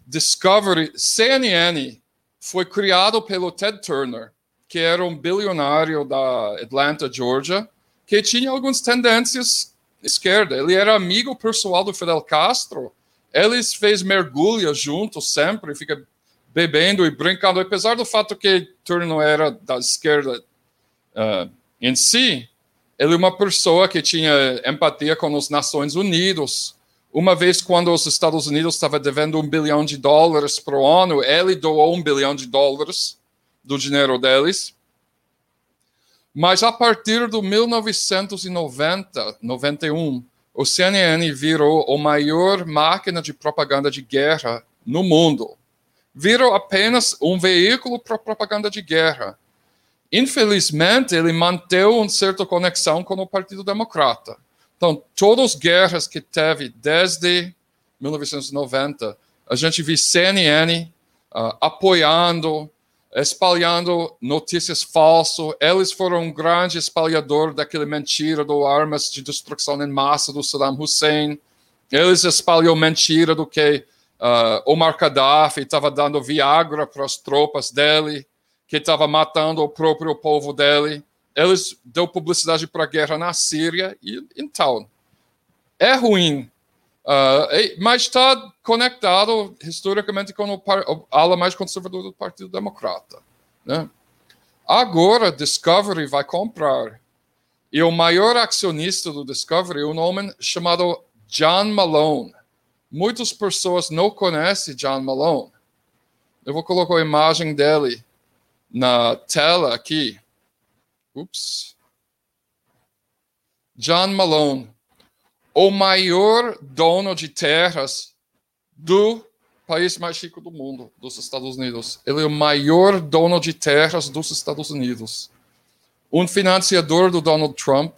Discovery, CNN foi criado pelo Ted Turner, que era um bilionário da Atlanta, Georgia, que tinha algumas tendências esquerda. Ele era amigo pessoal do Fidel Castro. Eles fez mergulho juntos sempre, fica bebendo e brincando, apesar do fato que Turner era da esquerda uh, em si, ele é uma pessoa que tinha empatia com as Nações Unidas. Uma vez, quando os Estados Unidos estava devendo um bilhão de dólares para o ONU, ele doou um bilhão de dólares do dinheiro deles. Mas a partir de 1990, 91, o CNN virou a maior máquina de propaganda de guerra no mundo. Virou apenas um veículo para propaganda de guerra. Infelizmente, ele manteve uma certa conexão com o Partido Democrata. Então, todas as guerras que teve desde 1990, a gente viu CNN uh, apoiando, espalhando notícias falsas. Eles foram um grande espalhador daquela mentira do armas de destruição em massa do Saddam Hussein. Eles espalhou mentira do que uh, Omar Gaddafi estava dando Viagra para as tropas dele que estava matando o próprio povo dele. Eles deu publicidade para a guerra na Síria e então é ruim, uh, mas está conectado historicamente com a ala mais conservadora do Partido Democrata. Né? Agora Discovery vai comprar e o maior acionista do Discovery é um homem chamado John Malone. Muitas pessoas não conhecem John Malone. Eu vou colocar a imagem dele na tela aqui. Ups. John Malone, o maior dono de terras do país mais rico do mundo, dos Estados Unidos. Ele é o maior dono de terras dos Estados Unidos. Um financiador do Donald Trump,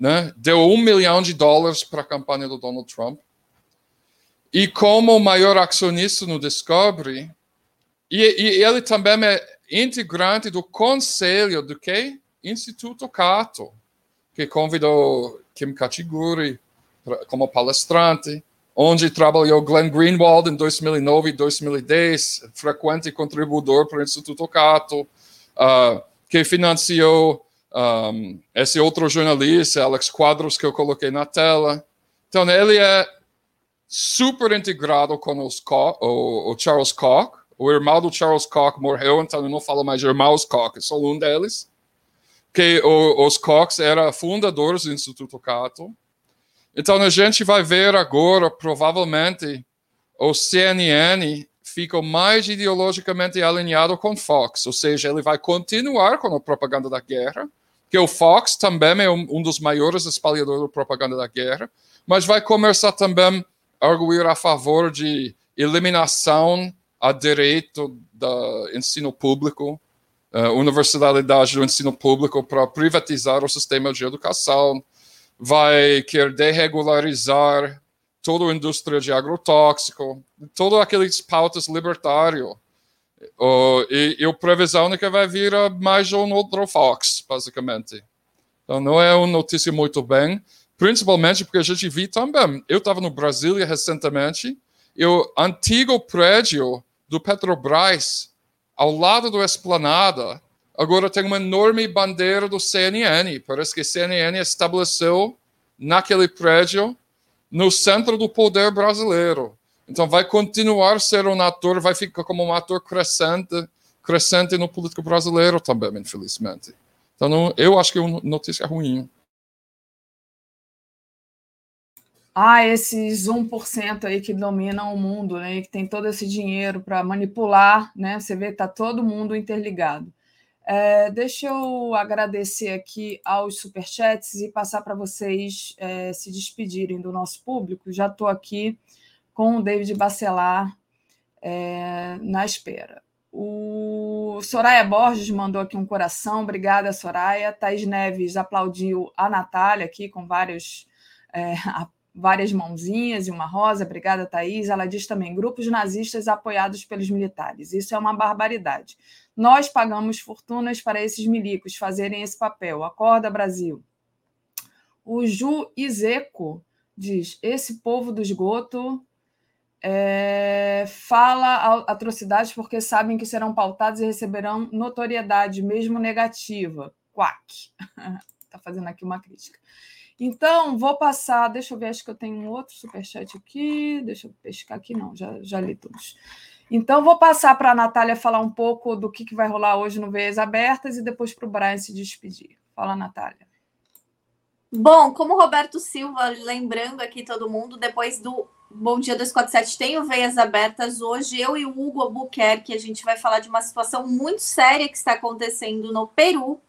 né? Deu um milhão de dólares para a campanha do Donald Trump. E como o maior acionista no Discovery, e, e ele também é integrante do conselho do que? Instituto Cato, que convidou Kim Kachiguri como palestrante, onde trabalhou Glenn Greenwald em 2009 e 2010, frequente contribuidor para o Instituto Cato, uh, que financiou um, esse outro jornalista, Alex Quadros, que eu coloquei na tela. Então, ele é super integrado com os, o, o Charles Koch, o irmão do Charles Koch morreu, então eu não falo mais irmãos Koch, sou um deles. Que o, os Kochs eram fundadores do Instituto Cato. Então a gente vai ver agora, provavelmente, o CNN fica mais ideologicamente alinhado com Fox, ou seja, ele vai continuar com a propaganda da guerra, que o Fox também é um, um dos maiores espalhadores da propaganda da guerra, mas vai começar também a arguir a favor de eliminação a direito do ensino público, uh, universalidade do ensino público para privatizar o sistema de educação, vai querer deregularizar toda a indústria de agrotóxico, todas aquelas pautas libertárias. Uh, e, e a previsão é que vai vir mais um outro Fox, basicamente. Então, não é uma notícia muito bem, principalmente porque a gente viu também. Eu estava no Brasília recentemente, e o antigo prédio do Petrobras ao lado do Esplanada, agora tem uma enorme bandeira do CNN. Parece que CNN estabeleceu naquele prédio no centro do poder brasileiro. Então vai continuar a ser um ator, vai ficar como um ator crescente, crescente no político brasileiro também, infelizmente. Então eu acho que é uma notícia ruim. Ah, esses 1% aí que dominam o mundo, né, que tem todo esse dinheiro para manipular, né? Você vê que está todo mundo interligado. É, deixa eu agradecer aqui aos superchats e passar para vocês é, se despedirem do nosso público. Já estou aqui com o David Bacelar é, na espera. O Soraya Borges mandou aqui um coração, obrigada, Soraya. Thaís Neves aplaudiu a Natália aqui com vários é, várias mãozinhas e uma rosa. Obrigada, Thaís. Ela diz também: grupos nazistas apoiados pelos militares. Isso é uma barbaridade. Nós pagamos fortunas para esses milicos fazerem esse papel. Acorda, Brasil. O Ju Izeco diz: esse povo do esgoto é, fala atrocidades porque sabem que serão pautados e receberão notoriedade, mesmo negativa. Quack. Está fazendo aqui uma crítica. Então, vou passar. Deixa eu ver, acho que eu tenho um outro superchat aqui. Deixa eu pescar aqui, não, já, já li todos. Então, vou passar para a Natália falar um pouco do que, que vai rolar hoje no Veias Abertas e depois para o Brian se despedir. Fala, Natália. Bom, como Roberto Silva, lembrando aqui todo mundo, depois do Bom Dia 247 tem o Veias Abertas hoje, eu e o Hugo Albuquerque, a gente vai falar de uma situação muito séria que está acontecendo no Peru,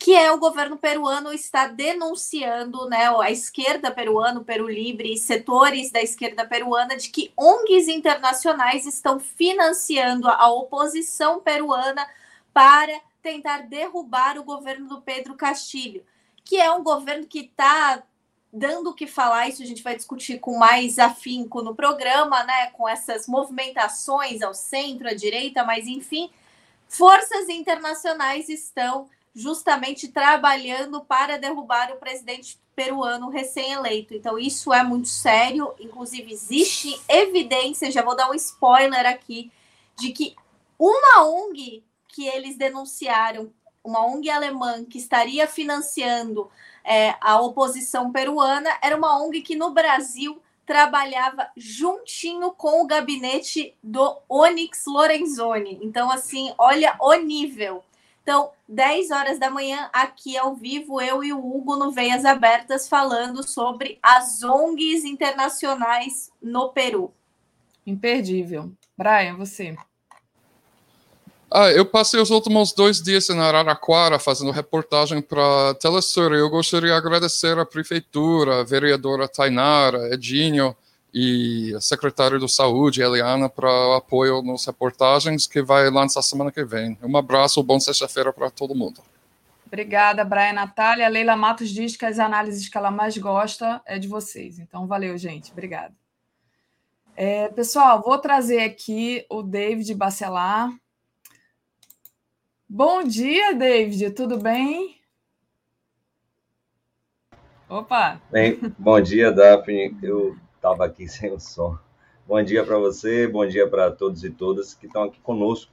que é o governo peruano está denunciando, né, a esquerda peruana, o Peru Livre, setores da esquerda peruana, de que ONGs internacionais estão financiando a oposição peruana para tentar derrubar o governo do Pedro Castilho, que é um governo que está dando o que falar, isso a gente vai discutir com mais afinco no programa, né, com essas movimentações ao centro, à direita, mas enfim, forças internacionais estão justamente trabalhando para derrubar o presidente peruano recém-eleito. Então, isso é muito sério. Inclusive, existe evidência, já vou dar um spoiler aqui, de que uma ONG que eles denunciaram, uma ONG alemã que estaria financiando é, a oposição peruana, era uma ONG que no Brasil trabalhava juntinho com o gabinete do Onyx Lorenzoni. Então, assim, olha o nível. Então, 10 horas da manhã, aqui ao vivo, eu e o Hugo no Veias Abertas falando sobre as ONGs internacionais no Peru. Imperdível. Brian, você. Ah, eu passei os últimos dois dias em Araraquara fazendo reportagem para a Telesur. Eu gostaria de agradecer à prefeitura, a vereadora Tainara, Edinho, e a secretária de Saúde, Eliana, para o apoio nas reportagens que vai lançar semana que vem. Um abraço, bom sexta-feira para todo mundo. Obrigada, Brian Natália. A Leila Matos diz que as análises que ela mais gosta é de vocês. Então, valeu, gente. Obrigada. É, pessoal, vou trazer aqui o David Bacelar. Bom dia, David. Tudo bem? Opa! Bem, bom dia, Daphne. Eu estava aqui sem o som. Bom dia para você, bom dia para todos e todas que estão aqui conosco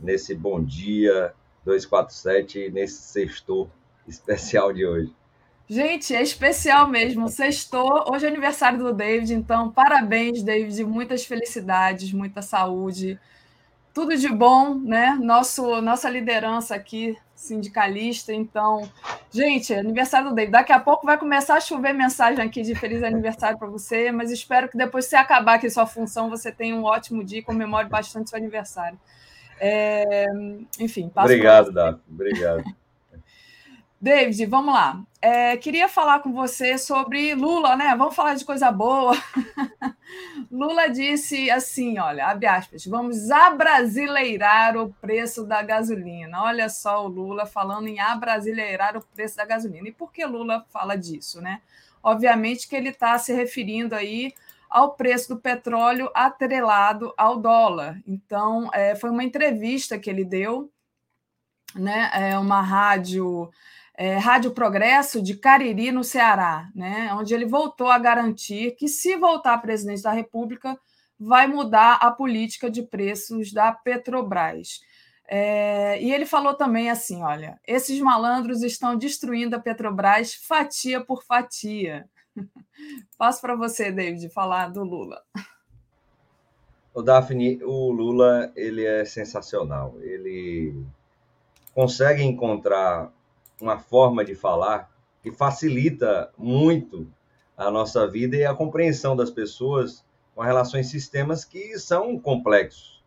nesse Bom Dia 247, nesse sexto especial de hoje. Gente, é especial mesmo. Sextou. Hoje é aniversário do David, então parabéns, David. Muitas felicidades, muita saúde. Tudo de bom, né? Nosso, nossa liderança aqui sindicalista. Então, gente, aniversário do David. Daqui a pouco vai começar a chover mensagem aqui de feliz aniversário para você, mas espero que depois que você acabar aqui sua função, você tenha um ótimo dia e comemore bastante seu aniversário. É, enfim, Obrigado, Davi. Obrigado. David, vamos lá. É, queria falar com você sobre Lula, né? Vamos falar de coisa boa. Lula disse assim: olha, abre aspas, vamos abrasileirar o preço da gasolina. Olha só o Lula falando em abrasileirar o preço da gasolina. E por que Lula fala disso, né? Obviamente que ele está se referindo aí ao preço do petróleo atrelado ao dólar. Então, é, foi uma entrevista que ele deu, né? É uma rádio é, Rádio Progresso de Cariri, no Ceará, né, onde ele voltou a garantir que, se voltar presidente da República, vai mudar a política de preços da Petrobras. É, e ele falou também assim: olha, esses malandros estão destruindo a Petrobras fatia por fatia. Passo para você, David, falar do Lula. O Daphne, o Lula ele é sensacional. Ele consegue encontrar uma forma de falar que facilita muito a nossa vida e a compreensão das pessoas com relação a sistemas que são complexos.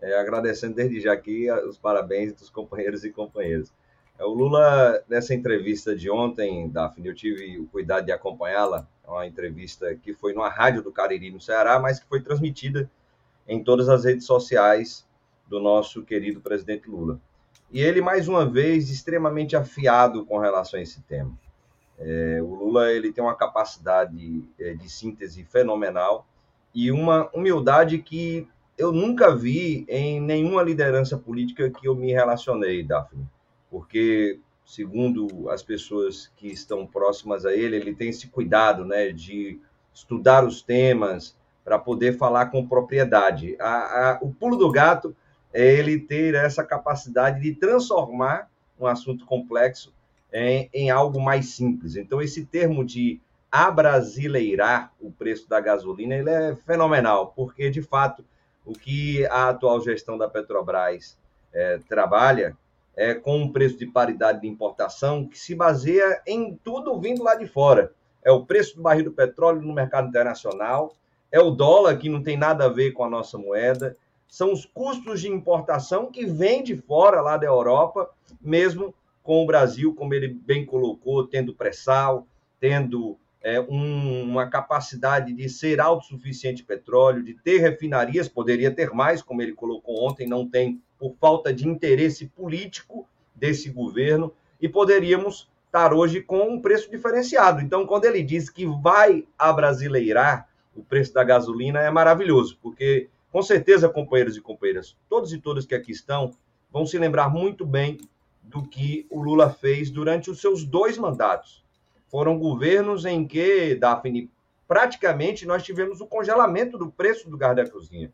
É, agradecendo desde já aqui os parabéns dos companheiros e companheiras. É, o Lula, nessa entrevista de ontem, Daphne, eu tive o cuidado de acompanhá-la, é uma entrevista que foi numa rádio do Cariri, no Ceará, mas que foi transmitida em todas as redes sociais do nosso querido presidente Lula. E ele, mais uma vez, extremamente afiado com relação a esse tema. É, o Lula ele tem uma capacidade é, de síntese fenomenal e uma humildade que eu nunca vi em nenhuma liderança política que eu me relacionei, Daphne. Porque, segundo as pessoas que estão próximas a ele, ele tem esse cuidado né, de estudar os temas para poder falar com propriedade. A, a, o pulo do gato é ele ter essa capacidade de transformar um assunto complexo em, em algo mais simples. Então, esse termo de abrasileirar o preço da gasolina ele é fenomenal, porque, de fato, o que a atual gestão da Petrobras é, trabalha é com um preço de paridade de importação que se baseia em tudo vindo lá de fora. É o preço do barril do petróleo no mercado internacional, é o dólar, que não tem nada a ver com a nossa moeda, são os custos de importação que vêm de fora, lá da Europa, mesmo com o Brasil, como ele bem colocou, tendo pré-sal, tendo é, um, uma capacidade de ser autossuficiente em petróleo, de ter refinarias, poderia ter mais, como ele colocou ontem, não tem por falta de interesse político desse governo, e poderíamos estar hoje com um preço diferenciado. Então, quando ele diz que vai abrasileirar o preço da gasolina, é maravilhoso, porque com certeza, companheiros e companheiras, todos e todas que aqui estão vão se lembrar muito bem do que o Lula fez durante os seus dois mandatos. Foram governos em que, Daphne, praticamente nós tivemos o congelamento do preço do gás da cozinha.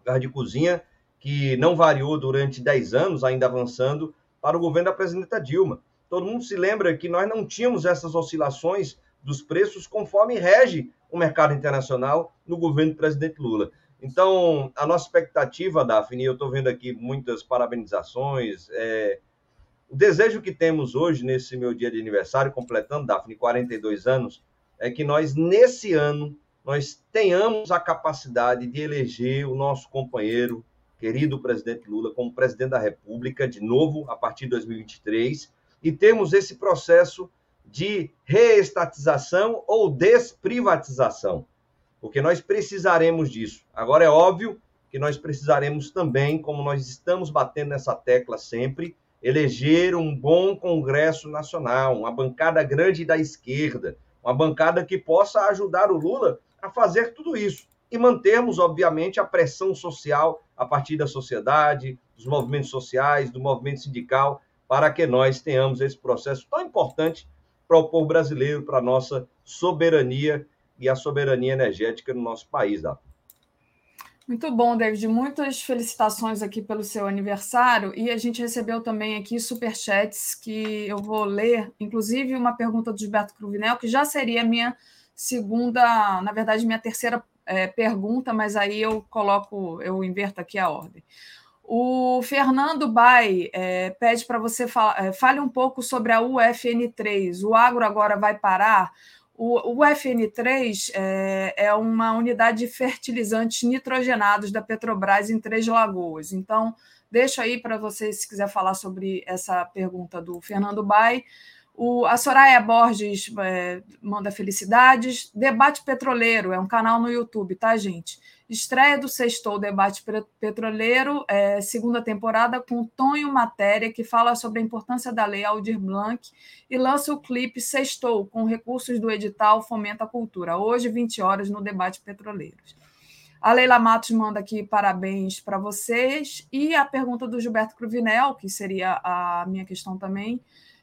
O gás de cozinha que não variou durante 10 anos, ainda avançando, para o governo da presidenta Dilma. Todo mundo se lembra que nós não tínhamos essas oscilações dos preços conforme rege o mercado internacional no governo do presidente Lula. Então, a nossa expectativa, Daphne, eu estou vendo aqui muitas parabenizações. É, o desejo que temos hoje, nesse meu dia de aniversário, completando, Daphne, 42 anos, é que nós, nesse ano, nós tenhamos a capacidade de eleger o nosso companheiro, querido presidente Lula, como presidente da República, de novo, a partir de 2023, e temos esse processo de reestatização ou desprivatização porque nós precisaremos disso. Agora, é óbvio que nós precisaremos também, como nós estamos batendo nessa tecla sempre, eleger um bom Congresso Nacional, uma bancada grande da esquerda, uma bancada que possa ajudar o Lula a fazer tudo isso. E mantermos, obviamente, a pressão social a partir da sociedade, dos movimentos sociais, do movimento sindical, para que nós tenhamos esse processo tão importante para o povo brasileiro, para a nossa soberania e a soberania energética no nosso país. Tá? Muito bom, David. Muitas felicitações aqui pelo seu aniversário. E a gente recebeu também aqui superchats que eu vou ler, inclusive uma pergunta do Gilberto Cruvinel, que já seria minha segunda, na verdade, minha terceira é, pergunta, mas aí eu coloco, eu inverto aqui a ordem. O Fernando Bai é, pede para você falar, é, fale um pouco sobre a UFN3. O agro agora vai parar? O, o FN3 é, é, uma unidade de fertilizantes nitrogenados da Petrobras em Três Lagoas. Então, deixo aí para você, se quiser falar sobre essa pergunta do Fernando Bai. O, a Soraya Borges é, manda felicidades. Debate Petroleiro é um canal no YouTube, tá, gente? Estreia do Sextou Debate Petroleiro, é, segunda temporada, com Tonho Matéria, que fala sobre a importância da lei Aldir Blanc, e lança o clipe Sextou, com recursos do edital Fomenta a Cultura, hoje, 20 horas, no Debate Petroleiro. A Leila Matos manda aqui parabéns para vocês. E a pergunta do Gilberto Cruvinel, que seria a minha questão também,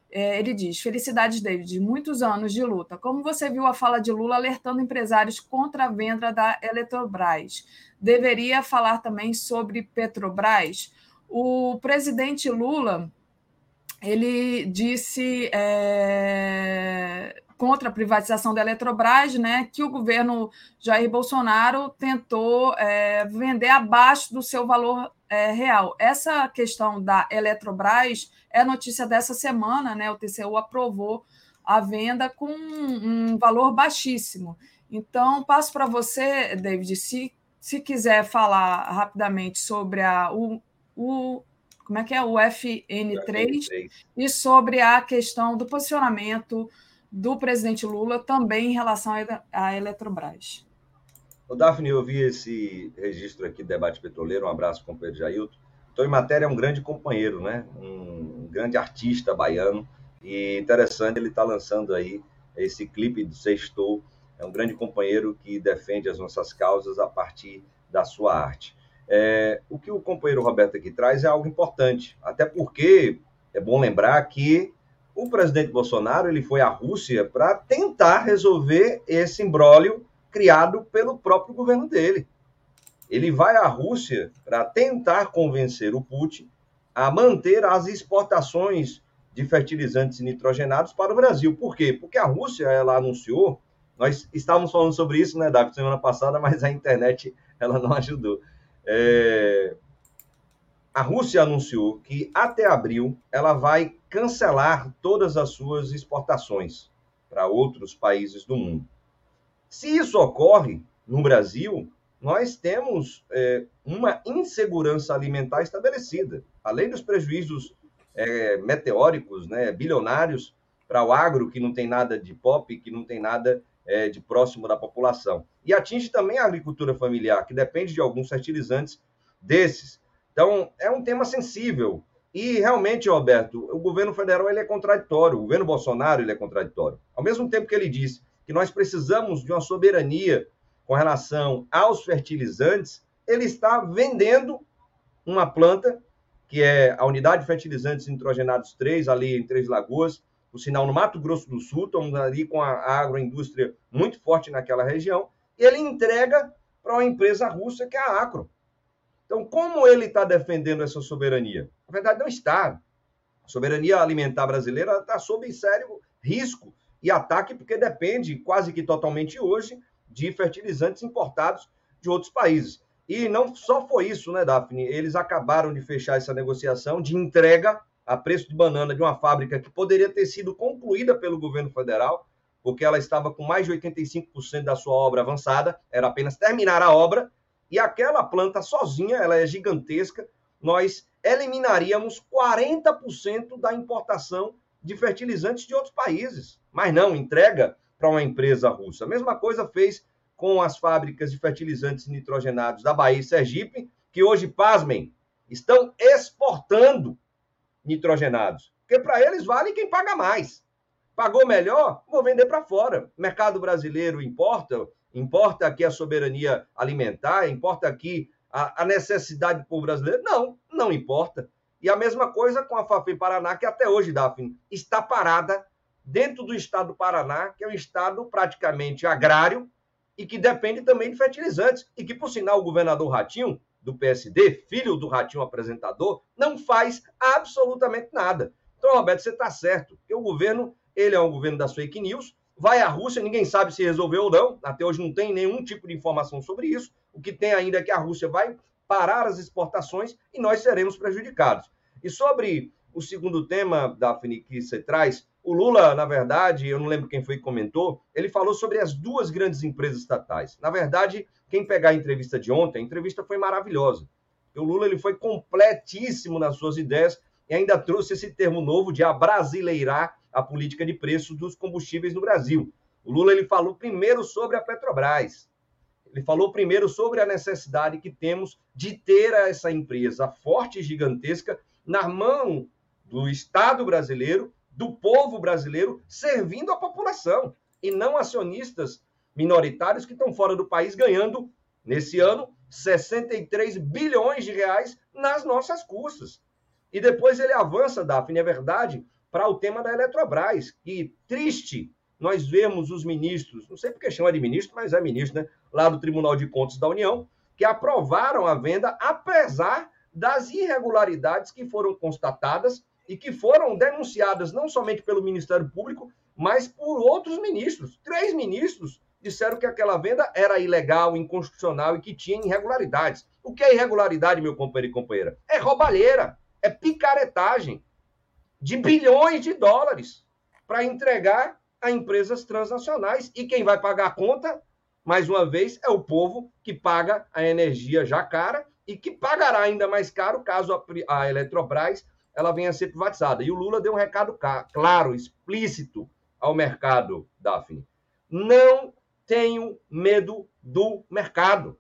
ele diz: Felicidades, David, muitos anos de luta. Como você viu a fala de Lula alertando empresários contra a venda da Eletrobras? Deveria falar também sobre Petrobras? O presidente Lula ele disse é, contra a privatização da Eletrobras, né, que o governo Jair Bolsonaro tentou é, vender abaixo do seu valor é, real. Essa questão da Eletrobras é notícia dessa semana, né? O TCU aprovou a venda com um valor baixíssimo. Então, passo para você, David, se, se quiser falar rapidamente sobre a, o, o como é que é o FN3 e sobre a questão do posicionamento do presidente Lula também em relação à Eletrobras. O Daphne, eu vi esse registro aqui do debate petroleiro. Um abraço, companheiro Jailton. Então, em matéria, é um grande companheiro, né? Um grande artista baiano. E interessante, ele está lançando aí esse clipe do Sextou. É um grande companheiro que defende as nossas causas a partir da sua arte. É, o que o companheiro Roberto aqui traz é algo importante, até porque é bom lembrar que o presidente Bolsonaro ele foi à Rússia para tentar resolver esse imbróglio criado pelo próprio governo dele. Ele vai à Rússia para tentar convencer o Putin a manter as exportações de fertilizantes nitrogenados para o Brasil. Por quê? Porque a Rússia ela anunciou, nós estávamos falando sobre isso, né, David, semana passada, mas a internet ela não ajudou. É... A Rússia anunciou que até abril ela vai cancelar todas as suas exportações para outros países do mundo. Se isso ocorre no Brasil, nós temos é, uma insegurança alimentar estabelecida, além dos prejuízos é, meteóricos, né, bilionários para o agro, que não tem nada de pop, que não tem nada é, de próximo da população. E atinge também a agricultura familiar, que depende de alguns fertilizantes desses. Então, é um tema sensível. E realmente, Roberto, o governo federal ele é contraditório, o governo Bolsonaro ele é contraditório. Ao mesmo tempo que ele diz que nós precisamos de uma soberania com relação aos fertilizantes, ele está vendendo uma planta, que é a unidade de fertilizantes nitrogenados 3, ali em Três Lagoas, o sinal no Mato Grosso do Sul, estamos ali com a agroindústria muito forte naquela região, e ele entrega para uma empresa russa que é a Acro. Então, como ele está defendendo essa soberania? Na verdade, não está. A soberania alimentar brasileira está sob sério risco e ataque, porque depende quase que totalmente hoje de fertilizantes importados de outros países. E não só foi isso, né, Daphne? Eles acabaram de fechar essa negociação de entrega a preço de banana de uma fábrica que poderia ter sido concluída pelo governo federal, porque ela estava com mais de 85% da sua obra avançada, era apenas terminar a obra, e aquela planta sozinha, ela é gigantesca, nós eliminaríamos 40% da importação de fertilizantes de outros países, mas não entrega para uma empresa russa. A mesma coisa fez com as fábricas de fertilizantes nitrogenados da Bahia e Sergipe, que hoje, pasmem, estão exportando nitrogenados. Porque para eles vale quem paga mais. Pagou melhor, vou vender para fora. O mercado brasileiro importa, importa aqui a soberania alimentar, importa aqui a, a necessidade do povo brasileiro? Não, não importa. E a mesma coisa com a FAFEM Paraná, que até hoje, Daphne, está parada dentro do estado do Paraná, que é um estado praticamente agrário e que depende também de fertilizantes. E que, por sinal, o governador Ratinho, do PSD, filho do Ratinho apresentador, não faz absolutamente nada. Então, Roberto, você está certo, que o governo, ele é um governo das fake news, vai à Rússia, ninguém sabe se resolveu ou não, até hoje não tem nenhum tipo de informação sobre isso. O que tem ainda é que a Rússia vai parar as exportações e nós seremos prejudicados. E sobre o segundo tema, Daphne, que você traz, o Lula, na verdade, eu não lembro quem foi que comentou, ele falou sobre as duas grandes empresas estatais. Na verdade, quem pegar a entrevista de ontem, a entrevista foi maravilhosa. O Lula ele foi completíssimo nas suas ideias e ainda trouxe esse termo novo de abrasileirar a política de preços dos combustíveis no Brasil. O Lula ele falou primeiro sobre a Petrobras. Ele falou primeiro sobre a necessidade que temos de ter essa empresa forte e gigantesca na mão do Estado brasileiro, do povo brasileiro, servindo a população, e não acionistas minoritários que estão fora do país ganhando, nesse ano, 63 bilhões de reais nas nossas custas. E depois ele avança, Daphne, é verdade, para o tema da Eletrobras. Que triste nós vemos os ministros, não sei porque chama de ministro, mas é ministro, né? Lá do Tribunal de Contas da União, que aprovaram a venda, apesar das irregularidades que foram constatadas e que foram denunciadas não somente pelo Ministério Público, mas por outros ministros. Três ministros disseram que aquela venda era ilegal, inconstitucional e que tinha irregularidades. O que é irregularidade, meu companheiro e companheira? É roubalheira, é picaretagem de bilhões de dólares para entregar a empresas transnacionais. E quem vai pagar a conta, mais uma vez, é o povo que paga a energia já cara e que pagará ainda mais caro caso a, a Eletrobras ela venha a ser privatizada. E o Lula deu um recado claro, explícito ao mercado, Daphne. Não tenho medo do mercado.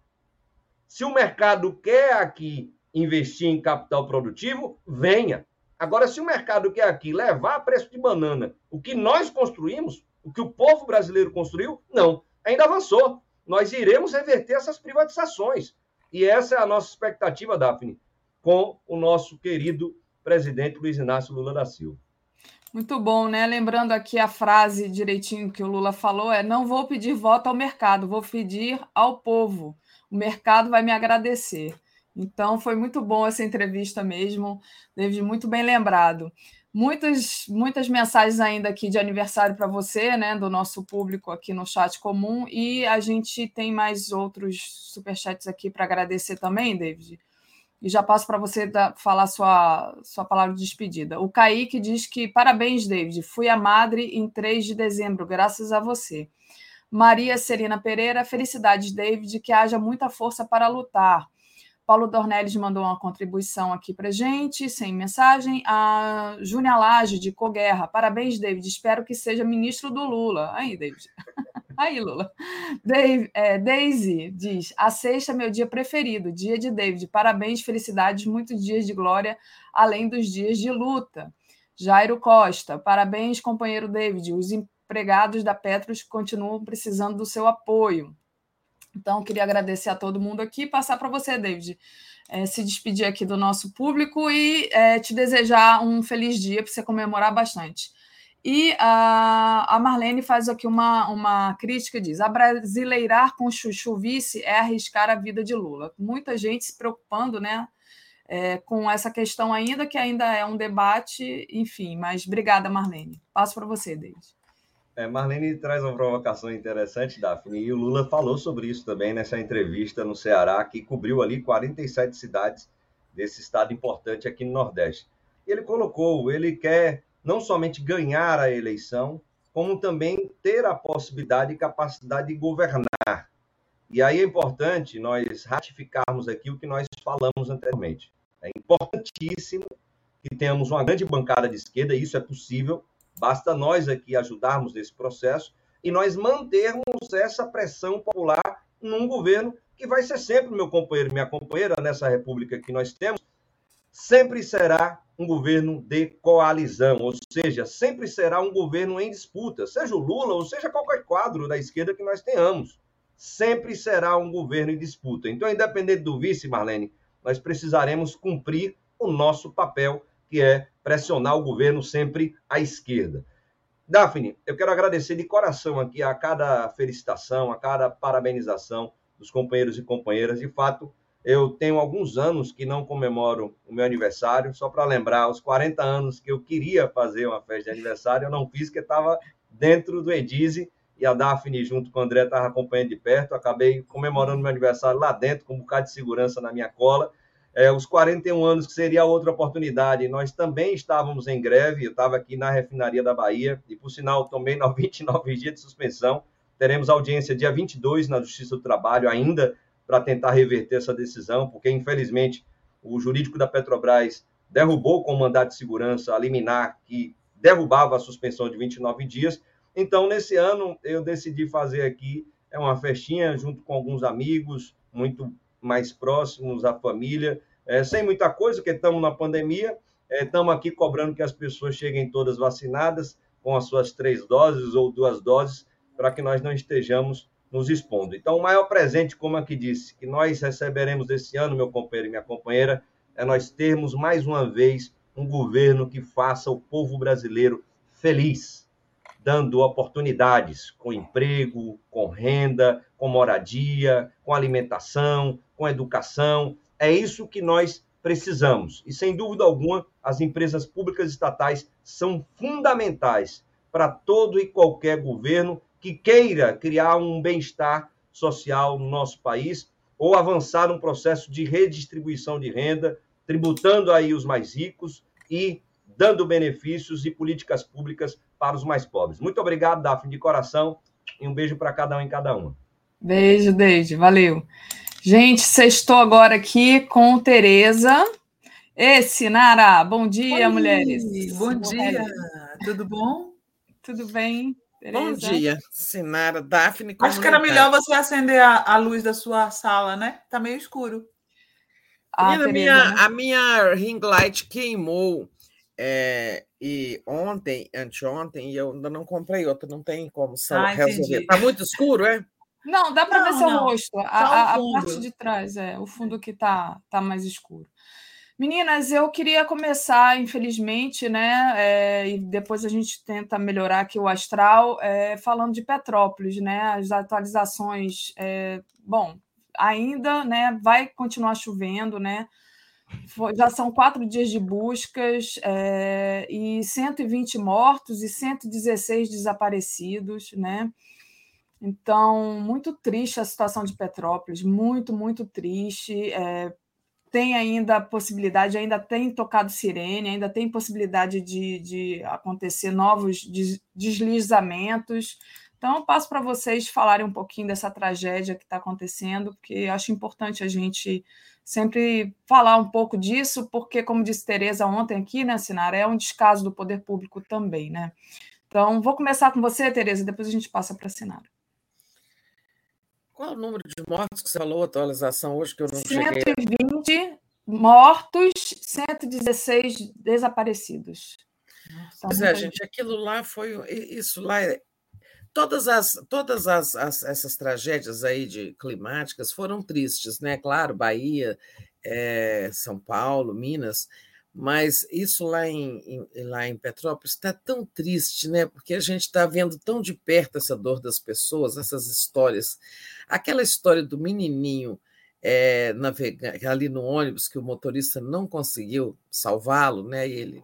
Se o mercado quer aqui investir em capital produtivo, venha. Agora, se o mercado quer aqui levar a preço de banana o que nós construímos, o que o povo brasileiro construiu, não. Ainda avançou. Nós iremos reverter essas privatizações. E essa é a nossa expectativa, Daphne, com o nosso querido presidente Luiz Inácio Lula da Silva. Muito bom, né? Lembrando aqui a frase direitinho que o Lula falou: é não vou pedir voto ao mercado, vou pedir ao povo. O mercado vai me agradecer. Então, foi muito bom essa entrevista mesmo, David, muito bem lembrado. Muitas, muitas mensagens ainda aqui de aniversário para você, né, do nosso público aqui no chat comum, e a gente tem mais outros superchats aqui para agradecer também, David. E já passo para você da, falar sua, sua palavra de despedida. O Kaique diz que parabéns, David. Fui a madre em 3 de dezembro, graças a você. Maria Serena Pereira, felicidades, David, que haja muita força para lutar. Paulo Dornelles mandou uma contribuição aqui para gente, sem mensagem. A Júnia Lage, de Coguerra. Parabéns, David. Espero que seja ministro do Lula. Aí, David. Aí, Lula. Dave, é, Daisy diz: A sexta é meu dia preferido, dia de David. Parabéns, felicidades, muitos dias de glória, além dos dias de luta. Jairo Costa, parabéns, companheiro David. Os empregados da Petros continuam precisando do seu apoio. Então, queria agradecer a todo mundo aqui passar para você, David, é, se despedir aqui do nosso público e é, te desejar um feliz dia para você comemorar bastante. E a, a Marlene faz aqui uma, uma crítica, diz, brasileirar com chuchu vice é arriscar a vida de Lula. Muita gente se preocupando né, é, com essa questão ainda, que ainda é um debate, enfim, mas obrigada, Marlene. Passo para você, David. É, Marlene traz uma provocação interessante, Daphne, e o Lula falou sobre isso também nessa entrevista no Ceará, que cobriu ali 47 cidades desse estado importante aqui no Nordeste. Ele colocou, ele quer não somente ganhar a eleição, como também ter a possibilidade e capacidade de governar. E aí é importante nós ratificarmos aqui o que nós falamos anteriormente. É importantíssimo que tenhamos uma grande bancada de esquerda, isso é possível, Basta nós aqui ajudarmos nesse processo e nós mantermos essa pressão popular num governo que vai ser sempre, meu companheiro, minha companheira, nessa república que nós temos, sempre será um governo de coalizão, ou seja, sempre será um governo em disputa, seja o Lula ou seja qualquer quadro da esquerda que nós tenhamos. Sempre será um governo em disputa. Então, independente do vice, Marlene, nós precisaremos cumprir o nosso papel que é pressionar o governo sempre à esquerda. Daphne, eu quero agradecer de coração aqui a cada felicitação, a cada parabenização dos companheiros e companheiras. De fato, eu tenho alguns anos que não comemoro o meu aniversário, só para lembrar, os 40 anos que eu queria fazer uma festa de aniversário, eu não fiz, porque estava dentro do Edize, e a Daphne, junto com o André, estava acompanhando de perto. acabei comemorando meu aniversário lá dentro, com um bocado de segurança na minha cola é, os 41 anos, que seria outra oportunidade. Nós também estávamos em greve, eu estava aqui na refinaria da Bahia, e por sinal, tomei 29 dias de suspensão. Teremos audiência dia 22 na Justiça do Trabalho, ainda para tentar reverter essa decisão, porque infelizmente o jurídico da Petrobras derrubou com o mandato de segurança a liminar que derrubava a suspensão de 29 dias. Então, nesse ano, eu decidi fazer aqui é uma festinha junto com alguns amigos, muito mais próximos à família, é, sem muita coisa, porque estamos na pandemia, estamos é, aqui cobrando que as pessoas cheguem todas vacinadas, com as suas três doses ou duas doses, para que nós não estejamos nos expondo. Então, o maior presente, como aqui disse, que nós receberemos esse ano, meu companheiro e minha companheira, é nós termos mais uma vez um governo que faça o povo brasileiro feliz, dando oportunidades com emprego, com renda, com moradia, com alimentação, com educação. É isso que nós precisamos. E, sem dúvida alguma, as empresas públicas estatais são fundamentais para todo e qualquer governo que queira criar um bem-estar social no nosso país ou avançar num processo de redistribuição de renda, tributando aí os mais ricos e dando benefícios e políticas públicas para os mais pobres. Muito obrigado, Daphne, de coração, e um beijo para cada um e cada uma. Beijo, Deide, valeu. Gente, sextou agora aqui com Tereza. E Sinara, bom dia, Oi, mulheres. Bom dia, tudo bom? Tudo bem? Tereza? Bom dia, Sinara, Daphne. Acho que era melhor você acender a, a, luz da sua sala, né? Tá meio escuro. Ah, a, minha, né? a minha ring light queimou é, e ontem, anteontem, e eu ainda não comprei outra, não tem como ah, resolver. Está muito escuro, é? Não, dá para ver seu não. rosto. A, a, a, parte de trás, é, o fundo que está tá mais escuro. Meninas, eu queria começar, infelizmente, né? É, e depois a gente tenta melhorar aqui o astral, é, falando de Petrópolis, né? As atualizações, é, bom, ainda, né? Vai continuar chovendo, né? Já são quatro dias de buscas é, e 120 mortos e 116 desaparecidos, né? Então, muito triste a situação de Petrópolis, muito, muito triste. É, tem ainda possibilidade, ainda tem tocado sirene, ainda tem possibilidade de, de acontecer novos deslizamentos. Então, passo para vocês falarem um pouquinho dessa tragédia que está acontecendo, porque acho importante a gente sempre falar um pouco disso, porque, como disse Tereza ontem aqui, né, Sinara, é um descaso do poder público também, né? Então, vou começar com você, Tereza, depois a gente passa para a Sinara. Qual o número de mortos que você falou, a atualização hoje que eu não 120 cheguei? mortos, 116 desaparecidos. Então, pois é, gente, aquilo lá foi. Isso lá é, todas as todas as, as, essas tragédias aí de climáticas foram tristes, né? Claro, Bahia, é, São Paulo, Minas, mas isso lá em, em lá em Petrópolis está tão triste, né? Porque a gente está vendo tão de perto essa dor das pessoas, essas histórias. Aquela história do menininho é, ali no ônibus que o motorista não conseguiu salvá-lo, né? E ele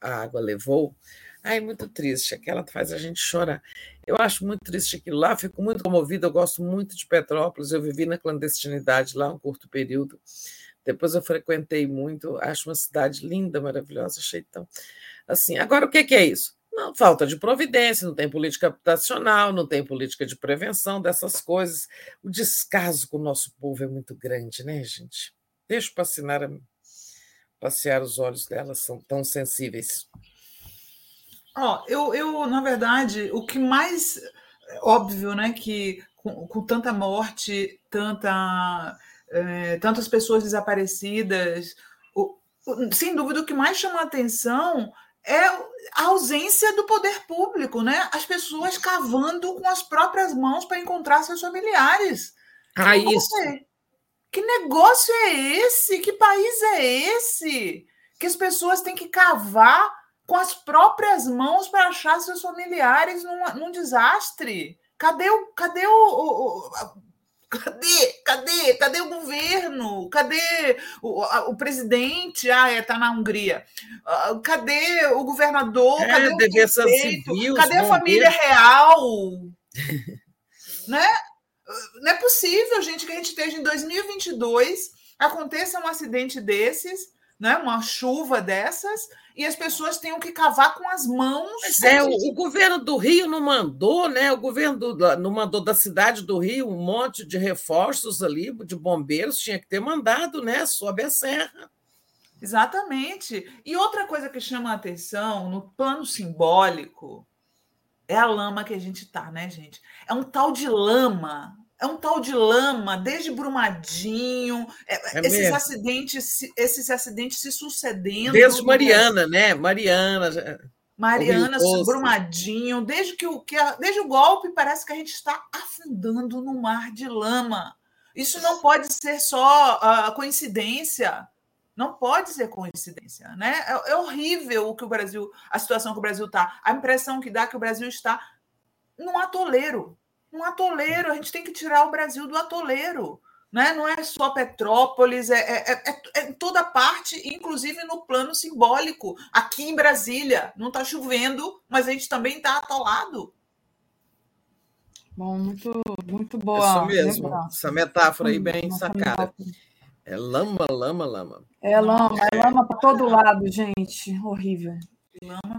a água levou. Ai, muito triste. Aquela faz a gente chorar. Eu acho muito triste aquilo lá, fico muito comovida. Eu gosto muito de Petrópolis. Eu vivi na clandestinidade lá um curto período. Depois eu frequentei muito, acho uma cidade linda, maravilhosa, achei tão assim. Agora, o que, é isso? Não, falta de providência, não tem política habitacional, não tem política de prevenção dessas coisas. O descaso com o nosso povo é muito grande, né, gente? Deixa para assinar passear os olhos delas, são tão sensíveis. Oh, eu, eu, na verdade, o que mais óbvio, né, que com, com tanta morte, tanta é, tantas pessoas desaparecidas. O, o, sem dúvida, o que mais chama a atenção é a ausência do poder público, né? As pessoas cavando com as próprias mãos para encontrar seus familiares. Ah, isso. Que negócio é esse? Que país é esse? Que as pessoas têm que cavar com as próprias mãos para achar seus familiares num, num desastre. Cadê o, cadê o, o, Cadê? Cadê? Cadê o governo? Cadê o, o presidente? Ah, é, tá na Hungria. Uh, cadê o governador? É, cadê o civil, Cadê a família real? né? Não é possível, gente, que a gente esteja em 2022, aconteça um acidente desses, né? uma chuva dessas, e as pessoas tenham que cavar com as mãos. Mas é, o, o, governo do Rio não mandou, né? O governo do, não mandou da cidade do Rio um monte de reforços ali, de bombeiros, tinha que ter mandado, né? Sobe a serra. Exatamente. E outra coisa que chama a atenção no plano simbólico é a lama que a gente tá, né, gente? É um tal de lama é um tal de lama, desde Brumadinho, é, é esses mesmo. acidentes, esses acidentes se sucedendo. Desde Mariana, né? Mariana. Mariana, Brumadinho, desde que o que desde o golpe parece que a gente está afundando no mar de lama. Isso não pode ser só uh, coincidência, Não pode ser coincidência, né? É, é horrível o que o Brasil, a situação que o Brasil está. A impressão que dá que o Brasil está num atoleiro. Num atoleiro. A gente tem que tirar o Brasil do atoleiro. Né? Não é só Petrópolis, é, é, é, é toda parte, inclusive no plano simbólico. Aqui em Brasília, não está chovendo, mas a gente também está atolado. Bom, muito, muito boa. Isso mesmo, essa metáfora aí bem sacada. É lama, lama, lama. É lama, é lama para todo lado, gente. Horrível.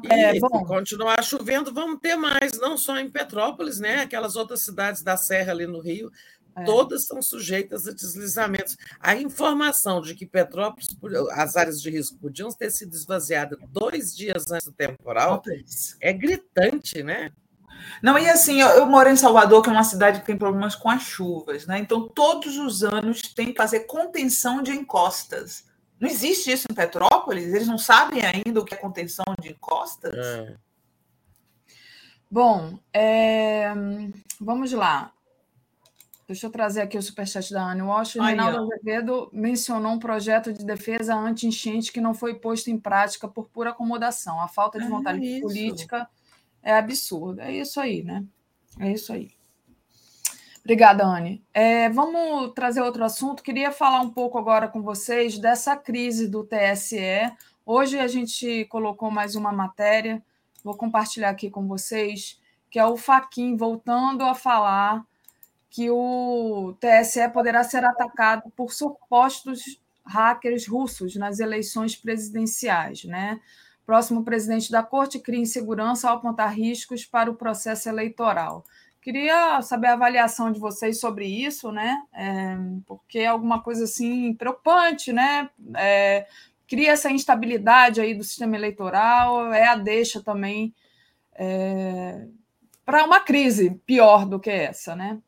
É, e bom. continuar chovendo, vamos ter mais, não só em Petrópolis, né? Aquelas outras cidades da Serra ali no Rio, é. todas são sujeitas a deslizamentos. A informação de que Petrópolis, as áreas de risco podiam ter sido esvaziadas dois dias antes do temporal, é gritante, né? Não, e assim, eu, eu, moro em Salvador, que é uma cidade que tem problemas com as chuvas, né? Então, todos os anos tem que fazer contenção de encostas. Não existe isso em Petrópolis? Eles não sabem ainda o que é contenção de encostas? É. Bom, é... vamos lá. Deixa eu trazer aqui o superchat da Anne Walsh. O Reinaldo Azevedo mencionou um projeto de defesa anti-enchente que não foi posto em prática por pura acomodação. A falta de é vontade é política é absurdo. É isso aí, né? É isso aí. Obrigada, Anne. É, vamos trazer outro assunto. Queria falar um pouco agora com vocês dessa crise do TSE. Hoje a gente colocou mais uma matéria, vou compartilhar aqui com vocês, que é o Faquin voltando a falar que o TSE poderá ser atacado por supostos hackers russos nas eleições presidenciais, né? próximo presidente da corte cria insegurança ao apontar riscos para o processo eleitoral. Queria saber a avaliação de vocês sobre isso, né? É, porque é alguma coisa assim preocupante, né? É, cria essa instabilidade aí do sistema eleitoral, é a deixa também é, para uma crise pior do que essa, né?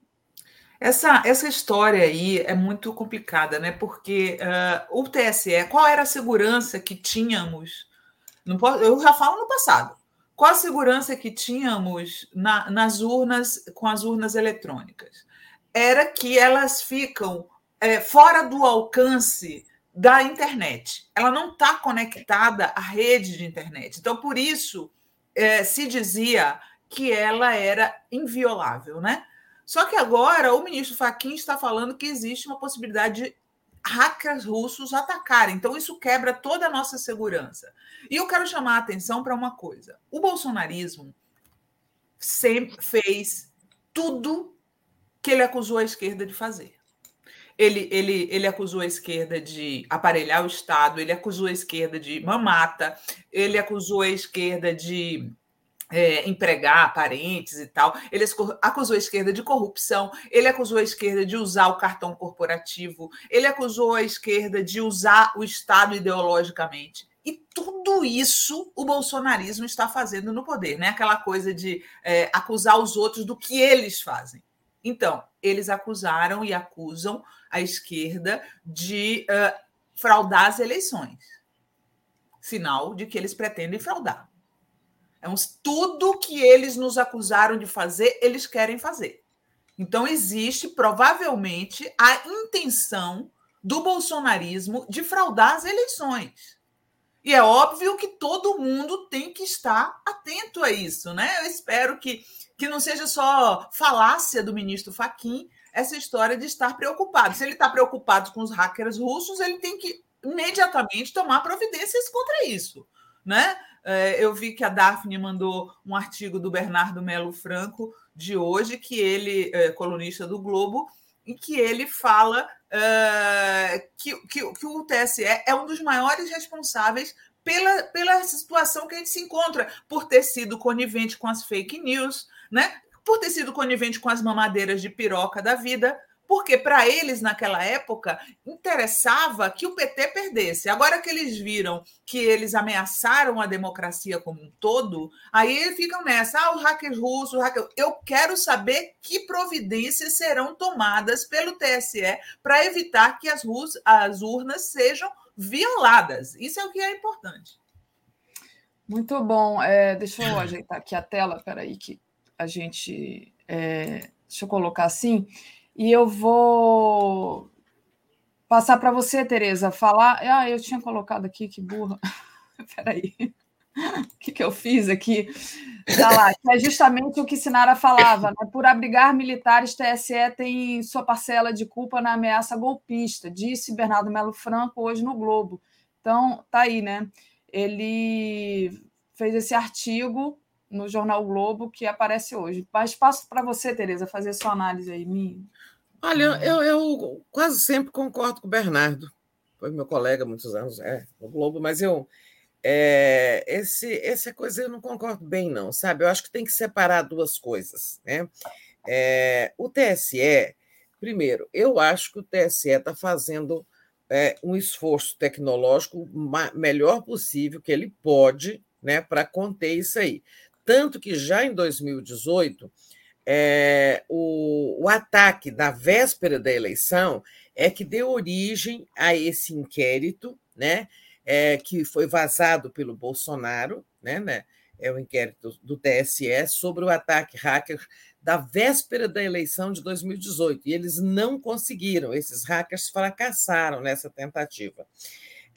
Essa, essa história aí é muito complicada, né? Porque uh, o TSE, qual era a segurança que tínhamos não posso, eu já falo no passado. Qual a segurança que tínhamos na, nas urnas, com as urnas eletrônicas? Era que elas ficam é, fora do alcance da internet. Ela não está conectada à rede de internet. Então, por isso, é, se dizia que ela era inviolável, né? Só que agora o ministro Fachin está falando que existe uma possibilidade de hackers russos atacarem. Então, isso quebra toda a nossa segurança. E eu quero chamar a atenção para uma coisa: o bolsonarismo sempre fez tudo que ele acusou a esquerda de fazer. Ele, ele, ele acusou a esquerda de aparelhar o Estado, ele acusou a esquerda de mamata, ele acusou a esquerda de é, empregar parentes e tal. Ele acusou a esquerda de corrupção, ele acusou a esquerda de usar o cartão corporativo, ele acusou a esquerda de usar o Estado ideologicamente. E tudo isso o bolsonarismo está fazendo no poder, né? Aquela coisa de é, acusar os outros do que eles fazem. Então, eles acusaram e acusam a esquerda de uh, fraudar as eleições. Sinal de que eles pretendem fraudar. Então, tudo que eles nos acusaram de fazer, eles querem fazer. Então, existe provavelmente a intenção do bolsonarismo de fraudar as eleições. E é óbvio que todo mundo tem que estar atento a isso, né? Eu espero que, que não seja só falácia do ministro Faquim essa história de estar preocupado. Se ele está preocupado com os hackers russos, ele tem que imediatamente tomar providências contra isso, né? É, eu vi que a Daphne mandou um artigo do Bernardo Melo Franco de hoje, que ele, é colunista do Globo, em que ele fala uh, que, que, que, o TSE é um dos maiores responsáveis pela, pela situação que a gente se encontra, por ter sido conivente com as fake news, né? por ter sido conivente com as mamadeiras de piroca da vida, porque para eles, naquela época, interessava que o PT perdesse. Agora que eles viram que eles ameaçaram a democracia como um todo, aí ficam nessa, ah, os hackers russos, hacker... eu quero saber que providências serão tomadas pelo TSE para evitar que as, rus... as urnas sejam violadas. Isso é o que é importante. Muito bom. É, deixa eu ajeitar aqui a tela, peraí, que a gente. É, deixa eu colocar assim. E eu vou passar para você, Tereza, falar. Ah, eu tinha colocado aqui, que burra. Peraí. O que, que eu fiz aqui? Tá lá, que é justamente o que Sinara falava, né? Por abrigar militares, TSE tem sua parcela de culpa na ameaça golpista, disse Bernardo Melo Franco hoje no Globo. Então, tá aí, né? Ele fez esse artigo no jornal Globo que aparece hoje. Mas passo para você, Tereza, fazer sua análise aí. Me... Olha, eu, eu quase sempre concordo com o Bernardo. Foi meu colega muitos anos é, no Globo, mas eu. É, esse, essa coisa eu não concordo bem, não, sabe? Eu acho que tem que separar duas coisas. Né? É, o TSE, primeiro, eu acho que o TSE está fazendo é, um esforço tecnológico melhor possível que ele pode né, para conter isso aí. Tanto que já em 2018, é, o, o ataque da véspera da eleição é que deu origem a esse inquérito, né, é, que foi vazado pelo Bolsonaro, né, né, é o inquérito do TSE sobre o ataque hacker da véspera da eleição de 2018. E eles não conseguiram, esses hackers fracassaram nessa tentativa.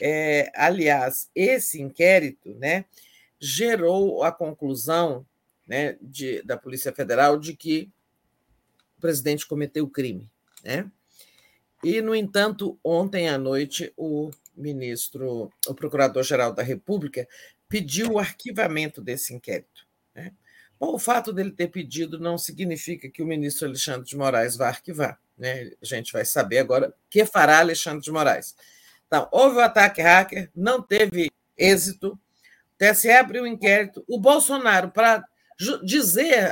É, aliás, esse inquérito né, gerou a conclusão né, de, da Polícia Federal de que o presidente cometeu crime. Né? E, no entanto, ontem à noite, o ministro, o Procurador-Geral da República, pediu o arquivamento desse inquérito. Né? Bom, o fato dele ter pedido não significa que o ministro Alexandre de Moraes vá arquivar. Né? A gente vai saber agora o que fará Alexandre de Moraes. Então, houve o ataque hacker, não teve êxito, o TSE abriu um inquérito, o Bolsonaro, para dizer,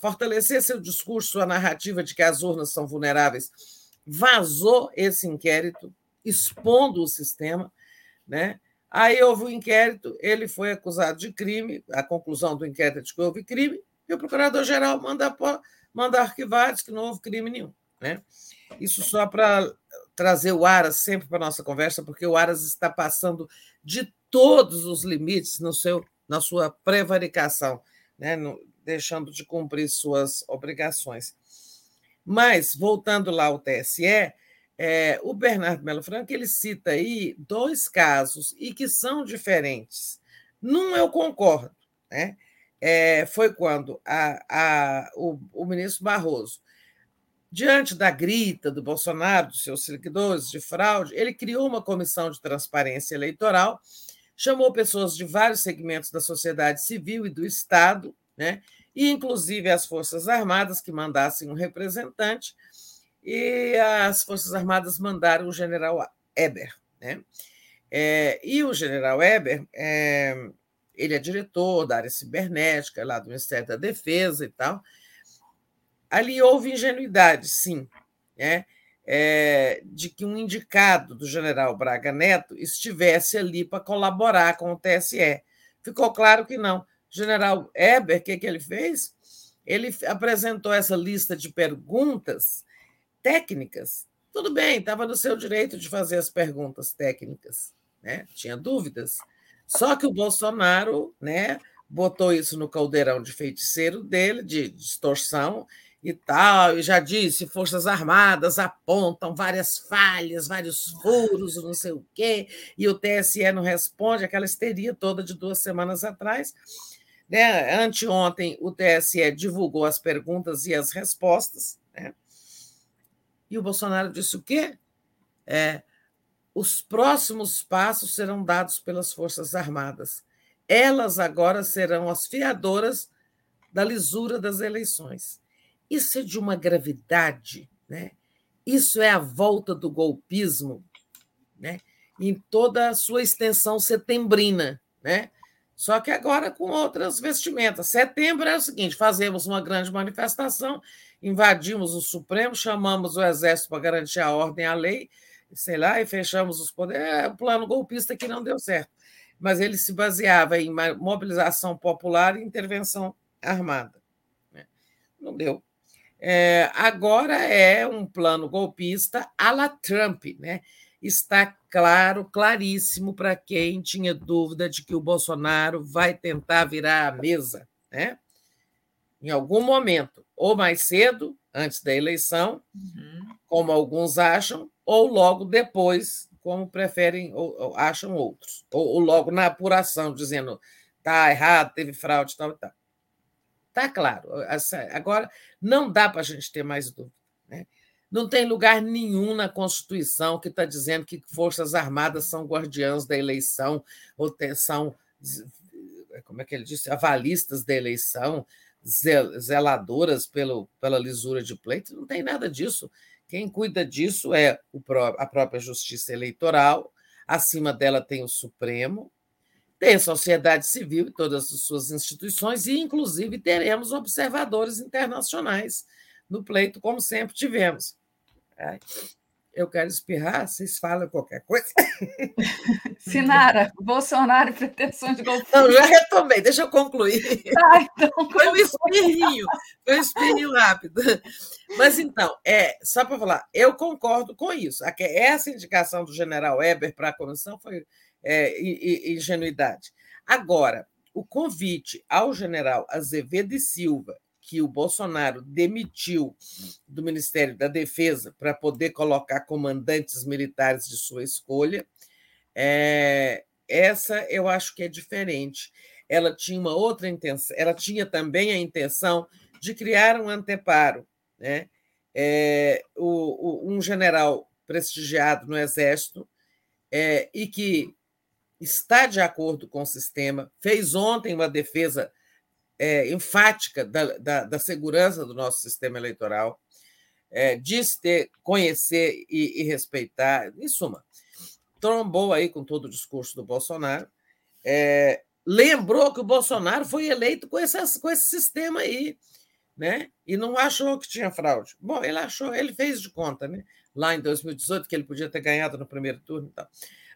fortalecer seu discurso, sua narrativa de que as urnas são vulneráveis, vazou esse inquérito, expondo o sistema, né? Aí houve um inquérito, ele foi acusado de crime, a conclusão do inquérito é de que houve crime, e o procurador-geral manda, manda arquivar, diz que não houve crime nenhum. Né? Isso só para trazer o Aras sempre para a nossa conversa, porque o Aras está passando de todos os limites no seu, na sua prevaricação, né? No, deixando de cumprir suas obrigações. Mas, voltando lá ao TSE, é, o Bernardo Melo Franco ele cita aí dois casos e que são diferentes. Num eu concordo, né? É, foi quando a, a, o, o, ministro Barroso, diante da grita do Bolsonaro, dos seus seguidores de fraude, ele criou uma comissão de transparência eleitoral, chamou pessoas de vários segmentos da sociedade civil e do Estado, né? e inclusive as Forças Armadas, que mandassem um representante, e as Forças Armadas mandaram o general Eber. Né? É, e o general Eber, é, ele é diretor da área cibernética, lá do Ministério da Defesa e tal. Ali houve ingenuidade, sim, né? É, de que um indicado do general Braga Neto estivesse ali para colaborar com o TSE. Ficou claro que não. General Eber, o que, que ele fez? Ele apresentou essa lista de perguntas técnicas, tudo bem, estava no seu direito de fazer as perguntas técnicas, né? tinha dúvidas. Só que o Bolsonaro né, botou isso no caldeirão de feiticeiro dele, de distorção e tal, e já disse: Forças Armadas apontam várias falhas, vários furos, não sei o quê, e o TSE não responde, aquela histeria toda de duas semanas atrás. Né? Anteontem, o TSE divulgou as perguntas e as respostas, né? E o Bolsonaro disse o quê? É, os próximos passos serão dados pelas Forças Armadas. Elas agora serão as fiadoras da lisura das eleições. Isso é de uma gravidade, né? Isso é a volta do golpismo, né? Em toda a sua extensão setembrina, né? Só que agora com outras vestimentas. Setembro é o seguinte: fazemos uma grande manifestação invadimos o Supremo, chamamos o Exército para garantir a ordem e a lei, sei lá, e fechamos os poderes. É o plano golpista que não deu certo. Mas ele se baseava em mobilização popular e intervenção armada. Né? Não deu. É, agora é um plano golpista à la Trump, né? Está claro, claríssimo para quem tinha dúvida de que o Bolsonaro vai tentar virar a mesa, né? Em algum momento ou mais cedo, antes da eleição, uhum. como alguns acham, ou logo depois, como preferem ou, ou acham outros, ou, ou, logo na apuração, dizendo tá errado, teve fraude, tal e tal. Tá claro. Agora, não dá para a gente ter mais dúvida. Né? Não tem lugar nenhum na Constituição que está dizendo que Forças Armadas são guardiãs da eleição, ou são, como é que ele disse, avalistas da eleição, zeladoras pelo, pela lisura de pleito. Não tem nada disso. Quem cuida disso é a própria Justiça Eleitoral, acima dela tem o Supremo, tem a sociedade civil e todas as suas instituições, e inclusive teremos observadores internacionais no pleito, como sempre tivemos. Eu quero espirrar, vocês falam qualquer coisa. Sinara, Bolsonaro e pretensões de golpe. Não, já retomei, deixa eu concluir. Tá, então, foi um espirrinho, foi um espirrinho rápido. Mas então, é, só para falar, eu concordo com isso. Essa indicação do general Weber para a comissão foi é, ingenuidade. Agora, o convite ao general Azevedo e Silva que o Bolsonaro demitiu do Ministério da Defesa para poder colocar comandantes militares de sua escolha, é, essa eu acho que é diferente. Ela tinha uma outra intenção, ela tinha também a intenção de criar um anteparo, né? É, o, o, um general prestigiado no Exército é, e que está de acordo com o sistema, fez ontem uma defesa é, enfática da, da, da, segurança do nosso sistema eleitoral, é, diz ter, conhecer e, e, respeitar, em suma, trombou aí com todo o discurso do Bolsonaro, é, lembrou que o Bolsonaro foi eleito com esse, com esse sistema aí, né? E não achou que tinha fraude. Bom, ele achou, ele fez de conta, né? Lá em 2018, que ele podia ter ganhado no primeiro turno e tal.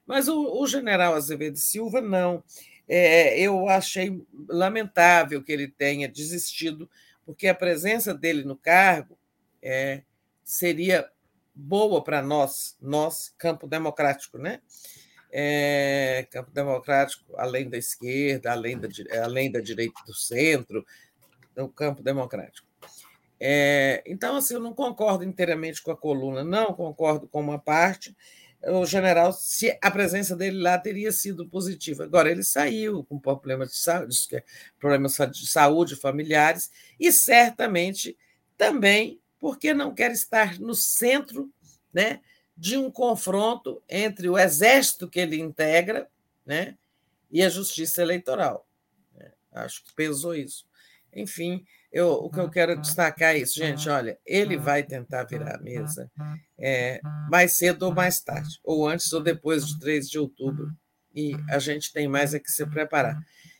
Mas o, o general Azevedo Silva não. É, eu achei lamentável que ele tenha desistido, porque a presença dele no cargo é, seria boa para nós, nós, campo democrático, né? É, campo democrático, além da esquerda, além da, além da direita do centro, o campo democrático. É, então, assim, eu não concordo inteiramente com a coluna, não concordo com uma parte, o general, se a presença dele lá teria sido positiva. Agora, ele saiu com problemas de saúde, problemas de saúde familiares, e certamente também porque não quer estar no centro né, de um confronto entre o exército que ele integra né, e a justiça eleitoral. É, acho que pesou isso. Enfim, eu, o que eu quero destacar é isso, gente. Olha, ele vai tentar virar a mesa é, mais cedo ou mais tarde, ou antes ou depois de 3 de outubro. E a gente tem mais é que se preparar.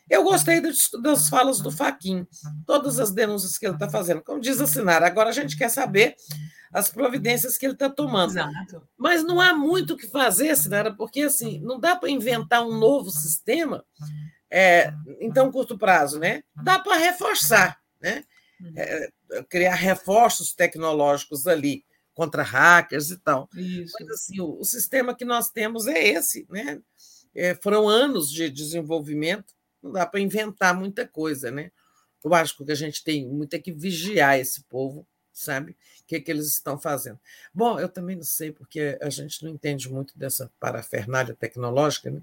Eu gostei das falas do Faquin, todas as denúncias que ele está fazendo. Como diz a Sinara, agora a gente quer saber as providências que ele está tomando. Exato. Mas não há muito o que fazer, Sinara, porque assim, não dá para inventar um novo sistema é, em tão curto prazo, né? Dá para reforçar né? Uhum. É, criar reforços tecnológicos ali contra hackers e tal. Isso. Mas assim, o, o, sistema que nós temos é esse, né? É, foram anos de desenvolvimento, não dá para inventar muita coisa, né? Eu acho que a gente tem muito é que vigiar esse povo, sabe? O que, é que eles estão fazendo. Bom, eu também não sei, porque a gente não entende muito dessa parafernália tecnológica, né?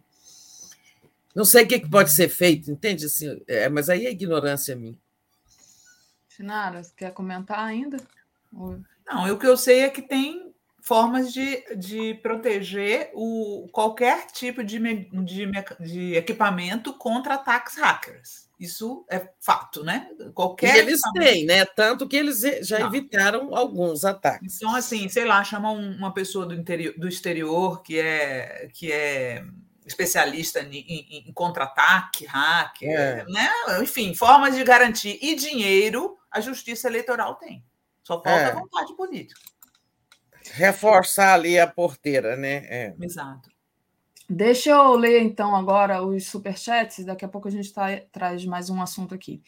Não sei o que, que pode ser feito, entende? Assim, é, mas aí é ignorância minha. Sinara, você quer comentar ainda? Não, o que eu sei é que tem formas de, de proteger o, qualquer tipo de, de, de equipamento contra ataques hackers. Isso é fato, né? Qualquer e eles têm, né? Tanto que eles já Não. evitaram alguns ataques. Então, assim, sei lá, chama uma pessoa do, interior, do exterior que é, que é especialista em, em, em contra-ataque, hack, é. né? Enfim, formas de garantir e dinheiro a justiça eleitoral tem. Só falta é. vontade política. Reforçar ali a porteira, né? É. Exato. Deixa eu ler então agora os superchats, daqui a pouco a gente tá, traz mais um assunto aqui.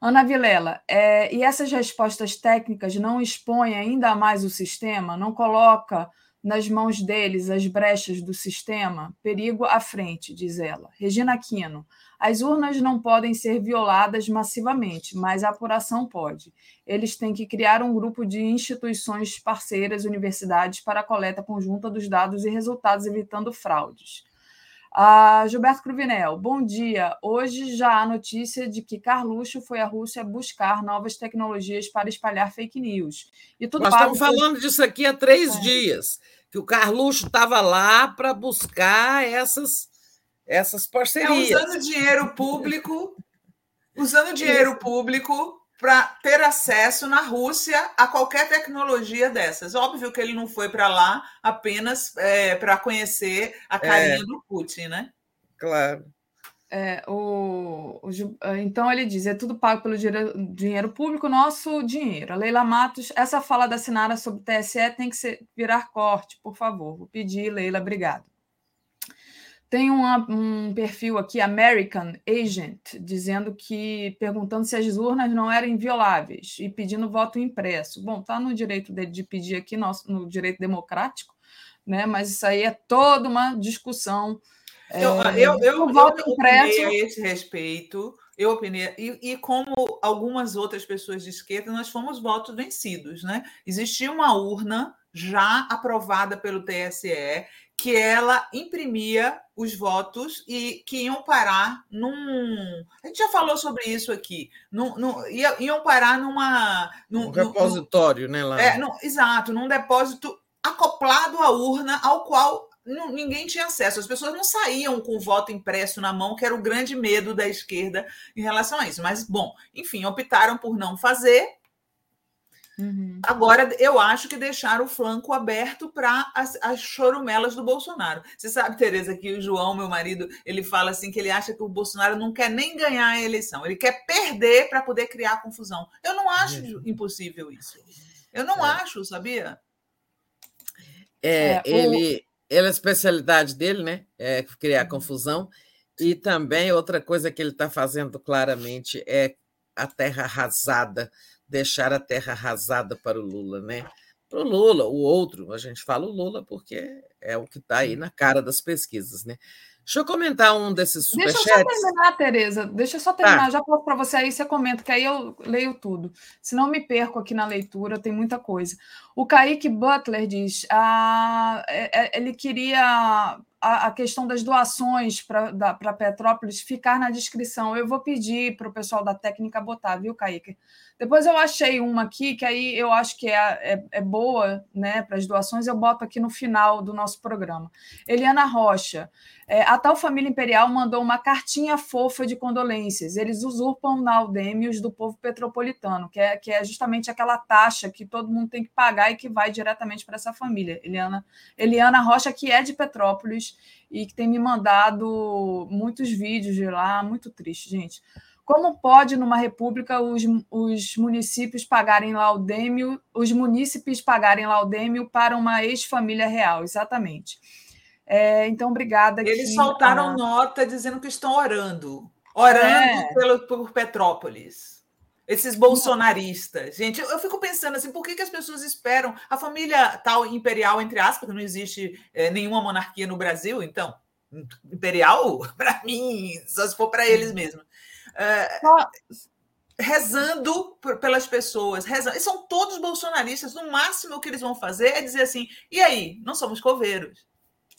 Ana Vilela, é, e essas respostas técnicas não expõem ainda mais o sistema? Não coloca nas mãos deles as brechas do sistema, perigo à frente, diz ela. Regina Aquino, as urnas não podem ser violadas massivamente, mas a apuração pode. Eles têm que criar um grupo de instituições parceiras, universidades, para a coleta conjunta dos dados e resultados, evitando fraudes. Ah, Gilberto Cruvinel, bom dia. Hoje já há notícia de que Carluxo foi à Rússia buscar novas tecnologias para espalhar fake news. E tudo Nós estamos falando disso aqui há três é. dias, que o Carluxo estava lá para buscar essas, essas parcerias. É, usando dinheiro público, usando dinheiro público para ter acesso na Rússia a qualquer tecnologia dessas. Óbvio que ele não foi para lá apenas é, para conhecer a carinha é. do Putin, né? Claro. É, o, o, então ele diz: é tudo pago pelo dinheiro, dinheiro, público, nosso dinheiro. A Leila Matos, essa fala da Sinara sobre o TSE tem que ser, virar corte, por favor. Vou pedir, Leila, obrigado. Tem uma, um perfil aqui, American Agent, dizendo que perguntando se as urnas não eram invioláveis e pedindo voto impresso. Bom, está no direito dele de pedir aqui, no, no direito democrático, né? mas isso aí é toda uma discussão. Eu, é, eu, eu, eu voto eu impresso. a esse respeito, eu opinei, e, e, como algumas outras pessoas de esquerda, nós fomos votos vencidos. Né? Existia uma urna já aprovada pelo TSE que ela imprimia os votos e que iam parar num. A gente já falou sobre isso aqui. Num, num, iam parar numa. Num, um repositório, num, né? Lá. É, num, exato, num depósito acoplado à urna, ao qual ninguém tinha acesso. As pessoas não saíam com o voto impresso na mão, que era o grande medo da esquerda em relação a isso. Mas, bom, enfim, optaram por não fazer Uhum. Agora, eu acho que deixaram o flanco aberto para as, as, chorumelas do Bolsonaro. Você sabe, Tereza, que o João, meu marido, ele fala assim que ele acha que o Bolsonaro não quer nem ganhar a eleição, ele quer perder para poder criar confusão. Eu não acho uhum. impossível isso. Eu não é. acho, sabia? É, é ele, o... ele, a especialidade dele, né, é criar uhum. confusão. E também outra coisa que ele está fazendo claramente é a terra arrasada deixar a terra arrasada para o Lula, né? Para o Lula, o outro, a gente fala o Lula porque é o que está aí na cara das pesquisas, né? Deixa eu comentar um desses superchats. Deixa eu só terminar, Tereza. Deixa eu só terminar. Tá. Já posso para você aí, você comenta, que aí eu leio tudo. Se não me perco aqui na leitura, tem muita coisa. O Kaique Butler diz: ah, ele queria a, a questão das doações para Petrópolis ficar na descrição. Eu vou pedir para o pessoal da técnica botar, viu, Kaique? Depois eu achei uma aqui que aí eu acho que é, é, é boa né, para as doações, eu boto aqui no final do nosso programa. Eliana Rocha, é, a tal família imperial mandou uma cartinha fofa de condolências. Eles usurpam naudêmios do povo petropolitano, que é, que é justamente aquela taxa que todo mundo tem que pagar e que vai diretamente para essa família. Eliana, Eliana Rocha, que é de Petrópolis e que tem me mandado muitos vídeos de lá, muito triste, gente. Como pode, numa república, os, os municípios pagarem laudêmio, os munícipes pagarem laudêmio para uma ex-família real? Exatamente. É, então, obrigada. Eles soltaram a... nota dizendo que estão orando. Orando é. pelo, por Petrópolis. Esses bolsonaristas. Gente, eu, eu fico pensando assim, por que, que as pessoas esperam? A família tal imperial, entre aspas, não existe é, nenhuma monarquia no Brasil, então, imperial, para mim, só se for para eles mesmos é, rezando por, pelas pessoas, rezando. E são todos bolsonaristas. No máximo o que eles vão fazer é dizer assim: e aí, não somos coveiros.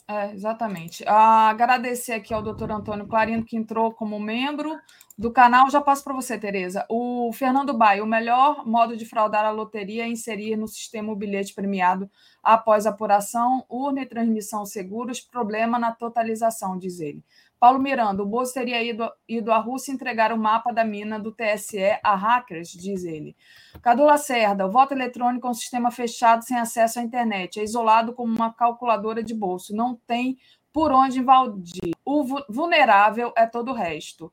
É, exatamente. Ah, agradecer aqui ao doutor Antônio Clarino, que entrou como membro do canal. Já passo para você, Tereza. O Fernando Bai, o melhor modo de fraudar a loteria é inserir no sistema o bilhete premiado após apuração, urna e transmissão seguros, problema na totalização, diz ele. Paulo Miranda, o Bozo teria ido, ido à Rússia entregar o mapa da mina do TSE a hackers, diz ele. Cadu Lacerda, o voto eletrônico é um sistema fechado sem acesso à internet, é isolado como uma calculadora de bolso, não tem por onde invadir. O vulnerável é todo o resto.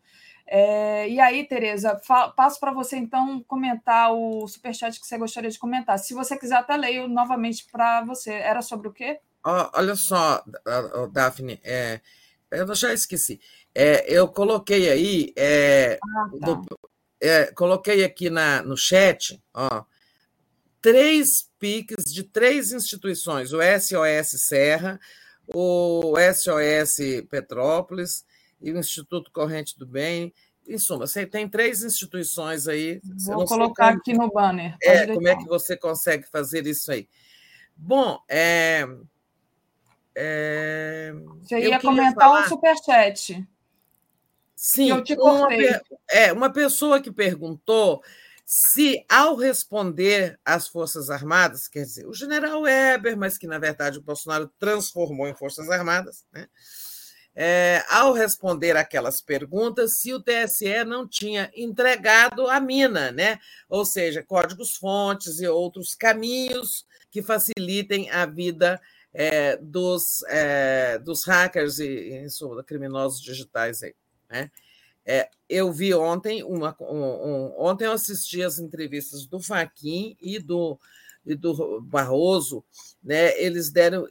É, e aí, Tereza, passo para você então comentar o superchat que você gostaria de comentar. Se você quiser, até leio novamente para você. Era sobre o quê? olha só, Daphne, é, eu já esqueci. É, eu coloquei aí, é, ah, tá. do, é, coloquei aqui na, no chat, ó, três PICs de três instituições: o SOS Serra, o SOS Petrópolis e o Instituto Corrente do Bem. Em suma, você tem três instituições aí. Vou colocar como... aqui no banner. é, como é que você consegue fazer isso aí? Bom, é, é, você ia comentar falar... um superchat. Sim, eu te uma, é, uma pessoa que perguntou se, ao responder às Forças Armadas, quer dizer, o general Weber, mas que, na verdade, o Bolsonaro transformou em Forças Armadas, né? É, ao responder aquelas perguntas, se o TSE não tinha entregado a mina, né? ou seja, códigos-fontes e outros caminhos que facilitem a vida é, dos, é, dos hackers e, suma, criminosos digitais aí. Né? É, eu vi ontem uma um, um, ontem eu assisti as entrevistas do Faquin e do e do Barroso, né? Eles deram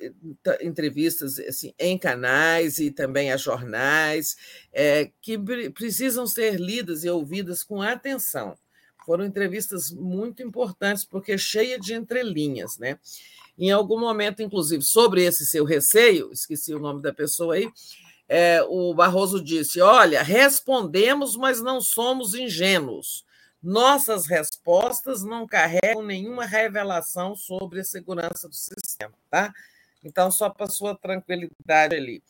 entrevistas assim em canais e também a jornais é, que precisam ser lidas e ouvidas com atenção. Foram entrevistas muito importantes porque cheia de entrelinhas, né? Em algum momento, inclusive, sobre esse seu receio, esqueci o nome da pessoa aí, é, o Barroso disse: Olha, respondemos, mas não somos ingênuos. Nossas respostas não carregam nenhuma revelação sobre a segurança do sistema, tá? Então, só para sua tranquilidade ali.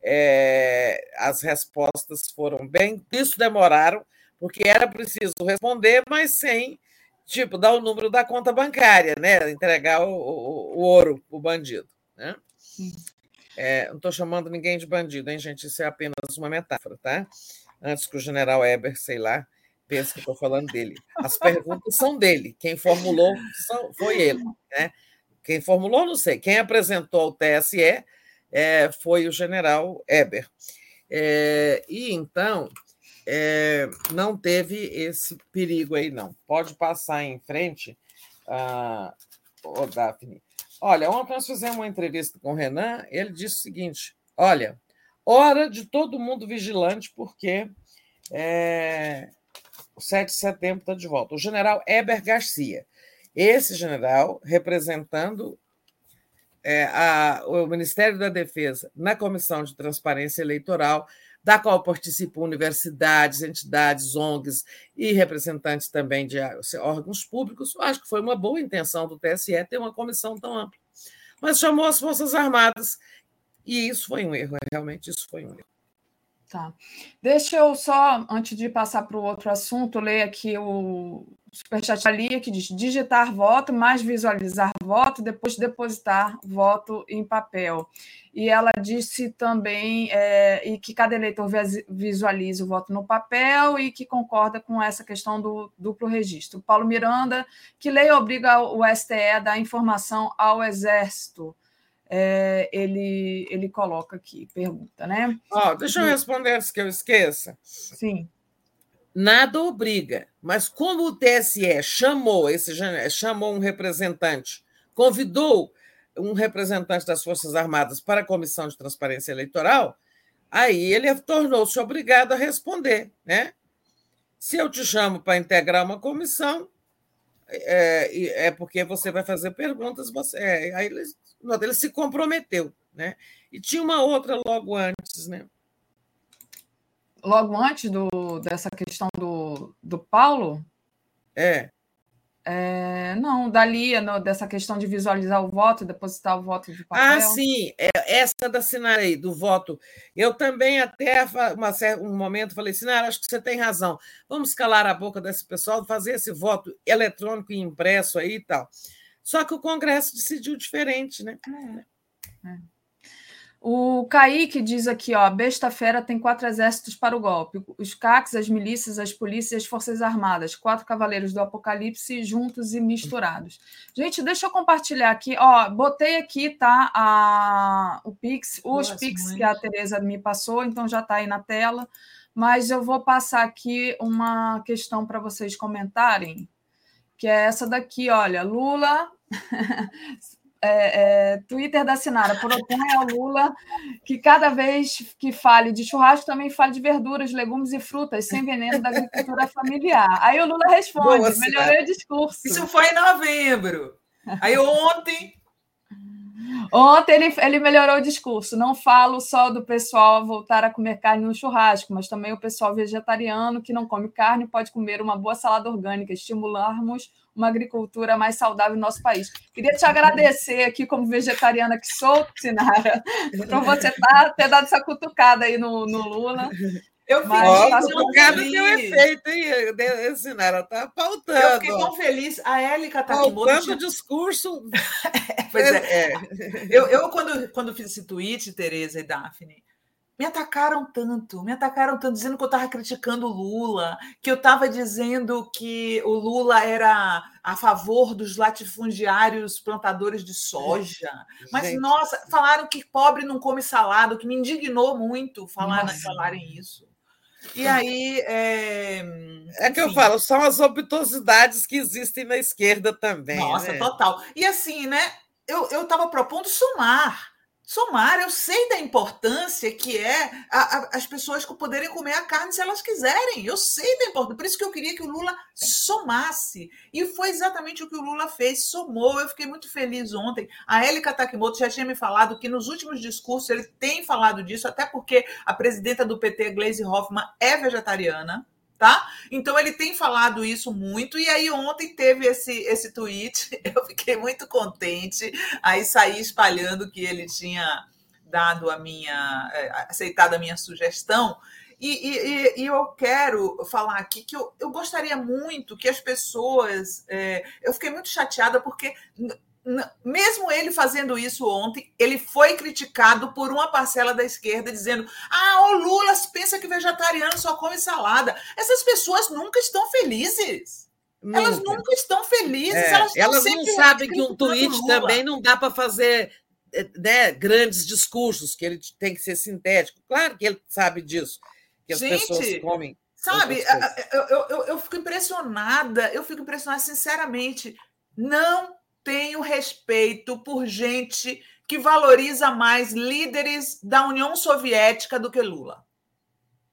É, as respostas foram bem. Isso demoraram, porque era preciso responder, mas sem, tipo, dar o número da conta bancária, né? Entregar o, o, o ouro o bandido. Né? É, não estou chamando ninguém de bandido, hein, gente? Isso é apenas uma metáfora, tá? Antes que o general Eber, sei lá, pense que estou falando dele. As perguntas são dele. Quem formulou foi ele. Né? Quem formulou, não sei. Quem apresentou ao TSE é, foi o general Eber. É, e então é, não teve esse perigo aí, não. Pode passar em frente, ah, oh, Daphne. Olha, ontem nós fizemos uma entrevista com o Renan, ele disse o seguinte: olha, hora de todo mundo vigilante, porque é, o 7 de setembro está de volta. O general Eber Garcia. Esse general, representando é, a, o Ministério da Defesa na Comissão de Transparência Eleitoral, da qual participam universidades, entidades, ONGs e representantes também de órgãos públicos. Acho que foi uma boa intenção do TSE ter uma comissão tão ampla. Mas chamou as Forças Armadas e isso foi um erro, realmente isso foi um erro. Tá. Deixa eu só, antes de passar para o outro assunto, ler aqui o superchat ali, que diz digitar voto, mais visualizar voto, depois depositar voto em papel. E ela disse também é, e que cada eleitor visualize o voto no papel e que concorda com essa questão do duplo registro. Paulo Miranda, que lei obriga o STE a dar informação ao Exército é, ele, ele coloca aqui, pergunta, né? Oh, deixa eu responder antes que eu esqueça. Sim. Nada obriga, mas como o TSE chamou esse chamou um representante, convidou um representante das Forças Armadas para a Comissão de Transparência Eleitoral, aí ele tornou-se obrigado a responder, né? Se eu te chamo para integrar uma comissão, é, é porque você vai fazer perguntas, você, é, aí eles ele se comprometeu, né? E tinha uma outra logo antes, né? Logo antes do, dessa questão do, do Paulo? É. É, não, dali, no, dessa questão de visualizar o voto, depositar o voto de papel. Ah, sim, é, essa da Sinara aí, do voto. Eu também, até uma, um momento, falei, Sinara, acho que você tem razão. Vamos calar a boca desse pessoal, fazer esse voto eletrônico e impresso aí e tal. Só que o Congresso decidiu diferente, né? É. É. O Kaique diz aqui, ó, besta fera tem quatro exércitos para o golpe. Os CACs, as milícias, as polícias e as forças armadas. Quatro cavaleiros do apocalipse juntos e misturados. Gente, deixa eu compartilhar aqui. Ó, botei aqui, tá, a, o Pix, os Nossa, Pix mãe. que a Tereza me passou, então já está aí na tela. Mas eu vou passar aqui uma questão para vocês comentarem que é essa daqui, olha, Lula. É, é, Twitter da Sinara propõe ao Lula que cada vez que fale de churrasco também fale de verduras, legumes e frutas sem veneno da agricultura familiar. Aí o Lula responde: Boa, melhorei o discurso. Isso foi em novembro. Aí ontem Ontem ele, ele melhorou o discurso. Não falo só do pessoal voltar a comer carne no churrasco, mas também o pessoal vegetariano que não come carne pode comer uma boa salada orgânica, estimularmos uma agricultura mais saudável no nosso país. Queria te agradecer aqui, como vegetariana que sou, Sinara, por você tá, ter dado essa cutucada aí no, no Lula. Eu fiquei Mas, tão feliz. Deu efeito, hein? Sinara tá pautando. Eu fiquei tão feliz. A Élica tá Pautando tinha... discurso. pois é. é. Eu, eu, quando, quando fiz esse tweet, Tereza e Daphne, me atacaram tanto, me atacaram tanto, dizendo que eu estava criticando o Lula, que eu estava dizendo que o Lula era a favor dos latifundiários plantadores de soja. Mas, Gente. nossa, falaram que pobre não come salada, o que me indignou muito falar, falarem isso. E aí. É, é que eu falo, são as obtusidades que existem na esquerda também. Nossa, né? total. E assim, né? Eu estava propondo somar somar. Eu sei da importância que é a, a, as pessoas poderem comer a carne se elas quiserem. Eu sei da importância. Por isso que eu queria que o Lula somasse. E foi exatamente o que o Lula fez, somou. Eu fiquei muito feliz ontem. A Élica Takimoto já tinha me falado que nos últimos discursos ele tem falado disso, até porque a presidenta do PT, Gleisi Hoffmann, é vegetariana tá? Então ele tem falado isso muito, e aí ontem teve esse, esse tweet, eu fiquei muito contente, aí saí espalhando que ele tinha dado a minha, é, aceitado a minha sugestão, e, e, e, eu quero falar aqui que eu, eu gostaria muito que as pessoas. É, eu fiquei muito chateada porque mesmo ele fazendo isso ontem, ele foi criticado por uma parcela da esquerda dizendo: ah, o Lula pensa que vegetariano só come salada. Essas pessoas nunca estão felizes. Nunca. Elas nunca estão felizes. É, elas, elas não sabem que um tweet também não dá para fazer eh, né, grandes discursos, que ele tem que ser sintético. Claro que ele sabe disso, que as Gente, pessoas comem. Sabe, eu, eu, eu, eu fico impressionada, eu fico impressionada, sinceramente. Não tenho respeito por gente que valoriza mais líderes da União Soviética do que Lula.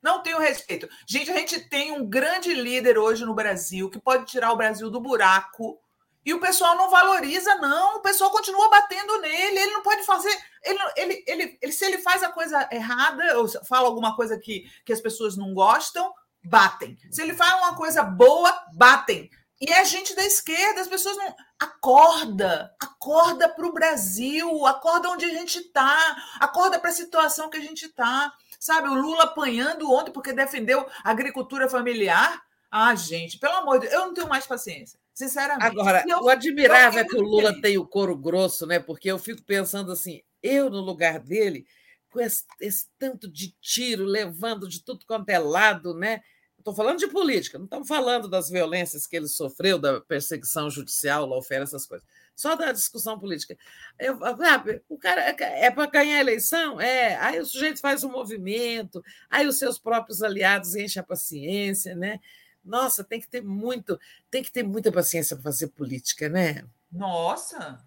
Não tenho respeito. Gente, a gente tem um grande líder hoje no Brasil que pode tirar o Brasil do buraco e o pessoal não valoriza, não. O pessoal continua batendo nele. Ele não pode fazer. Ele, ele, ele, ele se ele faz a coisa errada ou fala alguma coisa que, que as pessoas não gostam, batem. Se ele faz uma coisa boa, batem. E é gente da esquerda, as pessoas não. Acorda, acorda para o Brasil, acorda onde a gente está, acorda para a situação que a gente está. Sabe, o Lula apanhando ontem porque defendeu a agricultura familiar. Ah, gente, pelo amor de Deus, eu não tenho mais paciência, sinceramente. Agora, eu, o admirável é que o Lula tem o couro grosso, né? Porque eu fico pensando assim, eu no lugar dele, com esse, esse tanto de tiro levando de tudo quanto é lado, né? Estou falando de política, não estamos falando das violências que ele sofreu, da perseguição judicial, lawfare, essas coisas. Só da discussão política. Eu, sabe, o cara é, é para ganhar a eleição? É. Aí o sujeito faz um movimento, aí os seus próprios aliados enchem a paciência, né? Nossa, tem que ter muito, tem que ter muita paciência para fazer política, né? Nossa,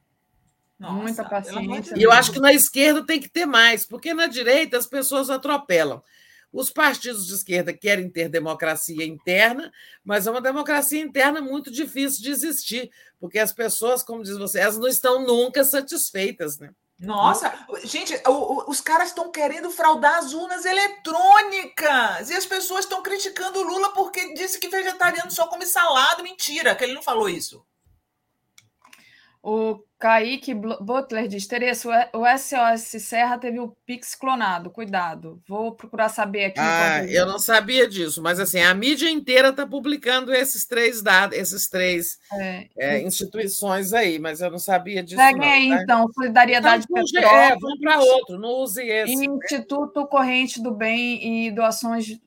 nossa, Muita paciência. E eu acho que na esquerda tem que ter mais, porque na direita as pessoas atropelam. Os partidos de esquerda querem ter democracia interna, mas é uma democracia interna muito difícil de existir, porque as pessoas, como diz você, elas não estão nunca satisfeitas, né? Nossa, gente, os caras estão querendo fraudar as urnas eletrônicas e as pessoas estão criticando o Lula porque disse que vegetariano só come salada. Mentira, que ele não falou isso. O Kaique Butler diz: Teresa, o SOS Serra teve o Pix clonado. Cuidado. Vou procurar saber aqui. Ah, eu não sabia disso, mas assim, a mídia inteira está publicando esses três dados, esses três é. É, instituições aí, mas eu não sabia disso. Peguem aí, tá? então, Solidariedade então, Petrópolis. É, vamos para outro, não use esse. Instituto Corrente do Bem e Doações.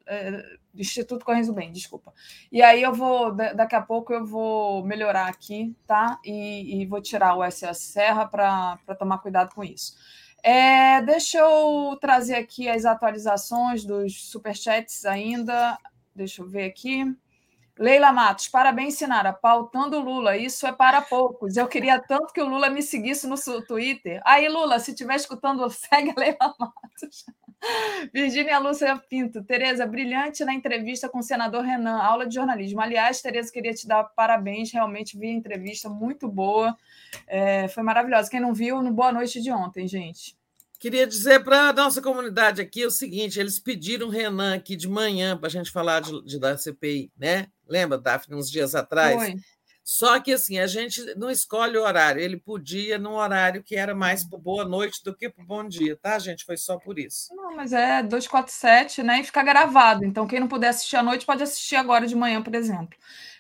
É, Instituto Correios do Bem, desculpa. E aí eu vou, daqui a pouco eu vou melhorar aqui, tá? E, e vou tirar o SS Serra para tomar cuidado com isso. É, deixa eu trazer aqui as atualizações dos superchats ainda. Deixa eu ver aqui. Leila Matos, parabéns, Sinara. Pautando Lula, isso é para poucos. Eu queria tanto que o Lula me seguisse no Twitter. Aí, Lula, se estiver escutando, segue a Leila Matos. Virgínia Lúcia Pinto. Tereza, brilhante na entrevista com o senador Renan, aula de jornalismo. Aliás, Tereza, queria te dar parabéns, realmente vi a entrevista muito boa, é, foi maravilhosa. Quem não viu, no Boa Noite de ontem, gente. Queria dizer para a nossa comunidade aqui o seguinte: eles pediram Renan aqui de manhã para a gente falar de, de, da CPI, né? Lembra, Daphne, uns dias atrás? Foi. Só que assim, a gente não escolhe o horário. Ele podia num horário que era mais para boa noite do que para bom dia, tá, gente? Foi só por isso. Não, mas é 247, né? E fica gravado. Então, quem não puder assistir à noite pode assistir agora de manhã, por exemplo.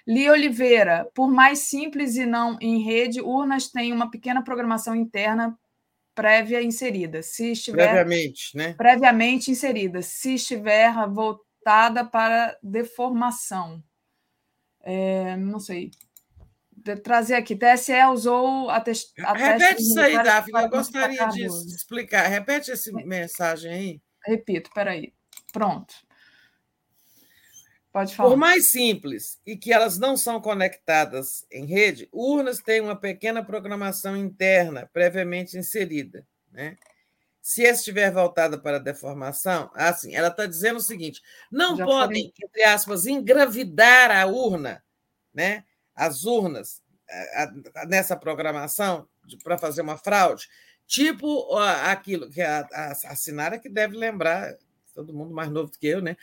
Li Oliveira, por mais simples e não em rede, urnas têm uma pequena programação interna prévia inserida. Se estiver previamente, né? Previamente inserida. Se estiver voltada para deformação. É, não sei trazer aqui. TSE usou a, test, a Repete isso aí, Davi, eu gostaria de explicar. Repete essa mensagem aí. Repito, peraí. Pronto. Pode falar. Por mais simples e que elas não são conectadas em rede, urnas têm uma pequena programação interna previamente inserida. Né? Se estiver voltada para a deformação, assim, ela está dizendo o seguinte: não Já podem, falei. entre aspas, engravidar a urna, né? As urnas nessa programação para fazer uma fraude, tipo aquilo que a, a, a Sinara que deve lembrar, todo mundo mais novo do que eu, né?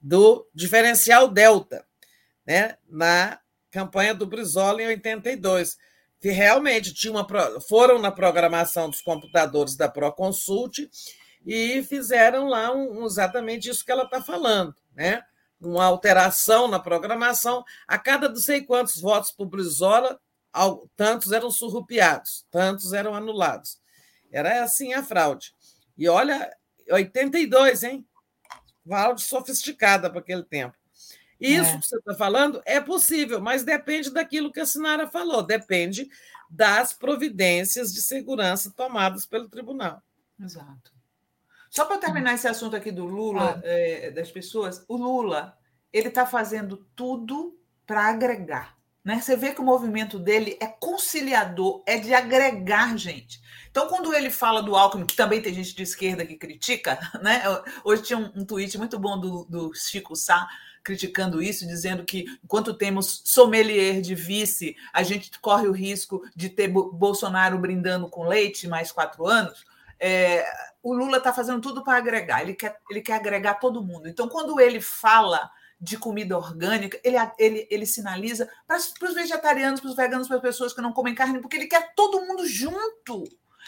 do diferencial delta, né? na campanha do Brizola em 82, que realmente tinha uma, foram na programação dos computadores da Proconsult e fizeram lá um, exatamente isso que ela está falando, né? Uma alteração na programação, a cada não sei quantos votos por Brizola, tantos eram surrupiados, tantos eram anulados. Era assim a fraude. E olha, 82, hein? Fraude sofisticada para aquele tempo. Isso é. que você está falando é possível, mas depende daquilo que a Sinara falou, depende das providências de segurança tomadas pelo tribunal. Exato. Só para terminar esse assunto aqui do Lula, ah. é, das pessoas, o Lula ele está fazendo tudo para agregar. Né? Você vê que o movimento dele é conciliador, é de agregar gente. Então, quando ele fala do Alckmin, que também tem gente de esquerda que critica, né? hoje tinha um, um tweet muito bom do, do Chico Sá criticando isso, dizendo que enquanto temos sommelier de vice, a gente corre o risco de ter Bolsonaro brindando com leite mais quatro anos. É, o Lula está fazendo tudo para agregar, ele quer, ele quer agregar todo mundo. Então, quando ele fala de comida orgânica, ele, ele, ele sinaliza para os vegetarianos, para os veganos, para as pessoas que não comem carne, porque ele quer todo mundo junto.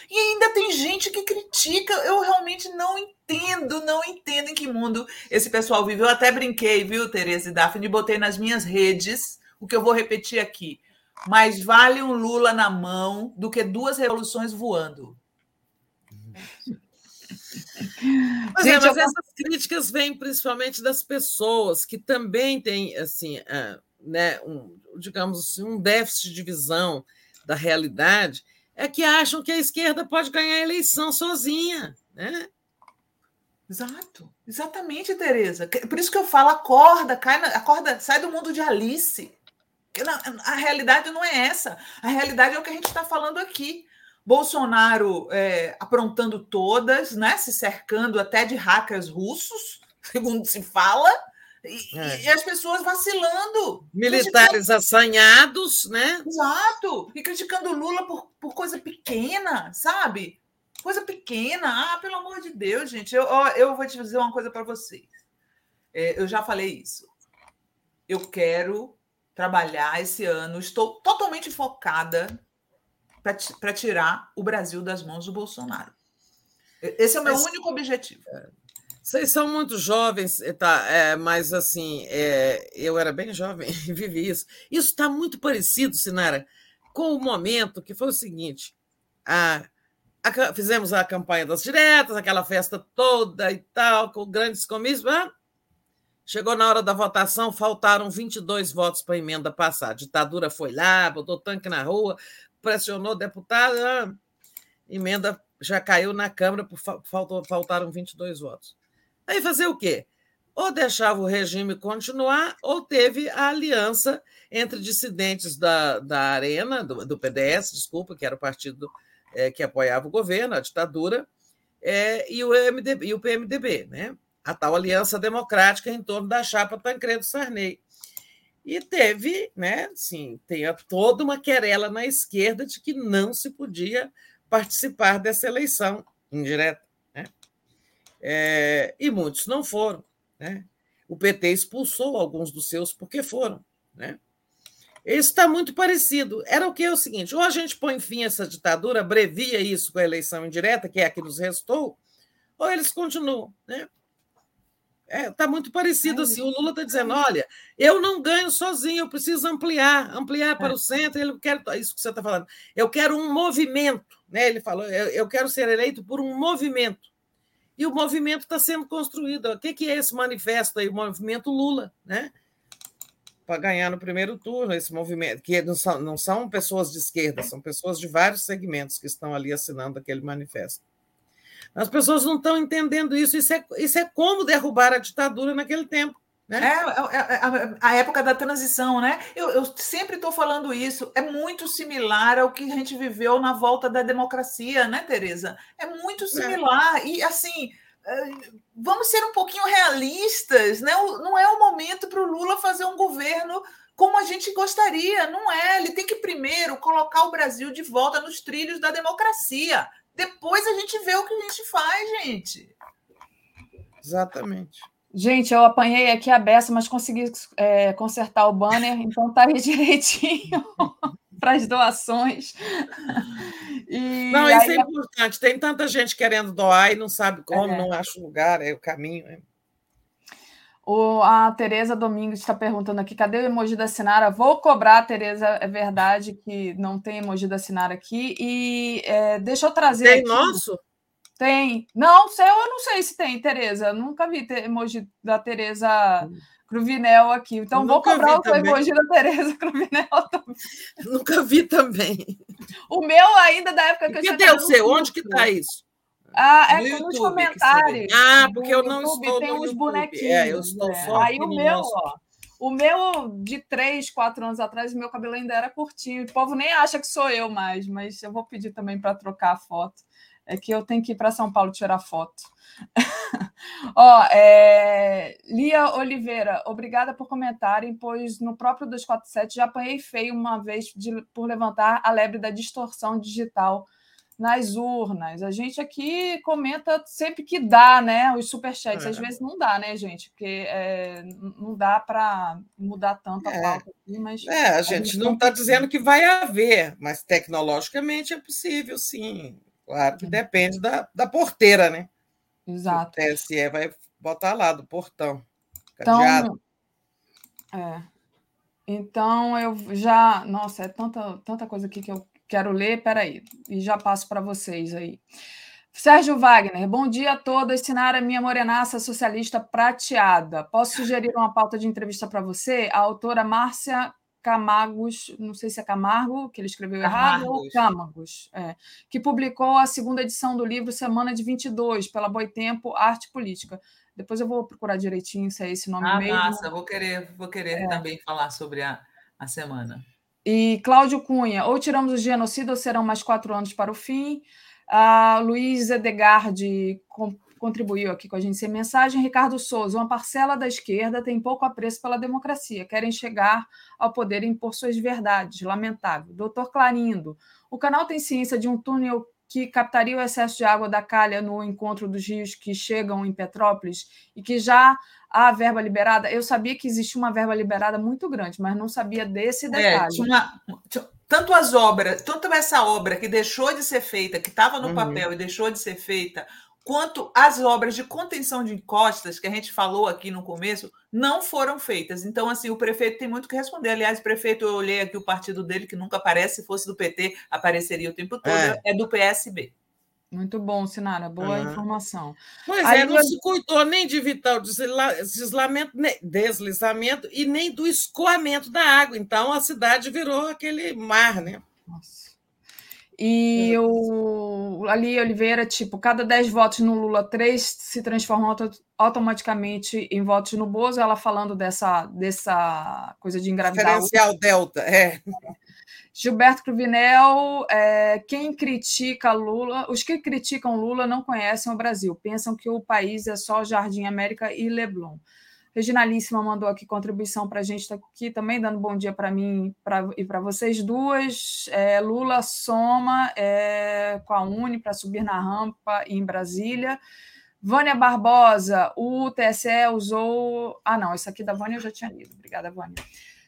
E ainda tem gente que critica. Eu realmente não entendo, não entendo em que mundo esse pessoal vive. Eu até brinquei, viu, Tereza e Daphne, botei nas minhas redes o que eu vou repetir aqui. Mais vale um Lula na mão do que duas revoluções voando. Mas, é, Gente, é, mas eu... essas críticas vêm principalmente das pessoas que também têm, assim, uh, né, um, digamos assim, um déficit de visão da realidade, é que acham que a esquerda pode ganhar a eleição sozinha, né? Exato, exatamente, Tereza. Por isso que eu falo, acorda, cai na, acorda, sai do mundo de Alice. A realidade não é essa. A realidade é o que a gente está falando aqui. Bolsonaro é, aprontando todas, né? se cercando até de hackers russos, segundo se fala, e, é. e as pessoas vacilando. Militares assanhados, né? Exato. E criticando Lula por, por coisa pequena, sabe? Coisa pequena. Ah, pelo amor de Deus, gente. Eu, eu vou te dizer uma coisa para vocês. É, eu já falei isso. Eu quero trabalhar esse ano, estou totalmente focada para tirar o Brasil das mãos do Bolsonaro. Esse é o meu mas, único objetivo. Vocês são muito jovens, tá? É, mas assim, é, eu era bem jovem e vivi isso. Isso está muito parecido, Sinara, com o momento que foi o seguinte: a, a, fizemos a campanha das diretas, aquela festa toda e tal, com grandes comícios. Ah, chegou na hora da votação, faltaram 22 votos para a emenda passar. A ditadura foi lá, botou tanque na rua, pressionou o deputado, a emenda já caiu na Câmara, faltou, faltaram 22 votos. Aí fazer o quê? Ou deixava o regime continuar, ou teve a aliança entre dissidentes da, da Arena, do, do PDS, desculpa, que era o partido é, que apoiava o governo, a ditadura, é, e, o MDB, e o PMDB, né? a tal aliança democrática em torno da chapa Tancredo Sarney. E teve, né, sim, tem toda uma querela na esquerda de que não se podia participar dessa eleição indireta. Né? É, e muitos não foram. Né? O PT expulsou alguns dos seus porque foram. Né? Isso está muito parecido. Era o que é o seguinte: ou a gente põe fim a essa ditadura, abrevia isso com a eleição indireta, que é a que nos restou, ou eles continuam. Né? Está é, tá muito parecido assim. O Lula está dizendo: olha, eu não ganho sozinho, eu preciso ampliar, ampliar para é. o centro. Ele quer isso que você está falando. Eu quero um movimento, né? Ele falou: eu, eu quero ser eleito por um movimento. E o movimento está sendo construído. O que, que é esse manifesto aí? O movimento Lula, né? Para ganhar no primeiro turno, esse movimento, que não são, não são pessoas de esquerda, são pessoas de vários segmentos que estão ali assinando aquele manifesto. As pessoas não estão entendendo isso. Isso é, isso é como derrubar a ditadura naquele tempo. Né? É, é, é a, a, época da transição, né? Eu, eu sempre estou falando isso. É muito similar ao que a gente viveu na volta da democracia, né, Tereza? É muito é. similar. É. E assim, é, vamos ser um pouquinho realistas, né? Não é o momento para o Lula fazer um governo como a gente gostaria, não é? Ele tem que primeiro colocar o Brasil de volta nos trilhos da democracia. Depois a gente vê o que a gente faz, gente. Exatamente. Gente, eu apanhei aqui a beça, mas consegui é, consertar o banner, então tá aí direitinho para as doações. E não, isso é importante. Tem tanta gente querendo doar e não sabe como, é. não acha o lugar, é o caminho. É. O, a Tereza Domingos está perguntando aqui: cadê o emoji da Sinara? Vou cobrar, Tereza. É verdade que não tem emoji da Sinara aqui. E é, deixa eu trazer. Tem aqui. nosso? Tem. Não, sei, eu não sei se tem, Tereza. Nunca vi emoji da Tereza Cruvinel aqui. Então vou cobrar o emoji da Tereza Cruvinel também. Nunca vi também. O meu ainda da época que, que eu. Cadê o seu? Onde que está isso? Ah, é no YouTube, nos comentários. Ah, porque eu não YouTube, estou tem no uns YouTube. bonequinhos. É, eu estou né? só Aí o meu, ó, o meu de três, quatro anos atrás, meu cabelo ainda era curtinho. O povo nem acha que sou eu mais, mas eu vou pedir também para trocar a foto. É que eu tenho que ir para São Paulo tirar foto. Ó, é... Lia Oliveira, obrigada por comentarem, pois no próprio 247 já apanhei feio uma vez de, por levantar a lebre da distorção digital nas urnas. A gente aqui comenta sempre que dá, né? Os superchats. É. Às vezes não dá, né, gente? Porque é, não dá para mudar tanto a é. pauta aqui, mas. É, a gente, a gente não está dizendo que vai haver, mas tecnologicamente é possível, sim. Claro que depende da, da porteira, né? Exato. O TSE vai botar lá do portão. Cadeado. Então, é. Então eu já. Nossa, é tanta, tanta coisa aqui que eu Quero ler, peraí, e já passo para vocês aí. Sérgio Wagner, bom dia a todos. Sinara, minha morenaça socialista prateada. Posso sugerir uma pauta de entrevista para você? A autora Márcia Camargos, não sei se é Camargo, que ele escreveu Camargos. errado, ou Camargos, é, que publicou a segunda edição do livro Semana de 22, pela Boitempo, Arte Política. Depois eu vou procurar direitinho se é esse nome ah, mesmo. Massa, vou querer, vou querer é. também falar sobre a, a semana. E Cláudio Cunha, ou tiramos o genocídio ou serão mais quatro anos para o fim. A Luiz Edegard contribuiu aqui com a gente sem mensagem. Ricardo Souza, uma parcela da esquerda tem pouco apreço pela democracia, querem chegar ao poder e impor suas verdades. Lamentável. Doutor Clarindo, o canal tem ciência de um túnel que captaria o excesso de água da calha no encontro dos rios que chegam em Petrópolis e que já a verba liberada, eu sabia que existia uma verba liberada muito grande, mas não sabia desse é, detalhe. É, uma, tanto as obras, tanto essa obra que deixou de ser feita, que estava no uhum. papel e deixou de ser feita, quanto as obras de contenção de encostas que a gente falou aqui no começo não foram feitas. Então, assim, o prefeito tem muito que responder. Aliás, o prefeito, eu olhei aqui o partido dele, que nunca aparece, se fosse do PT, apareceria o tempo todo, é, é do PSB. Muito bom, Sinara, boa uhum. informação. Pois Aí, é, não eu... se cuidou nem de evitar o deslizamento, deslizamento e nem do escoamento da água. Então a cidade virou aquele mar, né? Nossa. E o Ali Oliveira, tipo, cada 10 votos no Lula, 3 se transformam auto, automaticamente em votos no Bozo, ela falando dessa, dessa coisa de engravidar. Diferencial delta, é. Gilberto Cruvinel, é, quem critica Lula, os que criticam Lula não conhecem o Brasil, pensam que o país é só Jardim América e Leblon. Reginalíssima mandou aqui contribuição para a gente, está aqui também dando bom dia para mim pra, e para vocês duas. É, Lula soma é, com a Uni para subir na rampa em Brasília. Vânia Barbosa, o TSE usou. Ah, não, isso aqui da Vânia eu já tinha lido. Obrigada, Vânia.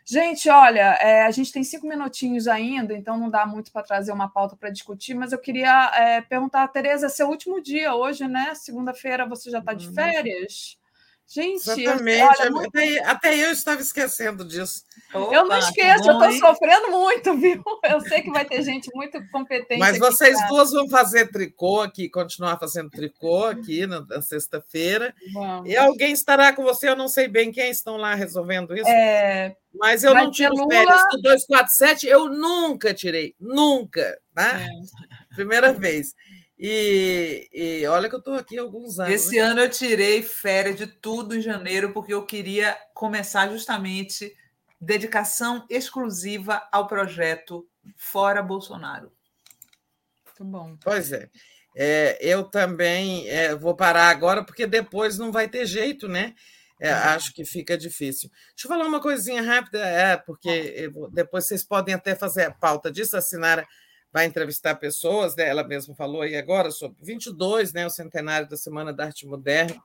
Gente, olha, é, a gente tem cinco minutinhos ainda, então não dá muito para trazer uma pauta para discutir, mas eu queria é, perguntar Tereza, seu último dia hoje, né? Segunda-feira você já está de uhum. férias? Gente, Exatamente. Olha, muito... até, até, eu estava esquecendo disso. Opa, eu não esqueço, bom, eu estou sofrendo muito, viu? Eu sei que vai ter gente muito competente. Mas vocês duas vão fazer tricô aqui, continuar fazendo tricô aqui na, na sexta-feira. E alguém estará com você, eu não sei bem quem estão lá resolvendo isso. É... Mas eu não tiro Lula... férias do 247, eu nunca tirei, nunca, tá? É. Primeira vez. E, e, olha que eu estou aqui há alguns anos. Esse ano eu tirei férias de tudo em janeiro, porque eu queria começar justamente dedicação exclusiva ao projeto Fora Bolsonaro. Muito bom. Pois é. é eu também é, vou parar agora, porque depois não vai ter jeito, né? É, uhum. Acho que fica difícil. Deixa eu falar uma coisinha rápida, é, porque depois vocês podem até fazer a pauta disso, a Sinara vai entrevistar pessoas, né? ela mesma falou aí agora sobre 22, né, o centenário da Semana da Arte Moderna.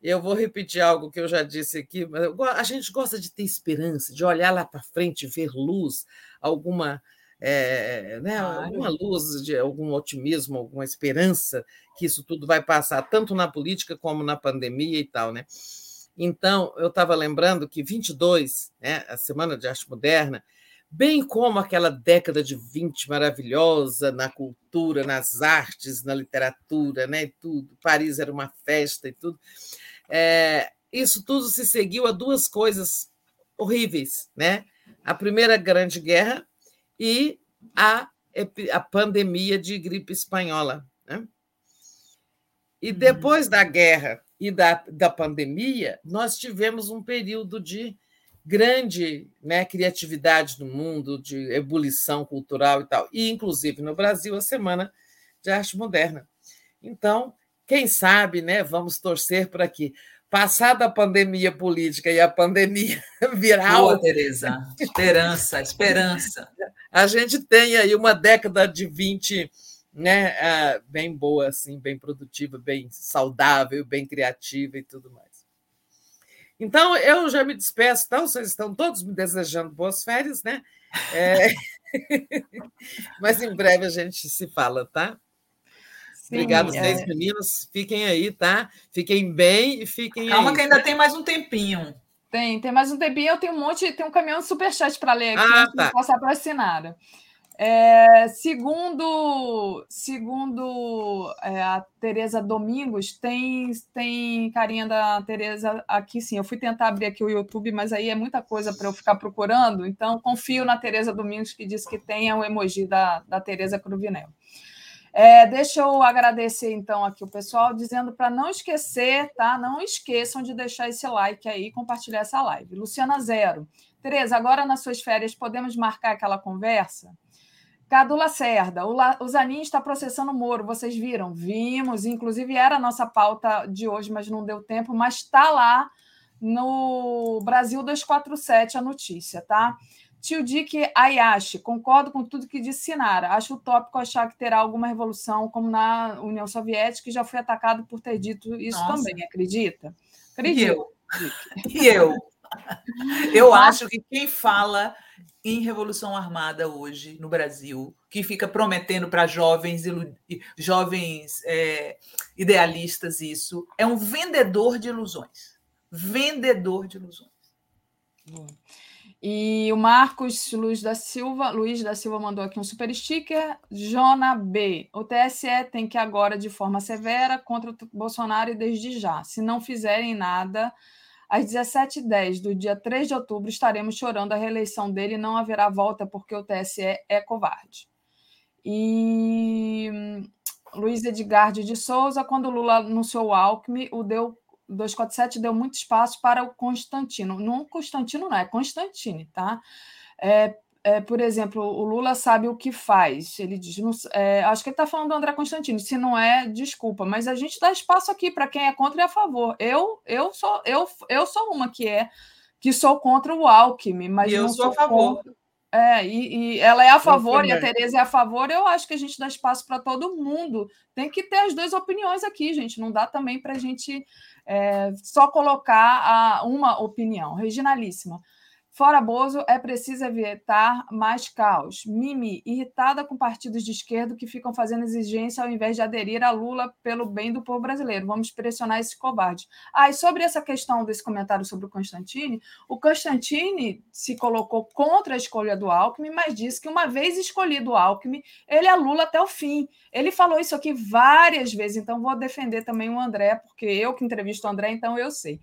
Eu vou repetir algo que eu já disse aqui, mas a gente gosta de ter esperança, de olhar lá para frente, ver luz, alguma, é, né, claro. alguma luz, de algum otimismo, alguma esperança que isso tudo vai passar, tanto na política como na pandemia e tal, né? Então, eu estava lembrando que 22, né, a Semana de Arte Moderna, bem como aquela década de 20 maravilhosa na cultura, nas artes, na literatura, né, tudo. Paris era uma festa e tudo. É, isso tudo se seguiu a duas coisas horríveis, né? A primeira grande guerra e a, a pandemia de gripe espanhola. Né? E uhum. depois da guerra e da, da pandemia, nós tivemos um período de grande né, criatividade no mundo, de ebulição cultural e tal, e inclusive no Brasil a Semana de Arte Moderna. Então, quem sabe, né, vamos torcer para que, passada a pandemia política e a pandemia viral. Boa, Tereza. Esperança, esperança. A gente tem aí uma década de 20 né, ah, bem boa, assim, bem produtiva, bem saudável, bem criativa e tudo mais. Então, eu já me despeço, então, vocês estão todos me desejando boas férias, né? É... Mas em breve a gente se fala, tá? Sim, Obrigado, é... seis meninos. Fiquem aí, tá? Fiquem bem e fiquem Calma aí, que ainda tá? tem mais um tempinho. Tem, tem mais um tempinho. Eu tenho um monte, tem um caminhão de superchat para ler aqui, ah, tá. passar para assinar. É, segundo segundo é, a Tereza Domingos, tem, tem carinha da Tereza aqui sim. Eu fui tentar abrir aqui o YouTube, mas aí é muita coisa para eu ficar procurando, então confio na Tereza Domingos, que disse que tem o emoji da, da Tereza Cruvinel. É, deixa eu agradecer então aqui o pessoal, dizendo para não esquecer, tá? Não esqueçam de deixar esse like aí e compartilhar essa live. Luciana Zero. Tereza, agora nas suas férias podemos marcar aquela conversa? Cadu Lacerda, o, La, o Zanin está processando o Moro, vocês viram? Vimos, inclusive era a nossa pauta de hoje, mas não deu tempo, mas está lá no Brasil 247 a notícia, tá? Tio Dick Ayashi, concordo com tudo que disse Sinara. Acho utópico achar que terá alguma revolução como na União Soviética, que já foi atacado por ter dito isso Nossa. também, acredita? Acredito. E eu? E eu? Eu acho que quem fala em revolução armada hoje no Brasil, que fica prometendo para jovens jovens é, idealistas isso, é um vendedor de ilusões. Vendedor de ilusões. E o Marcos Luiz da Silva, Luiz da Silva mandou aqui um super sticker. Jona B. O TSE tem que agora de forma severa contra o Bolsonaro e desde já. Se não fizerem nada, às 17h10 do dia 3 de outubro, estaremos chorando a reeleição dele e não haverá volta porque o TSE é covarde. E hum, Luiz Edgar de Souza, quando Lula anunciou o Alckmin, o deu 247 deu muito espaço para o Constantino. Não Constantino, não, é Constantine, tá? É, é, por exemplo, o Lula sabe o que faz. Ele diz, não, é, acho que ele está falando do André Constantino. Se não é, desculpa, mas a gente dá espaço aqui para quem é contra e a favor. Eu, eu sou, eu, eu sou uma que é que sou contra o Alckmin, mas e eu não sou a favor. Contra, é, e, e, ela é a favor e a Tereza é a favor. Eu acho que a gente dá espaço para todo mundo. Tem que ter as duas opiniões aqui, gente. Não dá também para a gente é, só colocar a, uma opinião. Reginalíssima. Fora Bozo, é preciso evitar mais caos. Mimi, irritada com partidos de esquerda que ficam fazendo exigência ao invés de aderir a Lula pelo bem do povo brasileiro. Vamos pressionar esse covarde. Ah, e sobre essa questão desse comentário sobre o Constantini, o Constantini se colocou contra a escolha do Alckmin, mas disse que uma vez escolhido o Alckmin, ele é Lula até o fim. Ele falou isso aqui várias vezes, então vou defender também o André, porque eu que entrevisto o André, então eu sei.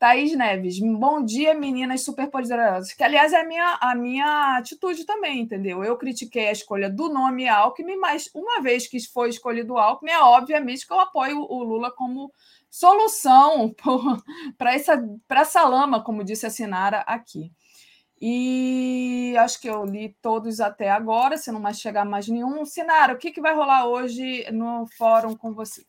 Thaís Neves, bom dia, meninas superpoderosas. Que, aliás, é a minha, a minha atitude também, entendeu? Eu critiquei a escolha do nome Alckmin, mas uma vez que foi escolhido Alckmin, é obviamente que eu apoio o Lula como solução para essa, essa lama, como disse a Sinara aqui. E acho que eu li todos até agora, se não mais chegar mais nenhum. Sinara, o que, que vai rolar hoje no fórum com você?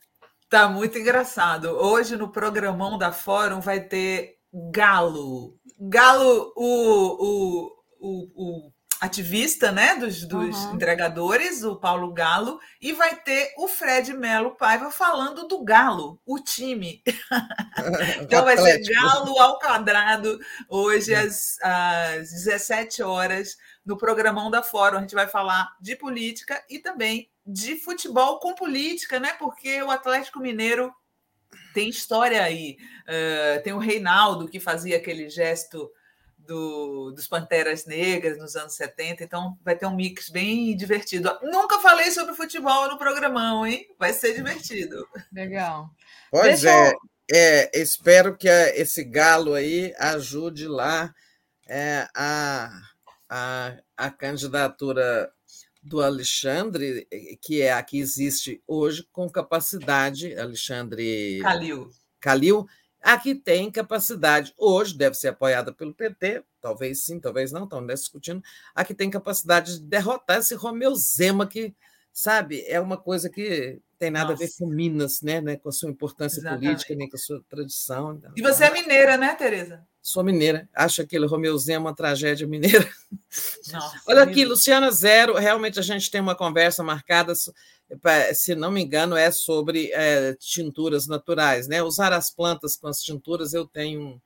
Tá muito engraçado. Hoje no programão da Fórum vai ter Galo. Galo, o, o, o, o ativista né, dos, dos uhum. entregadores, o Paulo Galo, e vai ter o Fred Melo Paiva falando do Galo, o time. então vai ser Galo ao quadrado hoje às, às 17 horas no programão da Fórum. A gente vai falar de política e também de futebol com política, né? Porque o Atlético Mineiro tem história aí. Uh, tem o Reinaldo que fazia aquele gesto do, dos Panteras Negras nos anos 70, então vai ter um mix bem divertido. Nunca falei sobre futebol no programão, hein? Vai ser divertido. Legal. Pois é, é, espero que esse galo aí ajude lá é, a, a, a candidatura do Alexandre, eh, que é a que existe hoje, com capacidade, Alexandre Calil. Calil, a que tem capacidade, hoje deve ser apoiada pelo PT, talvez sim, talvez não, estão discutindo, a que tem capacidade de derrotar esse Romeu Zema, que, sabe, é uma coisa que tem nada Nossa. a ver com Minas, né, né, com a sua importância Exatamente. política, nem com a sua tradição. Então, e você é mineira, né, Tereza? Sou mineira. Acho aquele Romeu Zema uma tragédia mineira. Nossa, Olha aqui, Luciana Zero. Realmente a gente tem uma conversa marcada, se não me engano, é sobre é, tinturas naturais. Né? Usar as plantas com as tinturas, eu tenho um,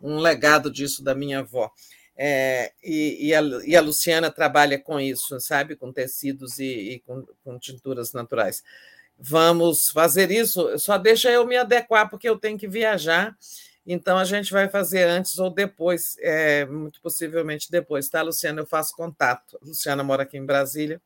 um legado disso da minha avó. É, e, e, a, e, a, Luciana trabalha com isso, sabe? Com tecidos e, e com, com tinturas naturais. Vamos fazer isso, só deixa eu me adequar, porque eu tenho que viajar então, a gente vai fazer antes ou depois, é, muito possivelmente depois, tá, Luciana? Eu faço contato. A Luciana mora aqui em Brasília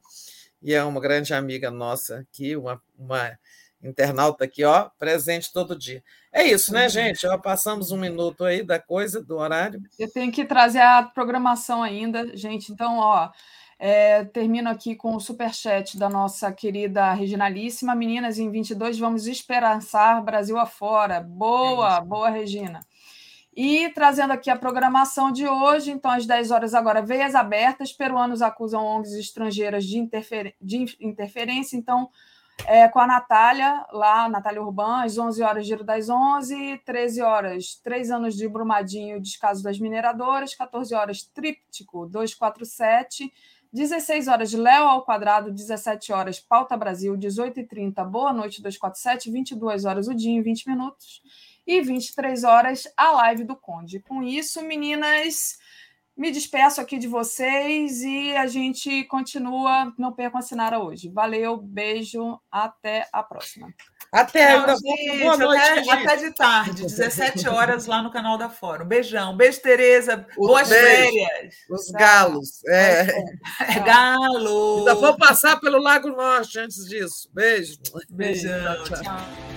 e é uma grande amiga nossa aqui, uma, uma internauta aqui, ó, presente todo dia. É isso, né, uhum. gente? Ó, passamos um minuto aí da coisa, do horário. Eu tenho que trazer a programação ainda, gente. Então, ó, é, termino aqui com o superchat da nossa querida Reginalíssima. Meninas, em 22 vamos esperançar Brasil afora. Boa, é boa, Regina. E trazendo aqui a programação de hoje, então, às 10 horas agora, veias abertas, peruanos acusam ONGs estrangeiras de, interfer... de interferência, então, é, com a Natália, lá, Natália Urbana, às 11 horas, Giro das 11, 13 horas, 3 anos de Brumadinho, descaso das mineradoras, 14 horas, Tríptico 247, 16 horas Léo ao quadrado, 17 horas Pauta Brasil, 18h30 Boa Noite 247, 22 horas o dia em 20 minutos e 23 horas a live do Conde. Com isso, meninas, me despeço aqui de vocês e a gente continua. Não percam a Sinara hoje. Valeu, beijo, até a próxima. Até, Não, gente, boa noite, até, até, de tarde, 17 horas lá no canal da Fórum. Beijão. Beijo, Tereza. Boas beijo. férias. Os galos. É. é. Galo. Ainda vou passar pelo Lago Norte antes disso. Beijo. Beijão. tchau. tchau.